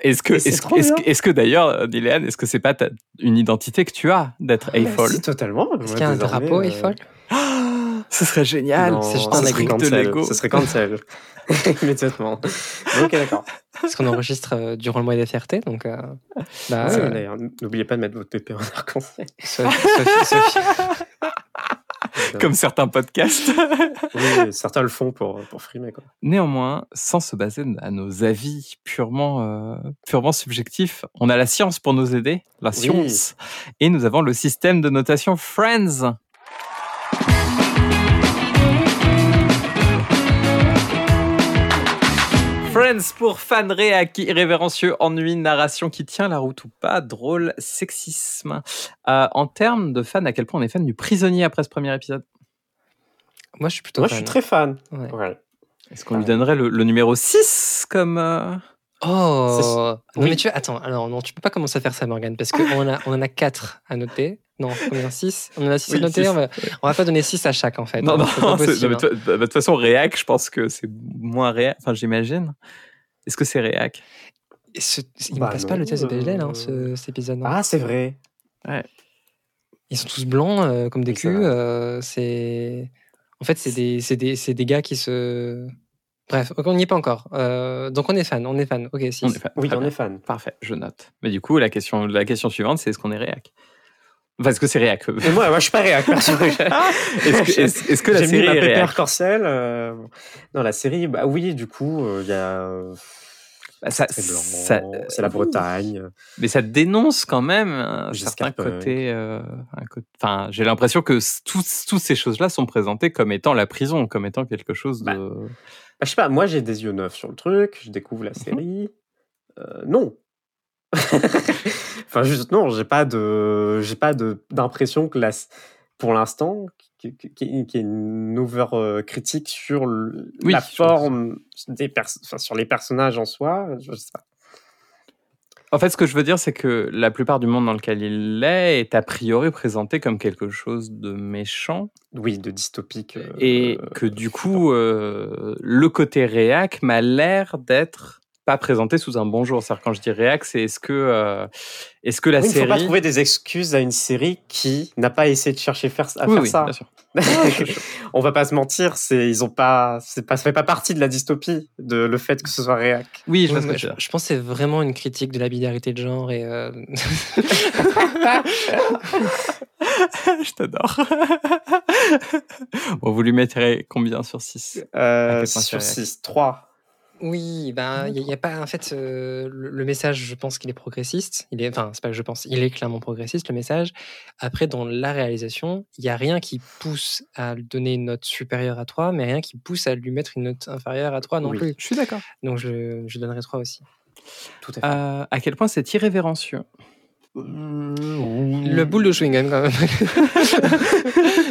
Est-ce que, est-ce, est-ce, bien. est-ce que d'ailleurs, euh, Dylan, est-ce que c'est pas ta- une identité que tu as d'être Bah, Eiffel si, totalement. Est-ce qu'il y a un drapeau Eiffel? Ce serait génial. Non, c'est juste ce un serait de cancel. Lego. Ce serait cancel. Immédiatement. ok, d'accord. Parce qu'on enregistre euh, durant le mois des fiertés, donc. euh, bah, Ah, euh, d'ailleurs, N'oubliez pas de mettre votre pépé en arc-en-ciel. Sophie- Sophie- Sophie- Comme certains podcasts. Oui, certains le font pour, pour frimer. Quoi. Néanmoins, sans se baser à nos avis purement, euh, purement subjectifs, on a la science pour nous aider, la Oui. science, et nous avons le système de notation Friends. Friends pour fan réac, irrévérencieux, ennui, narration qui tient la route ou pas, drôle, sexisme. Euh, en termes de fan, à quel point on est fan du prisonnier après ce premier épisode? Moi, je suis plutôt. Moi, je suis très fan. Ouais. Ouais. Est-ce qu'on lui donnerait le, le numéro 6 comme... euh, Oh Non, oui. mais tu attends, alors non, tu peux pas commencer à faire ça, Morgane, parce qu'on a, on en a 4 à noter. Non, combien 6 On en a 6 à Oui, noter, six. on va, on va pas donner 6 à chaque en fait. Non, hein, non, c'est pas c'est- possible, non, mais de, toute façon, réac, je pense que c'est moins réac. Enfin, j'imagine. Est-ce que c'est réac? Et ce- il ne Bah passe non, pas le test de Bechdel, hein, euh, ce, cet épisode. Ah, c'est vrai. Ils sont tous blancs euh, comme des Oui, culs. euh, c'est en fait c'est des, c'est des, c'est des gars qui se Bref, on n'y est pas encore. Euh, donc on est fan, on est fan. Ok, si. On est fan. Oui, Très on bien. est fan. Parfait, je note. Mais du coup, la question, la question suivante, c'est est-ce qu'on est réac? Est-ce que c'est réac Et moi, moi, je suis pas réac. Est-ce que, est-ce- est-ce que la J'ai mis série ma est réac corcel. euh, Non, la série, bah oui, du coup, euh, il y a. euh, Bah, c'est la. Bretagne. Mais ça dénonce quand même un certain côté. euh, un côté- Enfin, j'ai l'impression que tous- toutes ces choses-là sont présentées comme étant la prison, comme étant quelque chose de. Bah, Bah, je sais pas, moi j'ai des yeux neufs sur le truc, je découvre la série. Euh, non. enfin, juste non, j'ai pas de, j'ai pas de d'impression que la, pour l'instant, qu'il y ait une over euh, critique sur le- Oui, la forme des enfin, sur les personnages en soi. Je sais pas. En fait, ce que je veux dire, c'est que la plupart du monde dans lequel il est est a priori présenté comme quelque chose de méchant Oui, de dystopique. euh, et que du coup, euh, le côté réac m'a l'air d'être pas présenté sous un bon jour. C'est-à-dire quand je dis réac, c'est est-ce que, euh, est-ce que la oui, il ne faut pas série trouver des excuses à une série qui n'a pas essayé de chercher faire, à Oui, faire oui, ça. bien sûr. On va pas se mentir, c'est ils ont pas, c'est pas, ça fait pas partie de la dystopie de le fait que ce soit réac. Oui, je moi, que je, pense que c'est vraiment une critique de la binarité de genre et euh, je t'adore. bon, vous lui mettrez combien sur 6 Euh, sur c'est réac 6, 3. Oui, ben il y, a pas en fait euh, le, le message, je pense qu'il est progressiste. Il est, enfin c'est pas que je pense, il est clairement progressiste le message. Après dans la réalisation, il y a rien qui pousse à lui donner une note supérieure à 3, mais rien qui pousse à lui mettre une note inférieure à 3 non Oui. plus. Je suis d'accord. Donc je, je donnerai 3 aussi. Tout à fait. Euh, à quel point c'est irrévérencieux? Le boule de chewing gum quand même.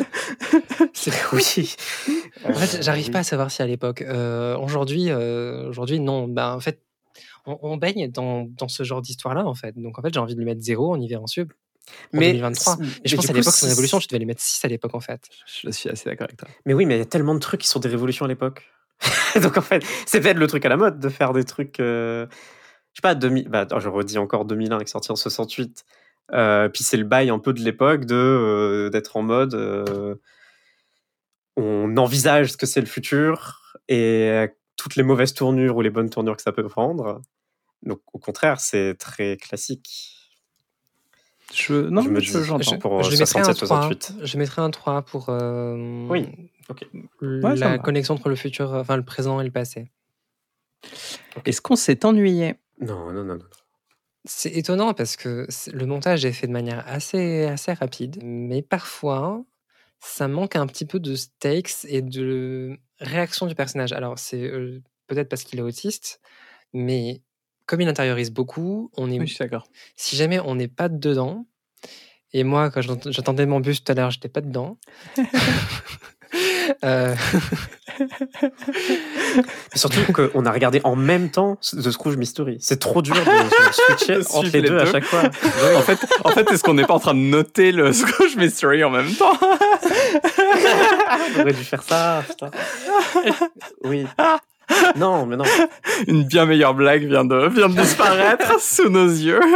Oui. En fait, j'arrive Euh, pas à savoir si à l'époque. euh, aujourd'hui, euh, aujourd'hui, non. Ben, en fait, on, on baigne dans, dans ce genre d'histoire-là, en fait. Donc, en fait, j'ai envie de lui mettre zéro en irrévérencieux. En 2023. Et je pense à l'époque, c'est une révolution, tu devais lui mettre 6 à l'époque, en fait. Je suis assez d'accord avec toi. Mais oui, mais il y a tellement de trucs qui sont des révolutions à l'époque. Donc en fait, c'est peut-être le truc à la mode de faire des trucs. euh, je sais pas, 2000, bah, attends, je redis encore 2001 qui est sorti en 68. Euh, puis c'est le bail un peu de l'époque de euh, d'être en mode. euh, on envisage ce que c'est le futur et euh, toutes les mauvaises tournures ou les bonnes tournures que ça peut prendre. Donc au contraire, c'est très classique. Je, non, Je me je-. Je, pour, je lui mettrais un 67, 3. 68. Je mettrais un 3 pour euh, Oui. Ouais, la connexion entre le futur, enfin le présent et le passé. Est-ce qu'on s'est ennuyé? Non, non, non, non. C'est étonnant parce que le montage est fait de manière assez, assez rapide, mais parfois, ça manque un petit peu de stakes et de réaction du personnage. Alors, c'est euh, peut-être parce qu'il est autiste, mais comme il intériorise beaucoup, on est, Oui, je suis d'accord. si jamais on n'est pas dedans, et moi, quand j'attendais mon bus tout à l'heure, j'étais pas dedans. Euh, surtout qu'on a regardé en même temps The Scrooge Mystery. C'est trop dur de, de switcher De entre suivre les les deux, à chaque fois. en fait, en fait est-ce qu'on n'est pas en train de noter le Scrooge Mystery en même temps? On aurait dû faire ça. putain. Oui. Non, mais non. Une bien meilleure blague vient de, vient de disparaître sous nos yeux.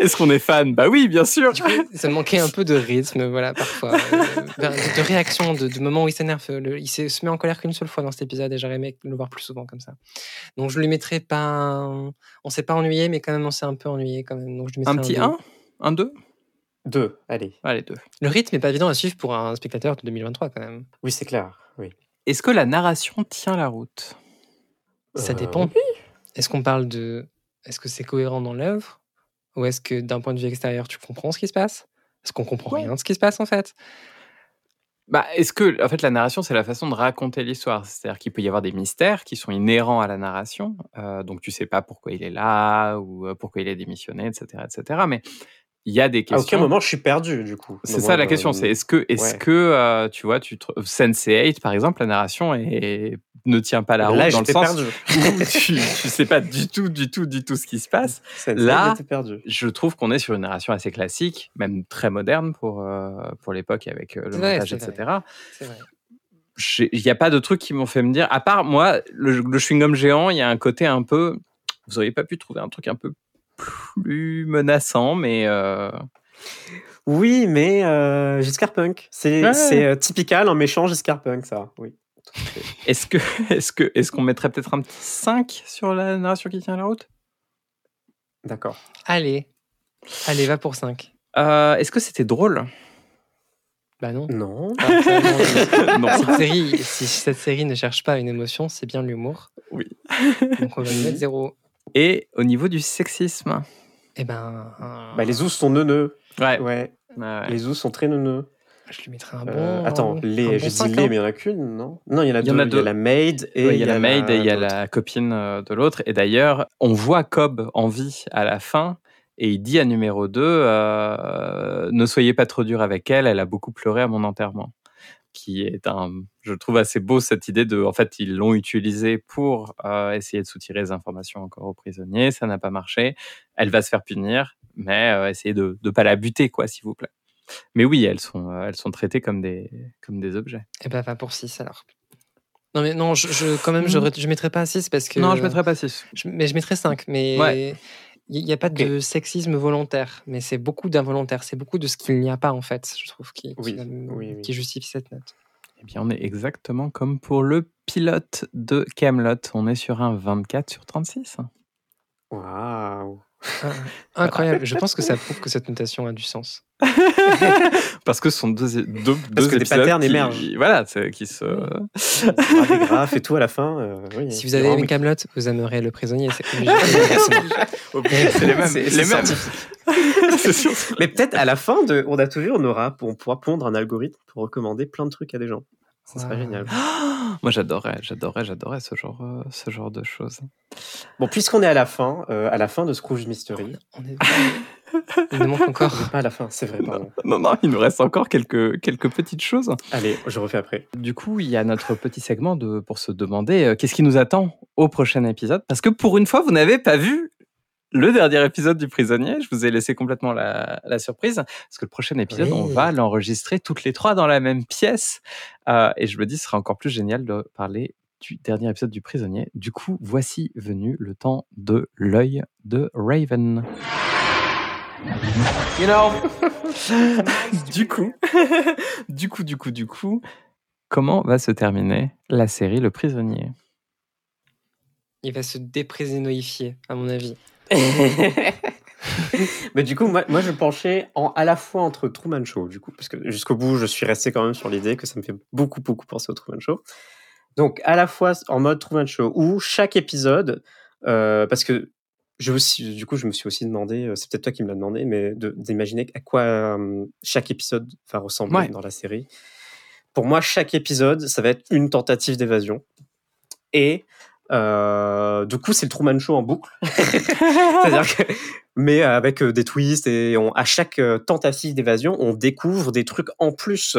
Est-ce qu'on est fan? Bah oui, bien sûr. Du coup, ça me manquait un peu de rythme, voilà, parfois. euh, de, de réaction, de, de moment où il s'énerve. Le- Il se se met en colère qu'une seule fois dans cet épisode et j'aurais aimé le voir plus souvent comme ça. Donc je lui mettrais pas. un- On s'est pas ennuyé, mais quand même on s'est un peu ennuyé quand même. Donc je lui Un petit deux. 1 Un 2 Deux, allez. Allez, 2. Le rythme est pas évident à suivre pour un spectateur de 2023 quand même. Oui, c'est clair. Oui. Est-ce que la narration tient la route? Ça Euh, dépend. Est-ce qu'on parle de. Est-ce que c'est cohérent dans l'œuvre? Ou est-ce que d'un point de vue extérieur, tu comprends ce qui se passe? Est-ce qu'on comprend Ouais. rien de ce qui se passe en fait? Bah, est-ce que, en fait, la narration, c'est la façon de raconter l'histoire? C'est-à-dire qu'il peut y avoir des mystères qui sont inhérents à la narration. Euh, donc, tu sais pas pourquoi il est là ou euh, pourquoi il est démissionné, etc., etc. Mais il y a des À questions. aucun moment, je suis perdu, du coup. C'est ça la question. C'est est-ce que, est-ce Ouais. que, euh, tu vois, tu te... Sense8, par exemple, la narration est... ne tient pas la route Là, dans le sens perdu. où tu, tu sais pas du tout, du tout, du tout ce qui se passe. Là- perdu. Je trouve qu'on est sur une narration assez classique, même très moderne pour, euh, pour l'époque avec euh, le montage, vrai. etc. C'est vrai. J'ai- Il n'y a pas de trucs qui m'ont fait me dire, à part moi, le, le chewing-gum géant, il y a un côté un peu. Vous auriez pas pu trouver un truc un peu plus menaçant, mais. euh, Oui, mais euh, Giscard Punk. C'est Ouais. euh, typical, un méchant Giscard Punk, ça. Oui. Est-ce que, est-ce que, est-ce qu'on mettrait peut-être un petit 5 sur la narration qui tient la route? D'accord. Allez. Allez, va pour 5. Euh, Est-ce que c'était drôle? Bah non. Non. Ah. Cette série, si cette série ne cherche pas une émotion, c'est bien l'humour. Oui. Donc on va lui mettre zéro. Et au niveau du sexisme Eh ben, Bah, les ours sont neuneux. Ouais. Ouais. ouais. Les ours sont très neuneux. je lui mettrai un bon. Euh, attends, un les, bon j'ai dit cinq, les, hein. mais il n'y en a qu'une, non? Non, il y en a deux. en a Il y a la maid et Ouais, il y a la maid et il y a l'autre. la copine euh, de l'autre. Et d'ailleurs, on voit Cobb en vie à la fin. Et il dit à numéro 2, ne soyez pas trop dur avec elle, elle a beaucoup pleuré à mon enterrement. Qui est un, je trouve assez beau cette idée de, en fait, ils l'ont utilisé pour euh, essayer de soutirer les informations encore aux prisonniers, ça n'a pas marché. Elle va se faire punir, mais euh, essayez de ne pas la buter, quoi, s'il vous plaît. Mais oui, elles sont, euh, elles sont traitées comme des, comme des objets. Eh ben, va pour 6 alors. Non, mais non, je, je- quand même, je, je mettrai pas 6 parce que. Non, je mettrais pas 6. Je- mais je mettrais 5. Mais Ouais. Il n'y a pas de sexisme volontaire. Mais c'est beaucoup d'involontaire. C'est beaucoup de ce qu'il n'y a pas, en fait, je trouve, qui, Oui, qui, oui, oui. qui justifie cette note. Eh bien, on est exactement comme pour le pilote de Camelot. On est sur un 24 sur 36. Waouh. Ah, incroyable. je pense que ça prouve que cette notation a du sens. Parce que ce sont deux, deux, Parce deux que des patterns qui- émergent. Voilà, c'est- qui se. Ah, des graphes et tout à la fin. euh, oui, Si vous avez aimé oui. Camelot, vous aimerez le prisonnier. C'est obligé. c'est les mêmes. C'est- les mêmes. Mais peut-être à la fin de On a tout vu, on aura, on pourra pondre un algorithme pour recommander plein de trucs à des gens. Ça serait Wow. génial. Moi, j'adorais, j'adorais, j'adorais ce genre, euh, ce genre de choses. Bon, puisqu'on est à la fin, euh, à la fin de Scrooge Mystery. On est... Il nous manque encore. On est pas à la fin, c'est vrai, pardon. Non, non, il nous reste encore quelques, quelques petites choses. Allez, je refais après. Du coup, il y a notre petit segment de, pour se demander euh, qu'est-ce qui nous attend au prochain épisode? Parce que pour une fois, vous n'avez pas vu le dernier épisode du prisonnier. Je vous ai laissé complètement la, la surprise. Parce que le prochain épisode, Oui. on va l'enregistrer toutes les trois dans la même pièce. Euh, et je me dis, ce sera encore plus génial de parler du dernier épisode du prisonnier. Du coup, voici venu le temps de l'œil de Raven. You know, du coup, du coup, du coup, du coup, comment va se terminer la série Le Prisonnier? Il va se déprisonnifier, à mon avis. Mais du coup, moi, moi je penchais en, à la fois entre Truman Show, du coup, parce que jusqu'au bout, je suis resté quand même sur l'idée que ça me fait beaucoup, beaucoup penser au Truman Show. Donc, à la fois en mode Truman Show, où chaque épisode, euh, parce que je aussi, du coup, je me suis aussi demandé, euh, c'est peut-être toi qui me l'as demandé, mais de- d'imaginer à quoi euh, chaque épisode va ressembler Ouais. dans la série. Pour moi, chaque épisode, ça va être une tentative d'évasion. Et euh, du coup, c'est le Truman Show en boucle. C'est-à-dire que, mais avec euh, des twists et à chaque euh, tentative d'évasion, on découvre des trucs en plus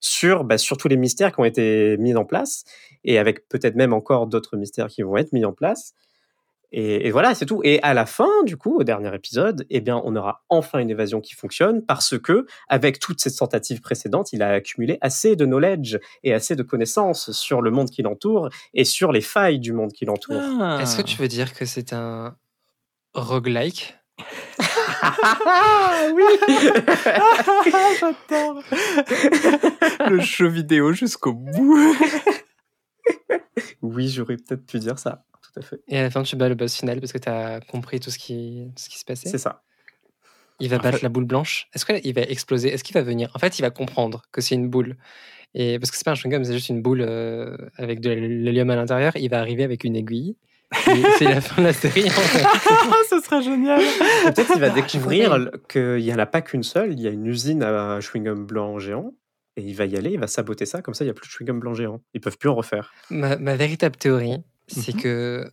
sur, bah, sur tous les mystères qui ont été mis en place et avec peut-être même encore d'autres mystères qui vont être mis en place. Et, et voilà, c'est tout. Et à la fin, du coup, au dernier épisode, eh bien, on aura enfin une évasion qui fonctionne parce que, avec toutes ces tentatives précédentes, il a accumulé assez de knowledge et assez de connaissances sur le monde qui l'entoure et sur les failles du monde qui l'entoure. Est-ce que tu veux dire que c'est un roguelike? Ah oui J'adore Le jeu vidéo jusqu'au bout. Oui, j'aurais peut-être pu dire ça. Tout à fait. Et à la fin, tu bats le boss final parce que tu as compris tout ce qui, tout ce qui se passait C'est ça. Il va En battre fait- la boule blanche. Est-ce qu'il va exploser? Est-ce qu'il va venir? En fait, il va comprendre que c'est une boule. Et parce que c'est pas un chewing-gum, c'est juste une boule euh, avec de l'hélium à l'intérieur. Il va arriver avec une aiguille. Et c'est la fin de la série. en fait. Ce serait génial. Peut-être qu'il va Ah, découvrir qu'il n'y en a pas qu'une seule. Il y a une usine à chewing-gum blanc géant. Et il va y aller, il va saboter ça. Comme ça, il n'y a plus de chewing-gum blanc géant. Ils peuvent plus en refaire. ma, ma véritable théorie, c'est Mhm. que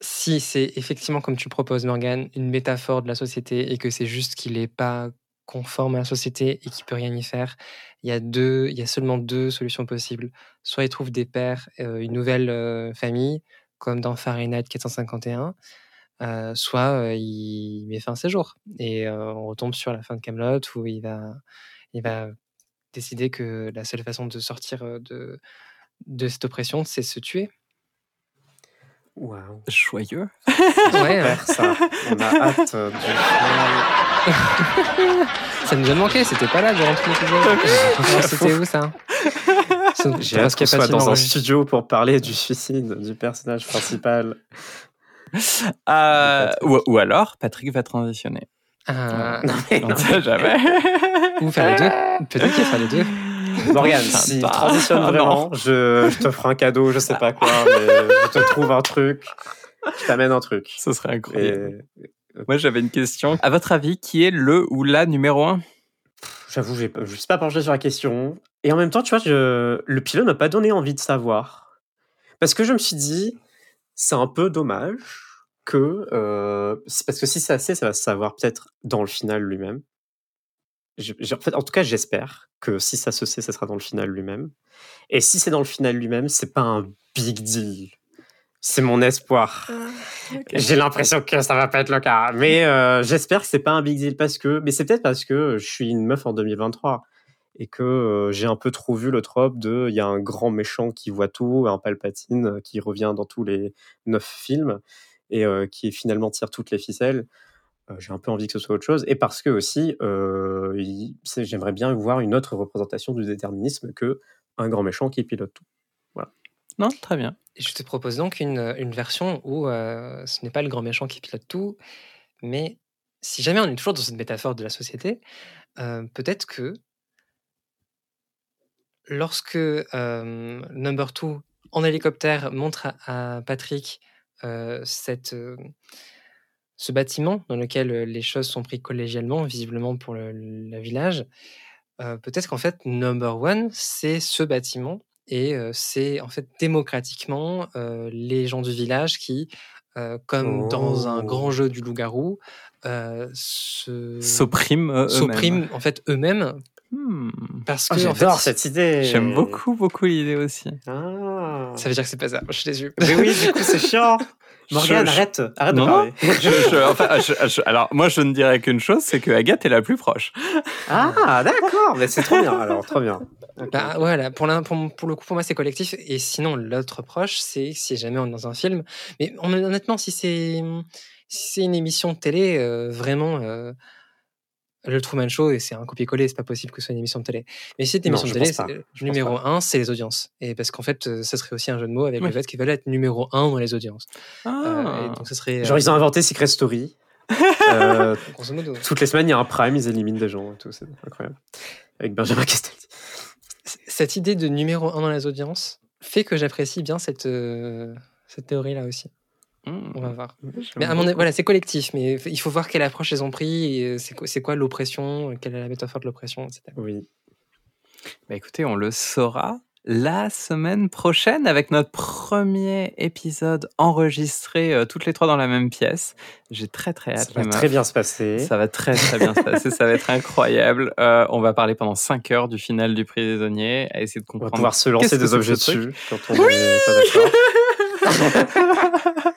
si c'est effectivement, comme tu proposes, Morgan, une métaphore de la société et que c'est juste qu'il n'est pas conforme à la société et qu'il peut rien y faire, il y a deux, il y a seulement deux solutions possibles. Soit il trouve des pères, euh, une nouvelle euh, famille, comme dans Fahrenheit 451, euh, soit il met fin à ses jours et on retombe sur la fin de Camelot où il va, il va décider que la seule façon de sortir de de cette oppression, c'est se tuer. Waouh. Joyeux. Ouais, hein. Ça. On a hâte euh, du final. ça nous a manqué, c'était pas là durant tout l'épisode. C'était où ça J'ai hâte qu'on qu'il y a soit pas de film dans un studio pour parler du suicide du personnage principal. Euh, ou, ou alors, Patrick va transitionner. Ah, Non, mais On ne sait jamais. ou faire les deux. Peut-être qu'il fera les deux. Morgane, si transitionne Ah, vraiment, je, je t'offre un cadeau, je sais pas quoi, mais je te trouve un truc, je t'amène un truc. Ce serait incroyable. Et Moi, j'avais une question. À votre avis, qui est le ou la numéro un? J'avoue, je suis pas penché sur la question. Et en même temps, tu vois, je, le pilote m'a pas donné envie de savoir. Parce que je me suis dit, c'est un peu dommage que. euh, parce que si c'est assez, ça va se savoir peut-être dans le final lui-même. Je- je- en, fait, en tout cas, j'espère que si ça se sait, ça sera dans le final lui-même. Et si c'est dans le final lui-même, c'est pas un big deal. C'est mon espoir. J'ai l'impression que ça va pas être le cas. Mais euh, j'espère que c'est pas un big deal parce que. Mais c'est peut-être parce que je suis une meuf en 2023 et que euh, j'ai un peu trop vu le trope de il y a un grand méchant qui voit tout, un Palpatine euh, qui revient dans tous les neuf films et euh, qui finalement tire toutes les ficelles. Euh, j'ai un peu envie que ce soit autre chose et parce que aussi euh, il- j'aimerais bien voir une autre représentation du déterminisme que un grand méchant qui pilote tout. Non, très bien. Je te propose donc une, une version où euh, ce n'est pas le grand méchant qui pilote tout, mais si jamais on est toujours dans cette métaphore de la société, euh, peut-être que lorsque euh, Number Two en hélicoptère montre à, à Patrick euh, cette, euh, ce bâtiment dans lequel les choses sont prises collégialement, visiblement pour le, le village, euh, peut-être qu'en fait Number One c'est ce bâtiment et euh, c'est en fait démocratiquement euh, les gens du village qui, euh, comme dans un Oh. grand jeu du loup-garou, euh, se S'oppriment en fait eux-mêmes Hmm. parce Ah, que en J'adore fait, cette idée. J'aime beaucoup, beaucoup l'idée aussi. Ah. ça veut dire que c'est pas ça. Je suis déçu. Mais oui, du coup, c'est chiant. Morgane, Je- je- arrête, arrête Non, de parler. Je- je- enfin, je- je- alors, moi, je ne dirais qu'une chose, c'est que Agathe est la plus proche. Ah, d'accord, mais c'est trop bien. Alors, trop bien. Bah, voilà, pour, pour, pour le coup, pour moi, c'est collectif. Et sinon, l'autre proche, c'est si jamais on est dans un film. Mais hon- honnêtement, si c'est si c'est une émission de télé, euh, vraiment, euh, le Truman Show, et c'est un copier-coller, c'est pas possible que ce soit une émission de télé. Mais si c'est une émission de télé, pense numéro un, c'est les audiences. Et parce qu'en fait, euh, ça serait aussi un jeu de mots avec Oui. le fait qu'ils veulent être numéro un dans les audiences. Euh, Ah. donc, ce serait. Genre, ils ont inventé Secret Story. Euh, euh, toutes les semaines, il y a un prime, ils éliminent des gens et tout. C'est incroyable. Avec Benjamin Castaldi. Cette idée de numéro un dans les audiences fait que j'apprécie bien cette, euh, cette théorie-là aussi. Hmm. On va voir. Mais à mon voilà, c'est collectif, mais il faut voir quelle approche ils ont pris, et euh, c'est quoi, l'oppression, quelle est la métaphore de l'oppression, etc. Oui. Bah, écoutez, on le saura la semaine prochaine avec notre premier épisode enregistré euh, toutes les trois dans la même pièce. J'ai très très hâte. Ça va très meufs. bien se passer. Ça va très très bien se passer, ça va être incroyable. Euh, on va parler pendant 5 heures du final du prix des Saisonniers, à essayer de On va comprendre. pouvoir se lancer des objets dessus quand on n'est pas d'accord.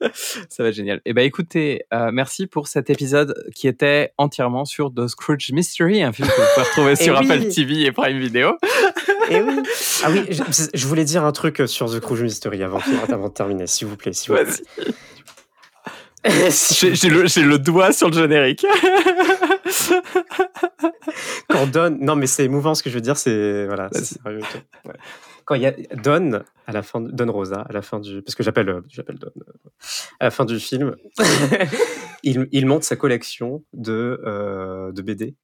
Ça va être génial. Eh ben écoutez, euh, merci pour cet épisode qui était entièrement sur The Scrooge Mystery, un film que vous pouvez retrouver Eh sur oui. Apple TV et Prime Video. Et oui. Ah oui, je, je voulais dire un truc sur The Crouge Mystery avant, avant de terminer, s'il vous plaît. S'il vous plaît. J'ai le, doigt sur le générique. Quand Don, non mais c'est émouvant ce que je veux dire, c'est voilà, tout. Ouais. Quand il y a Don à la fin, de- Don Rosa à la fin du, parce que j'appelle, euh, j'appelle Don euh, à la fin du film, il, il monte sa collection de euh, de BD.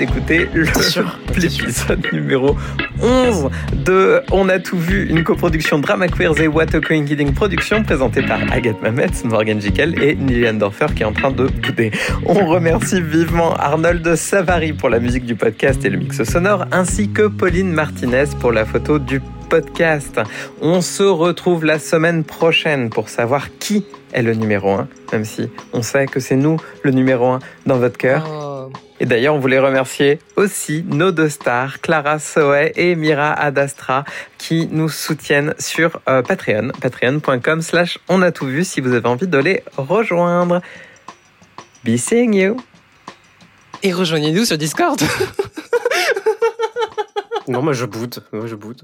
D'écouter l'épisode numéro 11 de On a tout vu, une coproduction Drama Queers et What a Going Kidding Production présentée par Agathe Mamet, Morgan Jekyll et Liliane Dorfer qui est en train de bouder. On remercie vivement Arnold Savary pour la musique du podcast et le mix sonore, ainsi que Pauline Martinez pour la photo du podcast. On se retrouve la semaine prochaine pour savoir qui est le numéro 1, même si on sait que c'est nous le numéro 1 dans votre cœur. Oh, Et d'ailleurs, on voulait remercier aussi nos deux stars, Clara Soe et Mira Adastra, qui nous soutiennent sur euh, Patreon, patreon.com slash on a tout vu si vous avez envie de les rejoindre. Be seeing you. Et rejoignez-nous sur Discord. Non, moi je boude. Moi je boude.